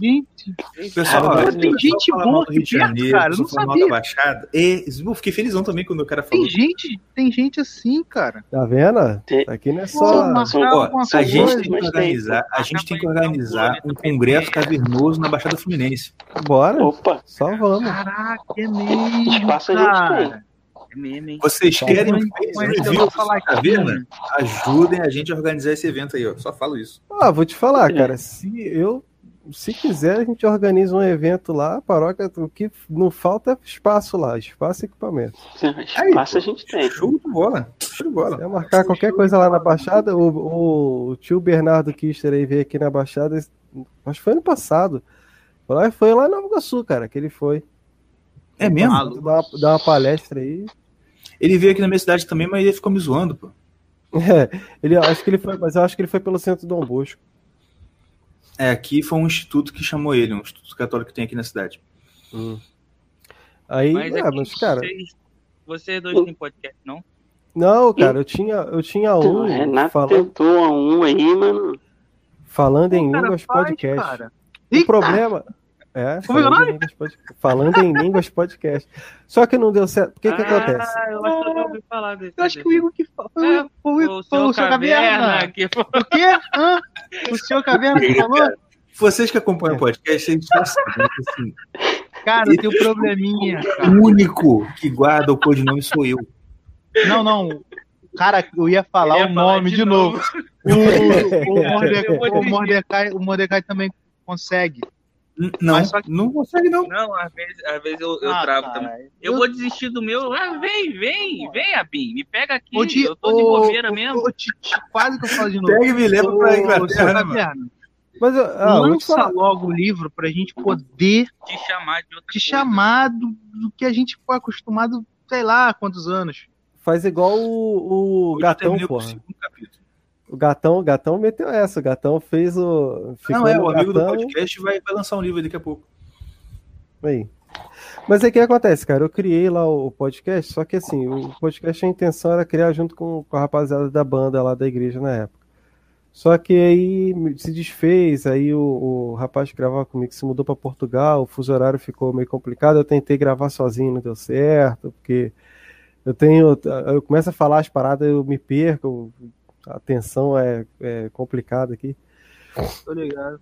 Gente, Pessoal, olha, mas tem gente boa aqui perto, Janeiro, cara, eu não sabia. da Baixada. E, eu fiquei felizão também quando o cara falou. tem gente, tem gente assim, cara. Tá vendo? Tem- Aqui não é Pô, só. mas- Ó, a gente coisa, tem que tem- organizar, a gente tem que organizar um congresso cavernoso na Baixada Fluminense. Bora, Opa, só vamos. Caraca, é mesmo, Espaço a gente cara. É mesmo, hein? Vocês Tá. querem um eu review da caverna? né? Ajudem a gente a organizar esse evento aí, ó. Só falo isso. Ah, vou te falar, É. cara. Se eu. Se quiser, a gente organiza um evento lá, a paróquia, o que não falta é espaço lá, espaço e equipamento. espaço a gente tem. Show de bola. Show de bola. Se marcar qualquer coisa lá na Baixada, o, o tio Bernardo Kister aí veio aqui na Baixada, acho que foi ano passado. Foi lá, foi lá em Nova Iguaçu, cara, que ele foi. É mesmo? Dar uma, dar uma palestra aí. Ele veio aqui na minha cidade também, mas ele ficou me zoando, pô. É, ele, acho que ele foi, mas eu acho que ele foi pelo centro Dom Bosco. É, aqui foi um instituto que chamou ele, um instituto católico que tem aqui na cidade. Aí, Mas é, mas, cara, vocês, vocês dois têm podcast, não? não, cara, eu tinha, eu tinha um Renato falando, tentou um aí, mano. falando em cara, línguas faz, podcast. cara. O Eita! problema. É, Como é é o falando, em línguas pod- falando em línguas podcast. Só que não deu certo. O que, que acontece? Ah, eu acho que eu ouvi falar desse. Eu acho que o Igor que fa- foi, É, foi, o foi o Caverna. Que. O quê? Hã? O senhor Caverna que falou? Vocês que acompanham o podcast, vocês já sabem assim, Cara, eu tenho um probleminha, cara. o único que guarda o codinome sou eu. Não, não. Cara, eu ia falar Ele ia o falar nome de de novo. novo. O, o, Mordecai, Eu vou o. Mordecai, o Mordecai também consegue. Não, Mas só que- não consegue não. Não, às vezes, às vezes eu, eu Ah, travo cara, também. Eu vou desistir do meu. Ah, vem, vem, vem, Abim. Me pega aqui. Ô, eu tô de bobeira ô, mesmo. ô, Titi, quase que eu falo de novo. Pega e me leva pra Inglaterra, né, Mas eu, ah, eu vou te lança falar. logo o livro pra gente poder Te chamar de outra te coisa. chamar do, do que a gente foi acostumado, sei lá, há quantos anos. Faz igual o, o Hoje eu Gatão, com o porra. segundo capítulo. O Gatão, o Gatão meteu essa. O Gatão fez o. Não, é, o amigo do podcast vai, vai lançar um livro daqui a pouco. Aí. Mas aí o que acontece, cara? Eu criei lá o podcast, só que assim, o podcast a intenção era criar junto com, com a rapaziada da banda lá da igreja na época. Só que aí se desfez, aí o, o rapaz que gravava comigo se mudou para Portugal, o fuso horário ficou meio complicado, eu tentei gravar sozinho, não deu certo, porque eu tenho. Eu começo a falar as paradas, eu me perco, a atenção é, é complicada aqui. Tô ligado.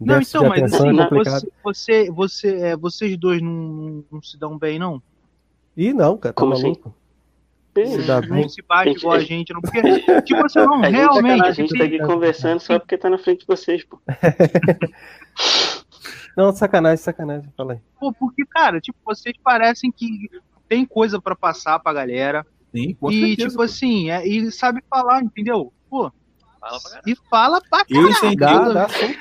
Não, Déficit então, mas atenção assim, é você, você, você, é, vocês dois não, não se dão bem, não? Ih, não, cara, tá Como assim? maluco? Se dá bem. Não se bate igual a é- gente, não? Porque, tipo assim, não, A gente, realmente. a gente tá aqui conversando só porque tá na frente de vocês, pô. Não, sacanagem, sacanagem. Fala aí. Pô, porque, cara, tipo, vocês parecem que tem coisa pra passar pra galera. Sim, com e, certeza. tipo assim, é, e sabe falar, entendeu? Pô, Fala pra caralho. e fala pra Eu caralho. entendi. Dá, dá sim.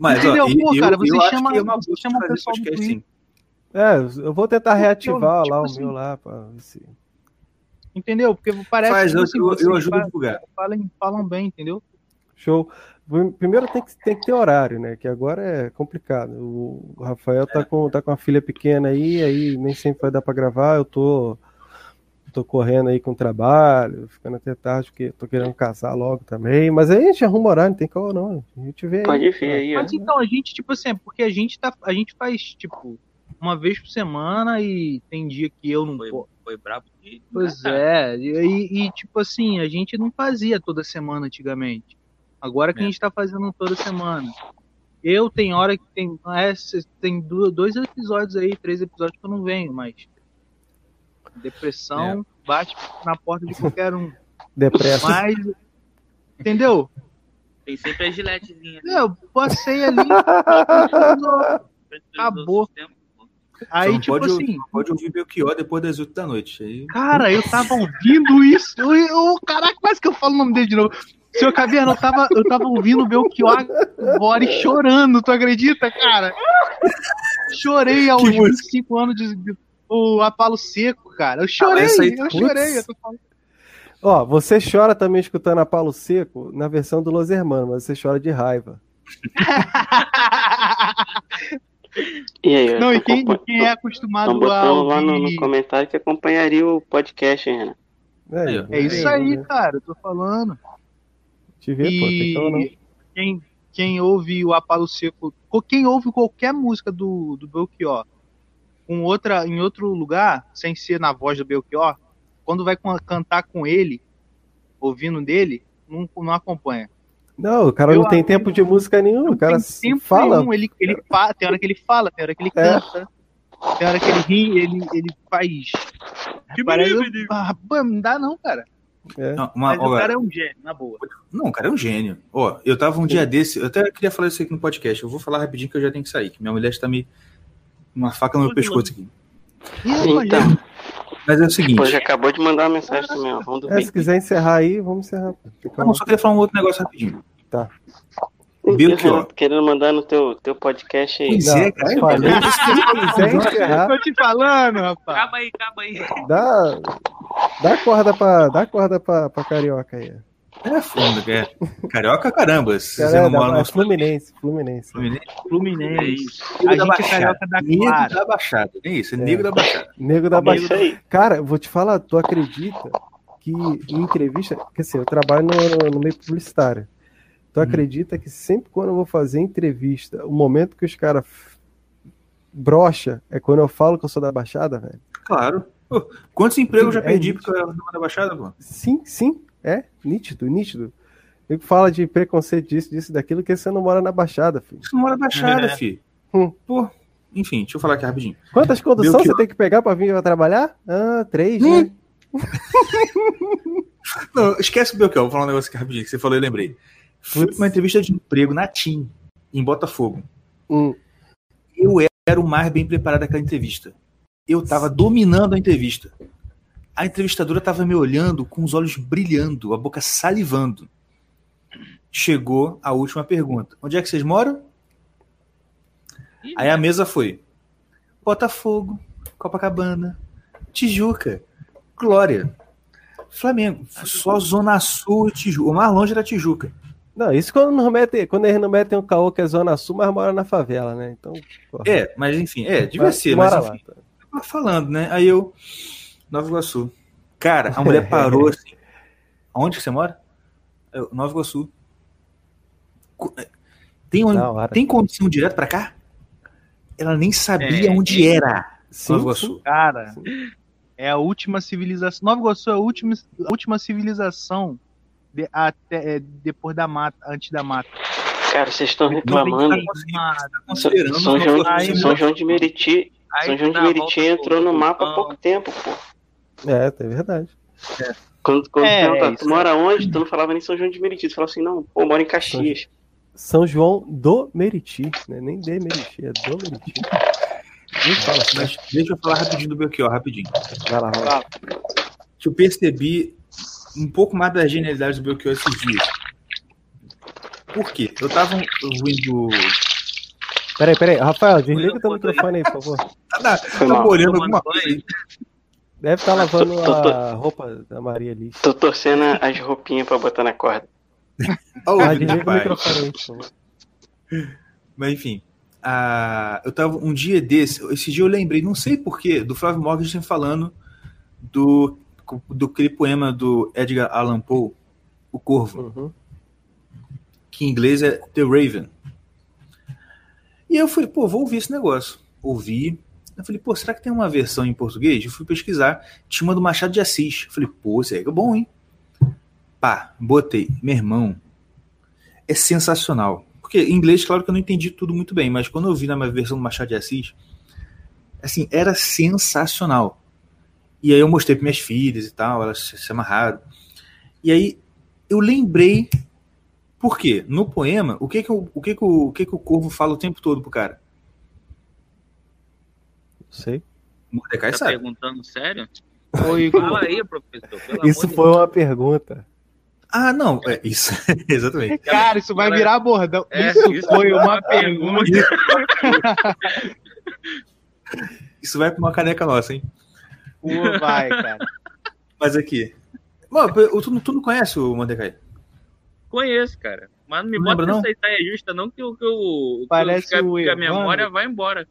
Mas, Entendeu? ó, Pô, eu, cara, eu você chama- que é você chama o pessoal do podcast, sim. É, eu vou tentar reativar tipo lá o assim- meu lá. Pra ver se... Entendeu? Porque parece Faz, que eu, assim, eu, vocês eu ajudo a divulgar. falam, falam bem, entendeu? Show. Primeiro tem que, tem que ter horário, né? Que agora é complicado. O Rafael tá com, tá com uma filha pequena aí, aí nem sempre vai dar pra gravar. Eu tô, tô correndo aí com o trabalho, ficando até tarde, porque tô querendo casar logo também. Mas aí a gente arruma horário, não tem qual não. A gente vê aí. Pode ver aí, ó. Mas então, a gente, tipo assim, porque a gente tá. A gente faz, tipo, uma vez por semana e tem dia que eu não Foi, vou. foi brabo. Pois é, e, e, tipo assim, a gente não fazia toda semana antigamente. Agora que a É. gente tá fazendo toda semana. Eu tem hora que tem. É, tem dois episódios aí, três episódios que eu não venho, mas. Depressão bate na porta de qualquer um. Depressa. Mas. Entendeu? Tem sempre a giletezinha. Eu passei ali. Acabou. Aí, Só não tipo pode, assim. pode ouvir Belchior depois das 8 da noite. Aí, Cara, eu tava ouvindo isso. Eu, eu, caraca, quase que eu falo o nome dele de novo. Senhor Caverna, eu tava, eu tava ouvindo o Belchior e chorando, tu acredita, cara? Chorei aos Que música? 25 anos de, de o Apalo Seco, cara. Eu chorei, essa aí, eu putz. chorei. Eu tô falando. Ó, você chora também escutando a Paulo Seco na versão do Los Hermanos, mas você chora de raiva. E aí, ó, Não, e quem, quem é acostumado tão a botando lá no, no ouvir... comentário que acompanharia o podcast, hein, Renan? É, ó. É isso aí, cara, eu tô falando. Te ver, pô, tem que. E quem, quem ouve o Apalo Seco, co- quem ouve qualquer música do, do Belchior com outra, em outro lugar, sem ser na voz do Belchior, quando vai cantar com ele, ouvindo dele, não, não acompanha. Não, o cara Eu não tem tempo de música nenhuma. O cara tem tempo fala. nenhum, ele, ele fa- tem hora que ele fala, tem hora que ele É. canta, tem hora que ele ri, ele, ele faz. Parece, ah, não dá não, cara. É. Não, uma- Mas ó, o cara é um gênio, na boa. Não, o cara é um gênio. Ó, eu tava um dia desse, eu até queria falar isso aqui no podcast. Eu vou falar rapidinho que eu já tenho que sair, que minha mulher está me. Uma faca no meu pescoço aqui. Então, Mas é o seguinte. hoje acabou de mandar uma mensagem também, ó. Vamos É, se quiser encerrar aí, vamos encerrar. Não, só queria falar um outro negócio rapidinho. Tá. Belchior. Querendo mandar no teu, teu podcast aí. Pois é, cara. falei Tô te falando, rapaz. Acaba aí, acaba aí. dá, dá corda pra, dá corda pra, pra carioca aí. É fundo, é. Carioca, caramba. Cara, não é Fluminense, Fluminense. Fluminense, Fluminense. negro A da gente é Baixada. carioca da Negro Clara. da Baixada. É isso, é negro da Baixada. Nego da É Baixada. isso. Cara, vou te falar, tu acredita que em entrevista, quer dizer, eu trabalho no, no meio publicitário. Tu Uhum. acredita que sempre quando eu vou fazer entrevista, o momento que os caras brocha é quando eu falo que eu sou da Baixada, velho? Claro. Pô, quantos empregos eu já É perdi isso. porque eu era da Baixada, pô? Sim, sim, é nítido, nítido. Eu fala de preconceito disso, disso, daquilo, que você não mora na Baixada, filho. Você não mora na Baixada, É. filho. Hum. Pô, enfim, deixa eu falar aqui rapidinho. Quantas conduções você tem que pegar pra vir trabalhar? Ah, três, Hum. né? Não, esquece o Belchior, vou falar um negócio aqui rapidinho que você falou e eu lembrei. Fui pra uma entrevista de emprego na TIM, em Botafogo. Hum. Eu era o mais bem preparado daquela entrevista. Eu tava dominando a entrevista. A entrevistadora tava me olhando com os olhos brilhando, a boca salivando. Chegou a última pergunta. Onde é que vocês moram? Aí a mesa foi Botafogo, Copacabana, Tijuca, Glória, Flamengo. Só Zona Sul e Tijuca. O mais longe era Tijuca. Não, isso quando, não mete, quando eles não metem um caô que é Zona Sul, mas mora na favela, né? Então, porra. É, mas enfim, é, devia Mas ser, mas enfim. lá. tava falando, né? Aí eu, Nova Iguaçu. Cara, a mulher parou assim. Onde que você mora? Eu, Nova Iguaçu. Co- Tem, hora. tem condição direto pra cá? Ela nem sabia É, onde era. Sim, Nova Iguaçu. Cara, é a última civilização. Nova Iguaçu é a última, a última civilização de- até, é, depois da mata, antes da mata. Cara, vocês estão reclamando. tá São João, Iguaçu. Aí, São João de Meriti. Aí São João de Meriti volta entrou no mapa há pouco tempo, pô. É, é verdade. Quando, quando É, isso tu mora onde? Tu não falava nem São João de Meriti. Tu falava assim, não, pô, eu moro em Caxias. São João do Meriti, né? Nem de Meriti, é do Meriti. Assim. Deixa eu falar rapidinho do Belchior, rapidinho. Vai lá, vai lá. Que eu percebi um pouco mais da genialidade do Belchior esses dias. Por quê? Eu tava ouvindo. Peraí, peraí. Rafael, desliga teu microfone aí, por favor. Olhando Tomando alguma coisa aí. Deve estar lavando Tô- tô- a roupa da Maria ali. Tô torcendo as roupinhas pra botar na corda. Ó, Ah, desliga o microfone aí, por favor. Mas enfim, a- eu tava um dia desse, esse dia eu lembrei, não sei porquê, do Flávio Morgenstern falando do, do aquele poema do Edgar Allan Poe, O Corvo, Uhum. que em inglês é The Raven. E eu falei, pô, vou ouvir esse negócio. Ouvi. Eu falei, pô, será que tem uma versão em português? Eu fui pesquisar. Tinha uma do Machado de Assis. Eu falei, pô, isso aí é bom, hein? Pá, botei. Meu irmão, é sensacional. Porque em inglês, claro que eu não entendi tudo muito bem, mas quando eu vi na minha versão do Machado de Assis, assim, era sensacional. E aí eu mostrei para minhas filhas e tal, elas se, se amarraram. E aí eu lembrei por quê? No poema, o que que o, o que que o, o que que o corvo fala o tempo todo pro cara? Não sei. O Mordecai Tá sabe. perguntando sério? Oi, Fala aí, professor. Isso foi uma pergunta. Ah, não, é isso, exatamente. Cara, isso vai virar bordão. É, isso, isso foi uma uma pergunta. Isso vai pra uma caneca nossa, hein? Pô, vai, cara. Mas aqui. Mano, tu, tu não conhece o Mordecai? de- Conheço, cara. Mas não me Não bota lembra, não? nessa ideia justa, não, que, o- que, o- Parece que, a- o que a memória vai embora.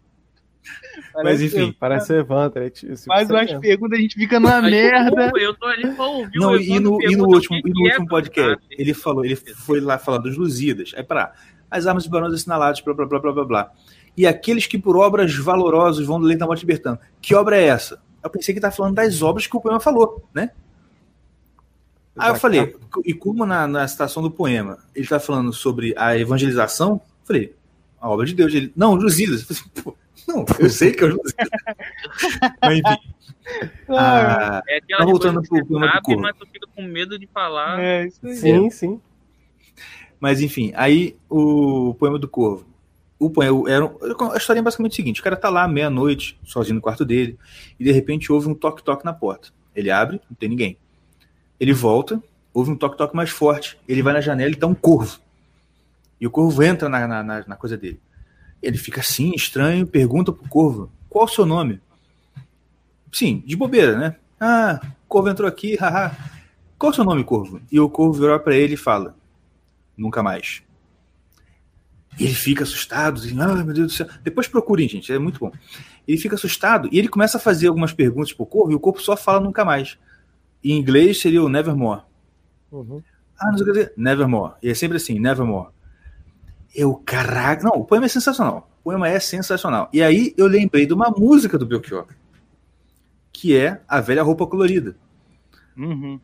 Mas Parece enfim. que Parece o Evandro. é tipo- isso Faz umas perguntas, a gente fica na Aí, merda. Eu tô ali pra ouvir Não, o e no, e no último, que e no é último podcast, cantar. ele falou, ele foi lá falar dos Lusíadas. Aí, pra, as armas dos barões assinalados, blá blá blá blá blá blá. E aqueles que por obras valorosas vão do leito da morte libertando. Que obra é essa? Eu pensei que tá falando das obras que o poema falou, né? Aí eu falei, e como na, na citação do poema ele está falando sobre a evangelização, eu falei, a obra de Deus. Ele, não, Lusíadas. Eu falei, Pô, não, eu sei que é o Lusíadas. Mas enfim. Ah, É aquela Tá voltando pro poema do sabe, corvo. mas tu fica com medo de falar. É, isso aí. Sim, sim. Mas enfim, aí o poema do corvo. O era a história é basicamente o seguinte: o cara tá lá meia-noite, sozinho no quarto dele, e de repente ouve um toque-toque na porta. Ele abre, não tem ninguém. Ele volta, ouve um toque-toque mais forte. Ele vai na janela e tá um corvo. E o corvo entra na, na, na- na coisa dele. Ele fica assim, estranho, pergunta pro corvo: qual o seu nome? Sim, de bobeira, né? Ah, o corvo entrou aqui, haha. Qual o seu nome, corvo? E o corvo virou pra ele e fala: Nunca mais. Ele fica assustado, assim, ah, meu Deus do céu. Depois procurem, gente, é muito bom. Ele fica assustado e ele começa a fazer algumas perguntas pro corvo e o corvo só fala nunca mais. Em inglês seria o nevermore. Uhum. Ah, não sei o que dizer. Nevermore. E é sempre assim, nevermore. Eu, caraca. Não, o poema é sensacional. O poema é sensacional. E aí eu lembrei de uma música do Belchior, que é A Velha Roupa Colorida. Uhum.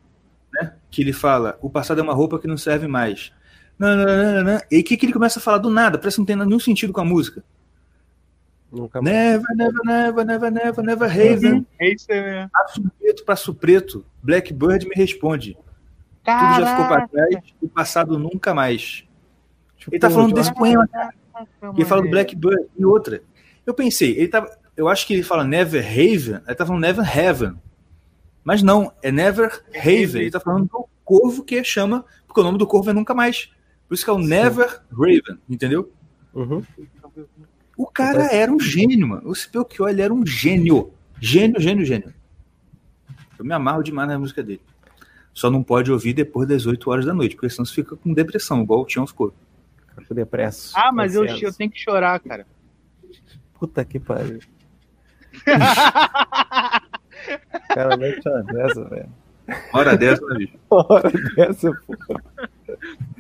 né? Que ele fala, o passado é uma roupa que não serve mais. Não, não, não, não, não. E o que, que ele começa a falar do nada? Parece que não tem nenhum sentido com a música. Nunca mais. Never, never, never, never, never, never, Raven. É aí mesmo. Passo preto, passo preto. Blackbird me responde. Tudo já ficou para trás, o passado nunca mais. Tipo, Ele tá falando desse poema, cara. Ele fala do Blackbird e outra. Eu pensei, ele tava. Eu acho que ele fala Never Haven, ele tá falando Never Heaven. Mas não, é Never Haven. Ele tá falando do corvo que chama, porque o nome do corvo é nunca mais. Por isso que é o Never Raven, entendeu? Uhum. O cara era um gênio, mano. O Belchior, ele era um gênio. Gênio, gênio, gênio. Eu me amarro demais na música dele. Só não pode ouvir depois das 8 horas da noite, porque senão você fica com depressão, igual o Tião ficou. Fico depresso. Ah, mas eu, eu tenho que chorar, cara. Puta que pariu. Cara, não tinha dessa, velho. Hora dessa, né, bicho? Hora dessa, pô.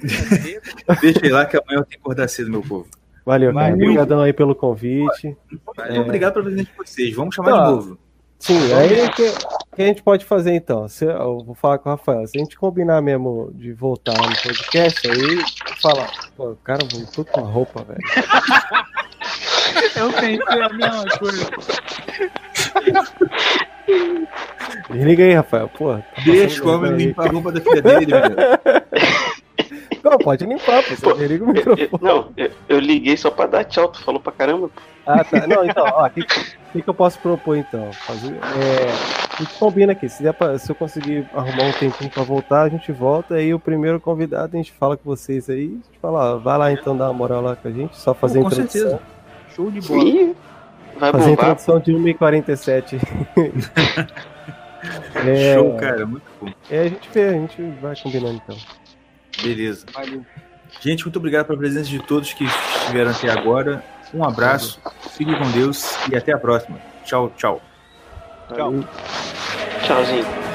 Deixa ele lá que amanhã eu tenho que acordar cedo, meu povo. Valeu, cara. Obrigadão aí pelo convite. Muito obrigado pela presença de vocês. Vamos chamar Tá. de novo. Sim, aí o que, que a gente pode fazer então? Se, eu vou falar com o Rafael. Se a gente combinar mesmo de voltar no podcast, aí falar, pô, o cara voltou com a roupa, velho. Eu pensei a mesma coisa. Desliga aí, Rafael. Pô, tá Deixa o homem limpar a roupa da filha dele, velho. Não, pode limpar, pô. Você desliga o Eu- microfone. não, eu, eu liguei só pra dar tchau, tu falou pra caramba. Ah, tá. Não, então, ó, o que, que, que eu posso propor então? Fazer, é, a gente combina aqui. Se, der pra- se eu conseguir arrumar um tempinho pra voltar, a gente volta. Aí o primeiro convidado a gente fala com vocês aí. A gente fala, ó, vai lá então dar uma moral lá com a gente. Só fazer a Com introdução. certeza. Show de bola. Ih, vai Fazer a bombar. introdução de 1h47. é, Show, cara. Muito bom. é, a gente vê, a gente vai combinando então. Beleza. Valeu. Gente, muito obrigado pela presença de todos que estiveram até agora. Um abraço, fique com Deus e até a próxima. Tchau, tchau. Tchau. Tchauzinho.